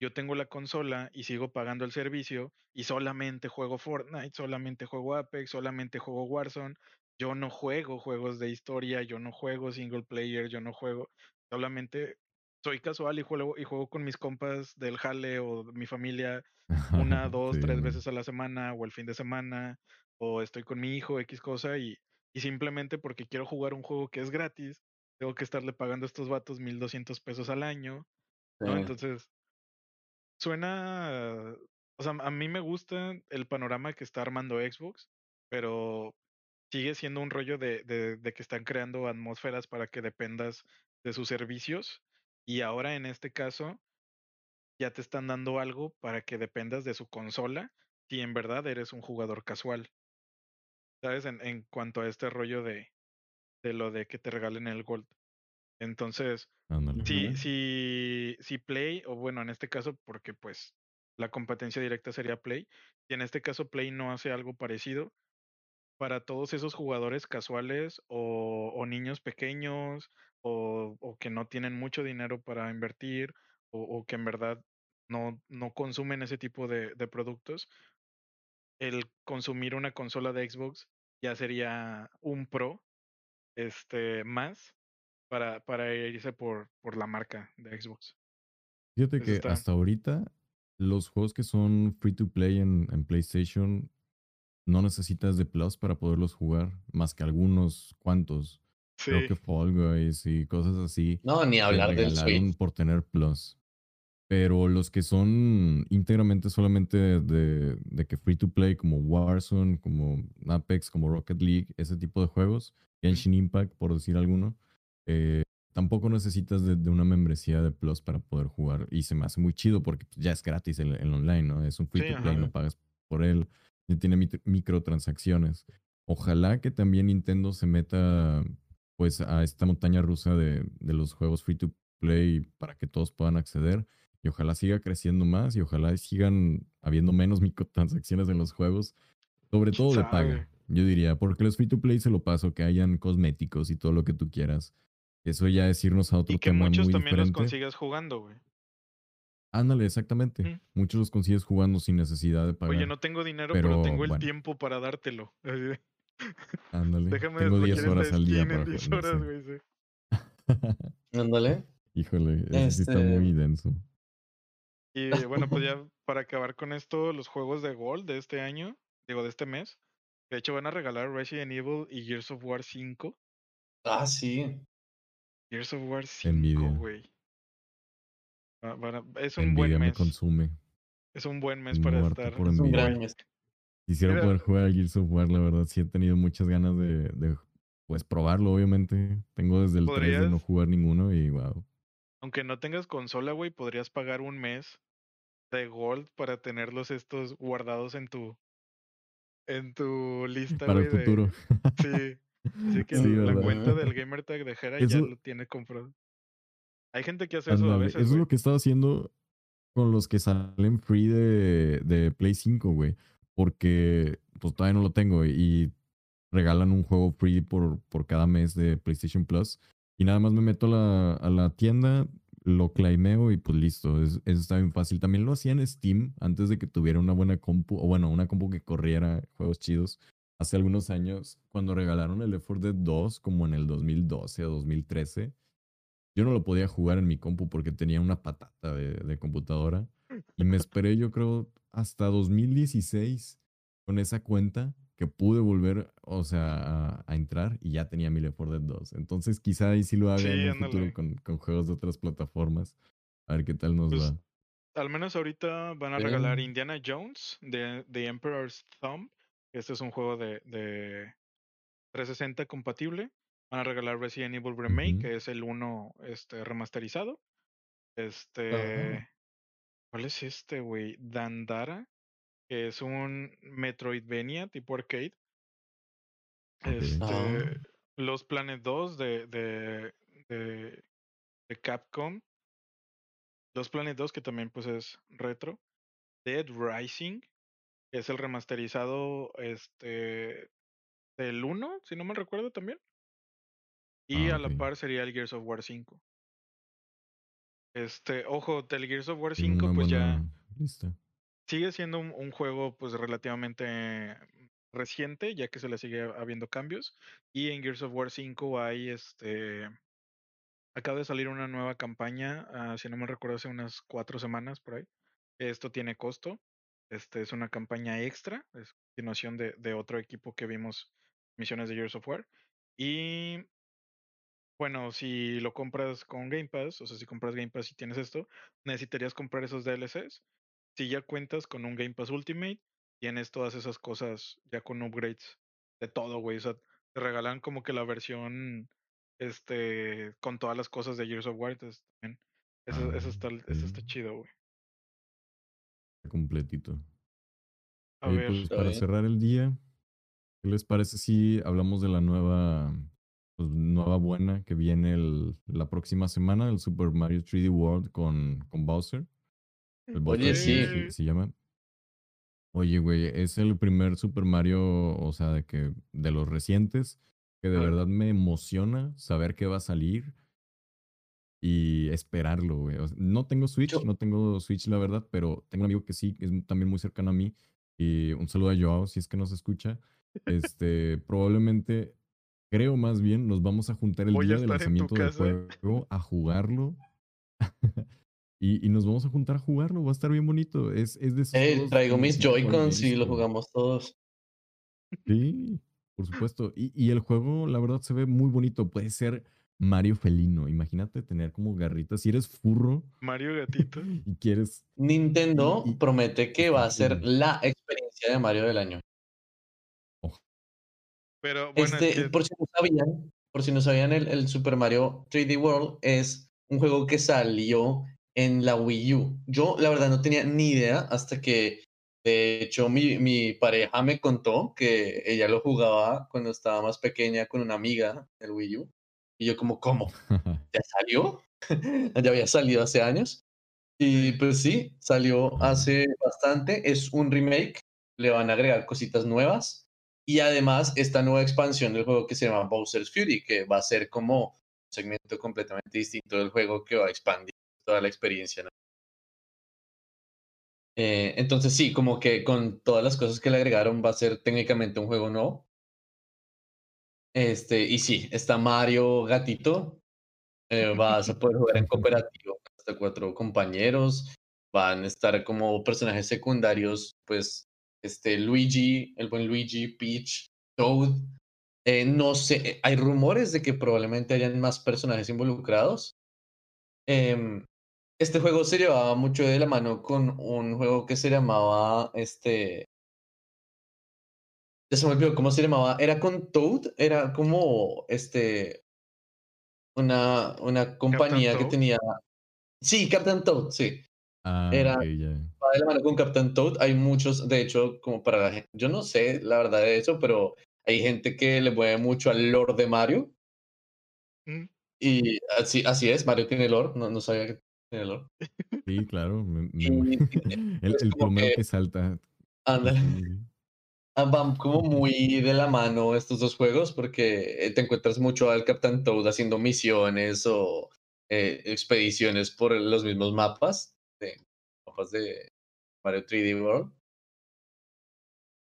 yo tengo la consola y sigo pagando el servicio y solamente juego Fortnite, solamente juego Apex, solamente juego Warzone, yo no juego juegos de historia, yo no juego single player, yo no juego, solamente soy casual y juego, y juego con mis compas del jale o mi familia una, dos, tres veces a la semana o el fin de semana, o estoy con mi hijo, X cosa, y, y simplemente porque quiero jugar un juego que es gratis, tengo que estarle pagando a estos vatos 1200 pesos al año, ¿no? Entonces, suena, o sea, a mí me gusta el panorama que está armando Xbox, pero sigue siendo un rollo de, de, que están creando atmósferas para que dependas de sus servicios y ahora en este caso ya te están dando algo para que dependas de su consola si en verdad eres un jugador casual. ¿Sabes? En, en cuanto a este rollo de, de lo de que te regalen el Gold. Entonces, si, si, si Play, o bueno, en este caso, porque pues la competencia directa sería Play, y en este caso Play no hace algo parecido, para todos esos jugadores casuales o, niños pequeños o, que no tienen mucho dinero para invertir o, que en verdad no, no consumen ese tipo de, productos, el consumir una consola de Xbox ya sería un pro este, más para, para irse por, por la marca de Xbox. Fíjate que hasta ahorita los juegos que son free to play en, en PlayStation no necesitas de Plus para poderlos jugar, más que algunos cuantos. Creo que Fall Guys y cosas así. No, ni hablar del Switch. por tener Plus. Pero los que son íntegramente solamente de, de, que free to play, como Warzone, como Apex, como Rocket League, ese tipo de juegos, Genshin Impact, por decir alguno, eh, tampoco necesitas de, una membresía de Plus para poder jugar. Y se me hace muy chido porque ya es gratis el, online, ¿no? Es un free to play, no pagas por él. Y tiene microtransacciones. Ojalá que también Nintendo se meta pues a esta montaña rusa de, de los juegos free to play para que todos puedan acceder y ojalá siga creciendo más y ojalá sigan habiendo menos microtransacciones en los juegos, sobre todo de paga. Yo diría, porque los free to play se lo paso, que hayan cosméticos y todo lo que tú quieras. Eso ya es irnos a otro y que muchos también los consigas jugando, güey. Ándale, exactamente. Muchos los consigues jugando sin necesidad de pagar. Oye, no tengo dinero, pero, tengo el tiempo para dártelo. Ándale. Déjame tengo 10 horas al día para 10 horas, güey. Ándale. Híjole, eso sí está muy este denso. Y bueno, pues ya para acabar con esto, los juegos de Gold de este año, digo, de este mes, de hecho van a regalar Resident Evil y Gears of War 5. Ah, sí. Gears of War 5, güey. Es un buen mes. me consume. Es un buen mes para estar. Por es un gran mes. Quisiera poder jugar a Gears of War, la verdad, sí he tenido muchas ganas de, de pues probarlo, obviamente. Tengo desde el 3 de no jugar ninguno y wow aunque no tengas consola, güey, podrías pagar un mes de Gold para tenerlos estos guardados en tu en tu lista, Para el futuro. Sí. Así que la cuenta del Gamertag de Jera ya lo tiene comprado. Hay gente que hace eso a veces. Eso es lo que estaba haciendo con los que salen free de, de Play 5, güey. Porque pues todavía no lo tengo y regalan un juego free por, por cada mes de PlayStation Plus. Y nada más me meto a la, a la tienda, lo claimeo y pues listo. Es, eso está bien fácil. También lo hacía en Steam antes de que tuviera una buena compu, o bueno, una compu que corriera juegos chidos. Hace algunos años, cuando regalaron el 4 Dead 2, como en el 2012 o 2013, yo no lo podía jugar en mi compu porque tenía una patata de, de computadora. Y me esperé, yo creo, hasta 2016 con esa cuenta que pude volver, o sea, a, entrar y ya tenía mi Left 4 Dead 2. Entonces quizá ahí sí lo haga en el futuro con, con, juegos de otras plataformas. A ver qué tal nos pues, va. Al menos ahorita van a regalar Indiana Jones de The Emperor's Thumb. Este es un juego de, de 360 compatible. Van a regalar Resident Evil Remake, que es el 1 este, remasterizado. Este. ¿Cuál es este, güey? Dandara que es un Metroidvania tipo arcade. Este, ah. Los Planet 2 de, de, de, de, Capcom. Los Planet 2 que también pues es retro. Dead Rising, que es el remasterizado este del 1, si no me recuerdo también. Y ah, a la par sería el Gears of War 5. Este, ojo, del Gears of War 5 pues ya sigue siendo un, juego pues relativamente reciente, ya que se le sigue habiendo cambios. Y en Gears of War 5 hay este. Acaba de salir una nueva campaña, ah, si no me recuerdo, hace unas cuatro semanas por ahí. Esto tiene costo. Este es una campaña extra, es continuación de, de otro equipo que vimos misiones de Gears of War. Y bueno, si lo compras con Game Pass, o sea, si compras Game Pass y tienes esto, necesitarías comprar esos DLCs si ya cuentas con un Game Pass Ultimate, tienes todas esas cosas ya con upgrades de todo, güey. O sea, te regalan como que la versión este con todas las cosas de Gears of War. Entonces, también, eso, eso, está, eso está chido, güey. Completito. A ver, pues para cerrar el día, ¿qué les parece si hablamos de la nueva, pues, nueva buena que viene el, la próxima semana, el Super Mario 3D World con, con Bowser? Oye, sí. Se, llama. Oye, güey, es el primer Super Mario, o sea, de que de los recientes, que de verdad me emociona saber que va a salir y esperarlo, güey. no tengo Switch, no tengo Switch, la verdad, pero tengo un amigo que sí, es también muy cercano a mí. Y un saludo a Joao, si es que nos escucha. Este, probablemente, creo más bien, nos vamos a juntar el día del lanzamiento del juego a jugarlo. Y, nos vamos a juntar a jugarlo, va a estar bien bonito. Es, es de eh, traigo mis Joy-Cons y lo jugamos todos. Sí, por supuesto. Y, y, el juego, la verdad, se ve muy bonito. Puede ser Mario felino. Imagínate tener como garritas. Si eres furro. Mario gatito. y quieres. Nintendo promete que va a ser la experiencia de Mario del año. Pero bueno, este, por si no sabían, por si no sabían, el, el, Super Mario 3D World es un juego que salió en la Wii U. Yo, la verdad, no tenía ni idea hasta que, de hecho, mi, mi pareja me contó que ella lo jugaba cuando estaba más pequeña con una amiga del Wii U. Y yo como, ¿cómo? ¿Ya salió? ya había salido hace años. Y pues sí, salió hace bastante. Es un remake. Le van a agregar cositas nuevas. Y además, esta nueva expansión del juego que se llama Bowser's Fury, que va a ser como un segmento completamente distinto del juego que va a expandir toda la experiencia. Eh, entonces sí, como que con todas las cosas que le agregaron va a ser técnicamente un juego nuevo. Este, y sí, está Mario Gatito. Eh, vas a poder jugar en cooperativo hasta cuatro compañeros. Van a estar como personajes secundarios, pues este, Luigi, el buen Luigi, Peach, Toad. Eh, no sé, hay rumores de que probablemente hayan más personajes involucrados. Em, este juego se llevaba mucho de la mano con un juego que se llamaba, este... Ya se me olvidó cómo se llamaba. Era con Toad, era como, este... Una, una compañía que tenía... Sí, Captain Toad, sí. Ah, era, de la mano con Captain Toad. Hay muchos, de hecho, como para la gente, yo no sé la verdad de eso, pero hay gente que le mueve mucho al lore de Mario. Mm. Y así, así es, Mario tiene lore, no, no sabía que tiene lore. Sí, claro. el, el primero que, salta. Ándale. Ah, van como muy de la mano estos dos juegos porque eh, te encuentras mucho al Captain Toad haciendo misiones o eh, expediciones por los mismos mapas de mapas de Mario 3D World.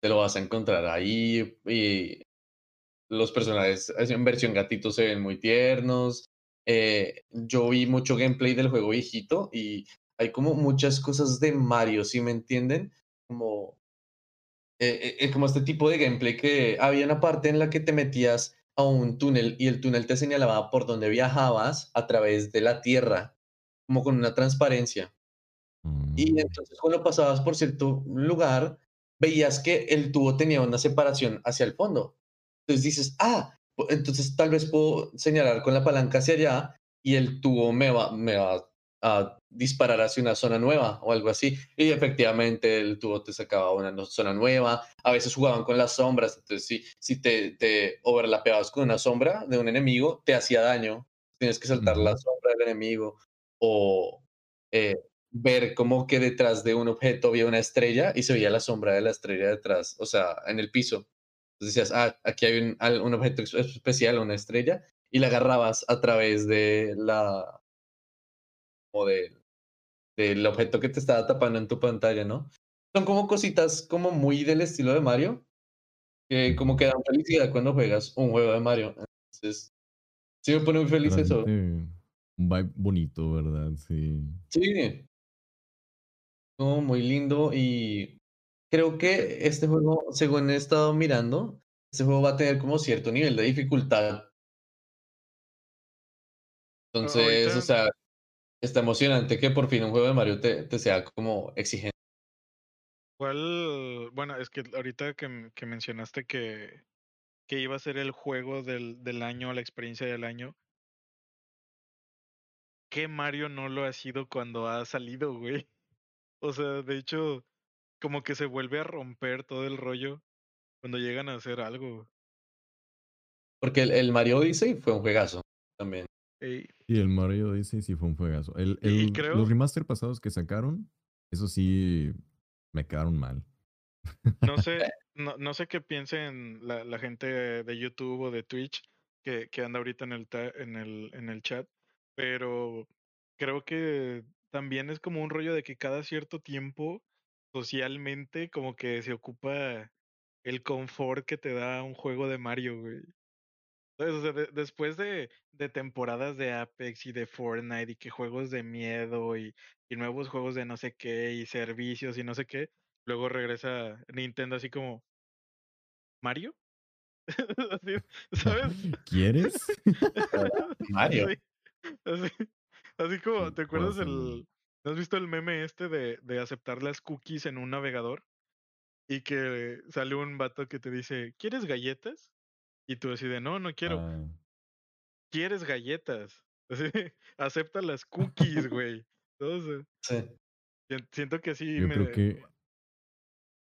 Te lo vas a encontrar ahí y los personajes en versión gatito se ven muy tiernos. Eh, yo vi mucho gameplay del juego viejito y hay como muchas cosas de Mario, si me entienden? Como, eh, eh, como este tipo de gameplay que había una parte en la que te metías a un túnel y el túnel te señalaba por donde viajabas a través de la tierra, como con una transparencia. Y Mm. entonces cuando pasabas por cierto lugar, veías que el tubo tenía una separación hacia el fondo. Entonces dices, ah, entonces tal vez puedo señalar con la palanca hacia allá y el tubo me va, me va a disparar hacia una zona nueva o algo así. Y efectivamente el tubo te sacaba una zona nueva. A veces jugaban con las sombras. Entonces, si, si te, te overlapeabas con una sombra de un enemigo, te hacía daño. Tienes que saltar la sombra del enemigo. O eh, ver como que detrás de un objeto había una estrella y se veía la sombra de la estrella detrás, o sea, en el piso. Entonces decías, ah, aquí hay un, un objeto especial, una estrella, y la agarrabas a través de la. o de, del objeto que te estaba tapando en tu pantalla, ¿no? Son como cositas como muy del estilo de Mario, que como que dan felicidad cuando juegas un juego de Mario. Entonces, sí me pone muy feliz eso. Un vibe bonito, ¿verdad? Sí. Sí, muy lindo y creo que este juego, según he estado mirando, este juego va a tener como cierto nivel de dificultad. Entonces, o sea, está emocionante que por fin un juego de Mario te, te sea como exigente. ¿Cuál? Bueno, es que ahorita que, que mencionaste que, que iba a ser el juego del, del año, la experiencia del año. ¿Qué Mario no lo ha sido cuando ha salido, güey? O sea, de hecho, como que se vuelve a romper todo el rollo cuando llegan a hacer algo. Porque el, el Mario Odyssey fue un juegazo también. Y el Mario Odyssey sí fue un juegazo. El, el, Los remaster pasados que sacaron, eso sí me quedaron mal. No sé, no, no sé qué piensen la, la, gente de YouTube o de Twitch que, que anda ahorita en el, en, el, en el chat, pero creo que también es como un rollo de que cada cierto tiempo, socialmente, como que se ocupa el confort que te da un juego de Mario, güey. O sea, después de, de, temporadas de Apex y de Fortnite y que juegos de miedo y, y, nuevos juegos de no sé qué y servicios y no sé qué, luego regresa Nintendo así como, ¿Mario? así, ¿sabes? ¿Quieres? Mario. Así, así, como, ¿te acuerdas el... ¿Has visto el meme este de, de aceptar las cookies en un navegador? Y que sale un vato que te dice, ¿quieres galletas? Y tú así de, no, no quiero. Ah, ¿Quieres galletas? Así, acepta las cookies, güey. Entonces, Sí. sien- siento que sí yo me... creo que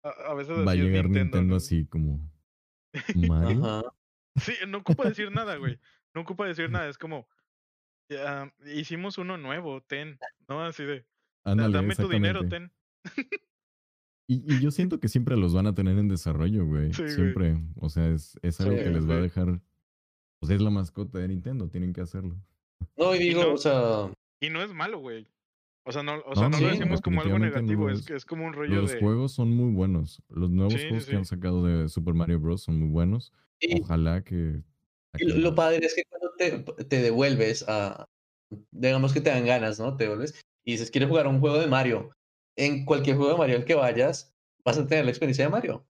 A, a veces va a así llegar Nintendo, Nintendo ¿no? así como Mario. Ajá. Sí, no ocupa decir nada, güey. No ocupa decir nada. Es como, ya, hicimos uno nuevo, ten. ¿No? Así de, "Da- Ándale, dame tu dinero, ten. Y, y yo siento que siempre los van a tener en desarrollo, güey. Sí, güey. siempre. O sea, es, es algo Sí, que les va a dejar. Pues es la mascota de Nintendo, tienen que hacerlo. No, y Y digo, no- o sea, Y no es malo, güey. O sea, no, o sea, No, no, sí, lo decimos como algo negativo. es, es. que es como un rollo Los de. juegos son muy buenos. Los nuevos Sí, sí, juegos que han sacado de Super Mario Bros. son muy buenos. Ojalá que. Lo, padre es que cuando te, te devuelves a, digamos que te dan ganas, ¿no? Te devuelves y dices, quiero jugar un juego de Mario. En cualquier juego de Mario al que vayas, vas a tener la experiencia de Mario.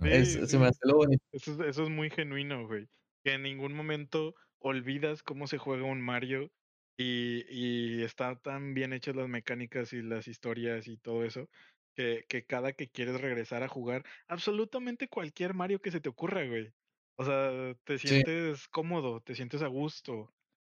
Es, Sí, se me hace lo bonito. Eso es, eso es muy genuino, güey. Que en ningún momento olvidas cómo se juega un Mario y, y está tan bien hechas las mecánicas y las historias y todo eso que, que cada que quieres regresar a jugar absolutamente cualquier Mario que se te ocurra, güey. O sea, te Sí. sientes cómodo, te sientes a gusto,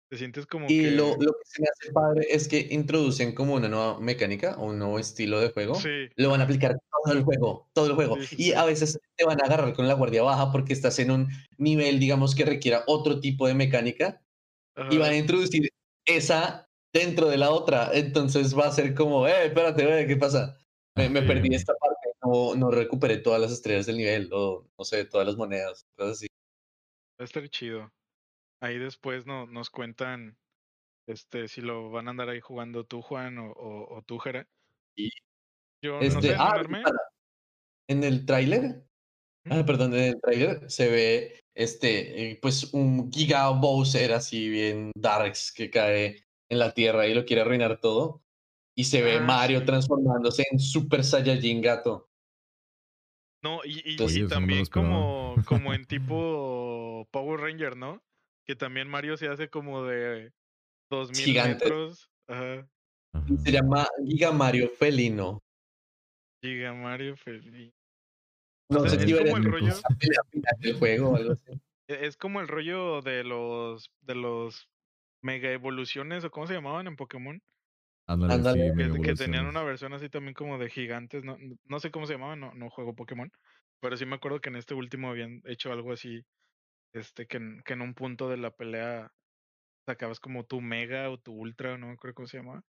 te sientes como Y lo, que... lo que se me hace padre es que introducen como una nueva mecánica o un nuevo estilo de juego. Sí, Lo van a ajá, aplicar todo el juego, todo el juego. sí, sí, Y sí. a veces te van a agarrar con la guardia baja porque estás en un nivel, digamos, que requiera otro tipo de mecánica y van Ajá. a introducir esa dentro de la otra. Entonces va a ser como, eh, espérate, güey, ¿qué pasa? Me, me Sí, perdí esta parte, no, no recuperé todas las estrellas del nivel o, no sé, todas las monedas, cosas así. Va a estar chido. Ahí después no, nos cuentan este si lo van a andar ahí jugando tú, Juan, o, o, o tú, Jera. Y Yo no este, sé, ah, animarme. para, en el tráiler, ah, perdón, en el tráiler se ve este, eh, pues un Giga Bowser así bien darks que cae en la tierra y lo quiere arruinar todo. Y se ve Ah, Mario sí. transformándose en Super Saiyajin gato. No, y, y, Entonces, no también como, como en tipo Power Ranger, ¿no? Que también Mario se hace como de 2000 Gigante. metros. Ajá. Ajá. Y se llama Giga Mario Felino. Giga Mario feliz. No O sea, sé Ay, si es iba a como el rollo, del juego o algo así. e- es como el rollo de los de los mega evoluciones o cómo se llamaban en Pokémon. Ándale, Ándale. sí, Que, tenían una versión así también como de gigantes, no, no sé cómo se llamaban, no, no juego Pokémon, pero sí me acuerdo que en este último habían hecho algo así, este, que en, que en un punto de la pelea sacabas como tu mega o tu ultra, no acuerdo cómo se llamaba.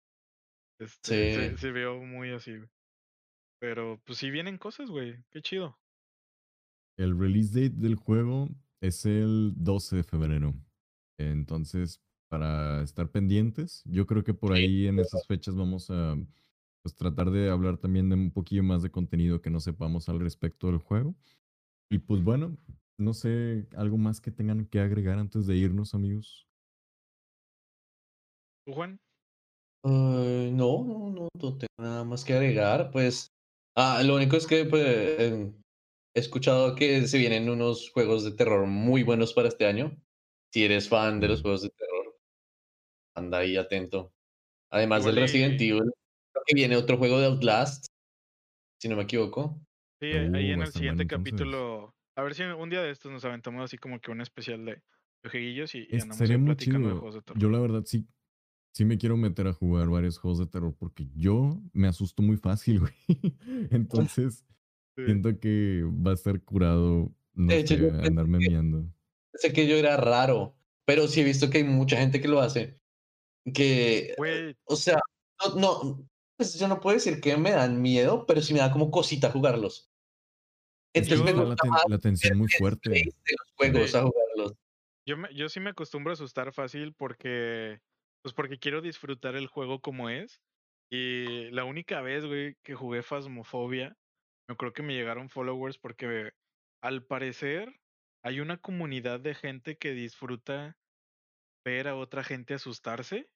Este, se, Sí. se vio muy así, güey. Pero pues sí vienen cosas, güey, qué chido. El release date del juego es el 12 de febrero. Entonces, para estar pendientes, yo creo que por Sí, ahí en esas fechas vamos a pues, tratar de hablar también de un poquillo más de contenido que no sepamos al respecto del juego. Y pues bueno, no sé, algo más que tengan que agregar antes de irnos, amigos. ¿Tú, Juan? Eh, no, no, no, no tengo nada más que agregar. Pues, ah, lo único es que pues, em, he escuchado que se vienen unos juegos de terror muy buenos para este año. Si eres fan de los juegos de terror, anda ahí atento. Además del Resident Evil, creo que viene otro juego de Outlast, si no me equivoco. Sí, ahí Uh, en el siguiente capítulo, a ver si un día de estos nos aventamos así como que un especial de, de jueguillos y, y andamos sería muy platicando de juegos de terror. Yo la verdad sí, sí me quiero meter a jugar varios juegos de terror porque yo me asusto muy fácil, güey. Entonces, Sí. siento que va a estar curado, no De hecho, sé, andarme que- miando. Sé que yo era raro, pero sí he visto que hay mucha gente que lo hace. Que, o sea, no, no, pues yo no puedo decir que me dan miedo, pero sí me da como cosita jugarlos. Entonces me yo- está la, ten- tensión muy fuerte. space de los juegos Sí. a jugarlos. yo, me, yo sí me acostumbro a asustar fácil porque, pues porque quiero disfrutar el juego como es. Y la única vez, güey, que jugué Phasmophobia, me creo que me llegaron followers porque al parecer hay una comunidad de gente que disfruta ver a otra gente asustarse.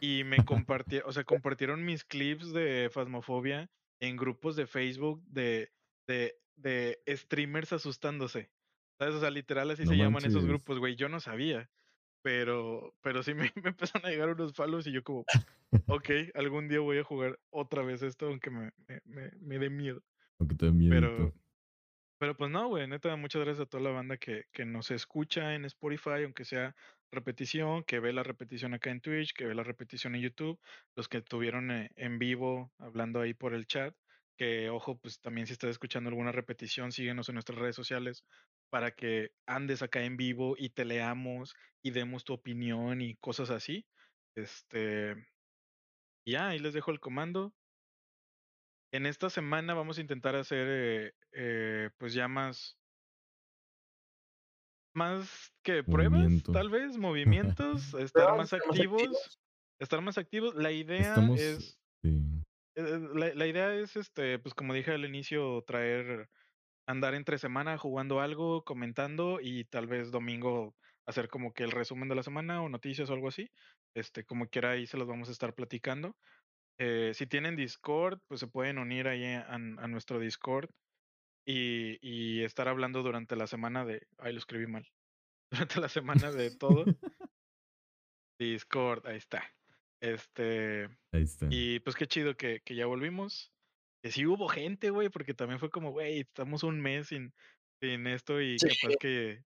Y me compartieron, o sea, compartieron mis clips de Phasmophobia en grupos de Facebook de, de, de streamers asustándose. ¿Sabes? O sea, literal así se llaman esos grupos, güey. Yo no sabía. Pero, pero sí me, me, empezaron a llegar unos palos y yo como, ok, algún día voy a jugar otra vez esto, aunque me, me, me dé miedo. Aunque te dé miedo. Pero, pero pues no, güey, neta, muchas gracias a toda la banda que, que nos escucha en Spotify, aunque sea repetición, que ve la repetición acá en Twitch, que ve la repetición en YouTube, los que estuvieron eh, en vivo hablando ahí por el chat, que ojo, pues también si estás escuchando alguna repetición, síguenos en nuestras redes sociales para que andes acá en vivo y te leamos y demos tu opinión y cosas así. Este, ya, ahí les dejo el comando. En esta semana vamos a intentar hacer, eh, eh, pues ya más, más que pruebas, tal vez, movimientos, estar más activos, estar más activos. La idea es, eh, la, la, idea es, este, pues como dije al inicio, traer, andar entre semana jugando algo, comentando y tal vez domingo hacer como que el resumen de la semana o noticias o algo así. Este, como quiera ahí se los vamos a estar platicando. Eh, si tienen Discord, pues se pueden unir ahí a, nuestro Discord y, y, estar hablando durante la semana de. Ay, lo escribí mal. Durante la semana de todo. Discord, ahí está. Este. Ahí está. Y pues qué chido que, que ya volvimos. Que sí hubo gente, güey, porque también fue como, güey, estamos un mes sin, sin esto y capaz que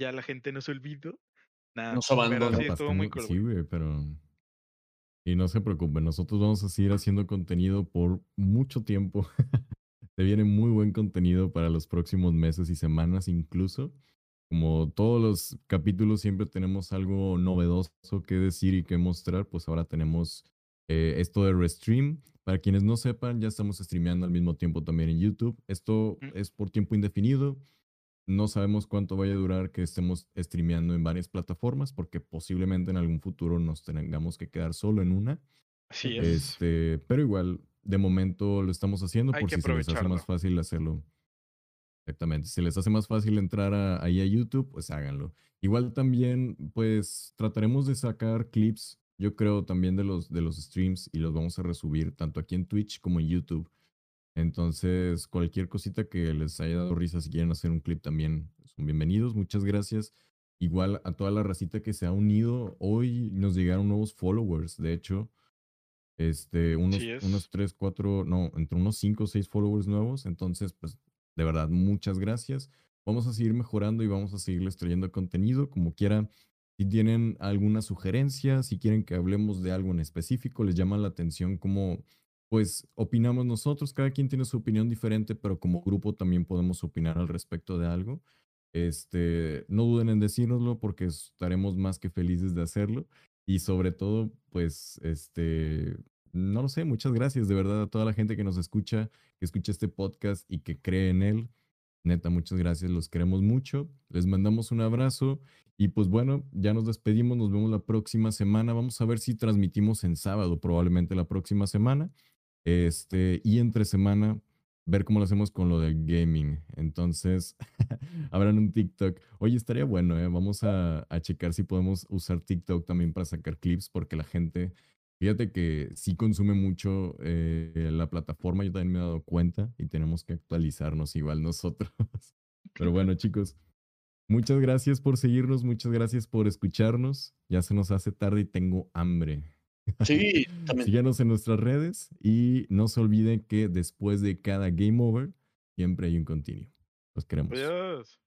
ya la gente nos olvidó. Nada, nos abandonó. Sí, estuvo muy cool. Sí, güey, pero y no se preocupen, nosotros vamos a seguir haciendo contenido por mucho tiempo. Se viene muy buen contenido para los próximos meses y semanas incluso. Como todos los capítulos siempre tenemos algo novedoso que decir y que mostrar, pues ahora tenemos eh, esto de Restream. Para quienes no sepan, ya estamos streameando al mismo tiempo también en YouTube. Esto mm. es por tiempo indefinido. No sabemos cuánto vaya a durar que estemos streameando en varias plataformas, porque posiblemente en algún futuro nos tengamos que quedar solo en una. Así es. Este, pero igual, de momento lo estamos haciendo por si se les hace más fácil hacerlo. Exactamente. Si les hace más fácil entrar ahí a YouTube, pues háganlo. Igual también, pues trataremos de sacar clips, yo creo, también de los, de los streams y los vamos a resubir tanto aquí en Twitch como en YouTube. Entonces, cualquier cosita que les haya dado risa, si quieren hacer un clip también, son bienvenidos. Muchas gracias. Igual a toda la racita que se ha unido. Hoy nos llegaron nuevos followers, de hecho. Este, unos, unos 3, 4, no, entre unos 5 o 6 followers nuevos. Entonces, pues, de verdad, muchas gracias. Vamos a seguir mejorando y vamos a seguirles trayendo contenido. Como quiera, si tienen alguna sugerencia, si quieren que hablemos de algo en específico, les llama la atención cómo pues opinamos nosotros, cada quien tiene su opinión diferente, pero como grupo también podemos opinar al respecto de algo. Este, no duden en decírnoslo porque estaremos más que felices de hacerlo. Y sobre todo, pues, este, no lo sé, muchas gracias de verdad a toda la gente que nos escucha, que escucha este podcast y que cree en él. Neta, muchas gracias, los queremos mucho. Les mandamos un abrazo y pues bueno, ya nos despedimos, nos vemos la próxima semana. Vamos a ver si transmitimos en sábado, probablemente la próxima semana. Este, y entre semana, ver cómo lo hacemos con lo del gaming. Entonces, habrán un TikTok. Oye, estaría bueno, ¿eh? Vamos a, checar si podemos usar TikTok también para sacar clips, porque la gente, fíjate que sí consume mucho eh, la plataforma. Yo también me he dado cuenta y tenemos que actualizarnos igual nosotros. Pero bueno, chicos. Muchas gracias por seguirnos, muchas gracias por escucharnos. Ya se nos hace tarde y tengo hambre. Sí, también. Síganos en nuestras redes y no se olviden que después de cada game over siempre hay un continuo. Los queremos. Adiós.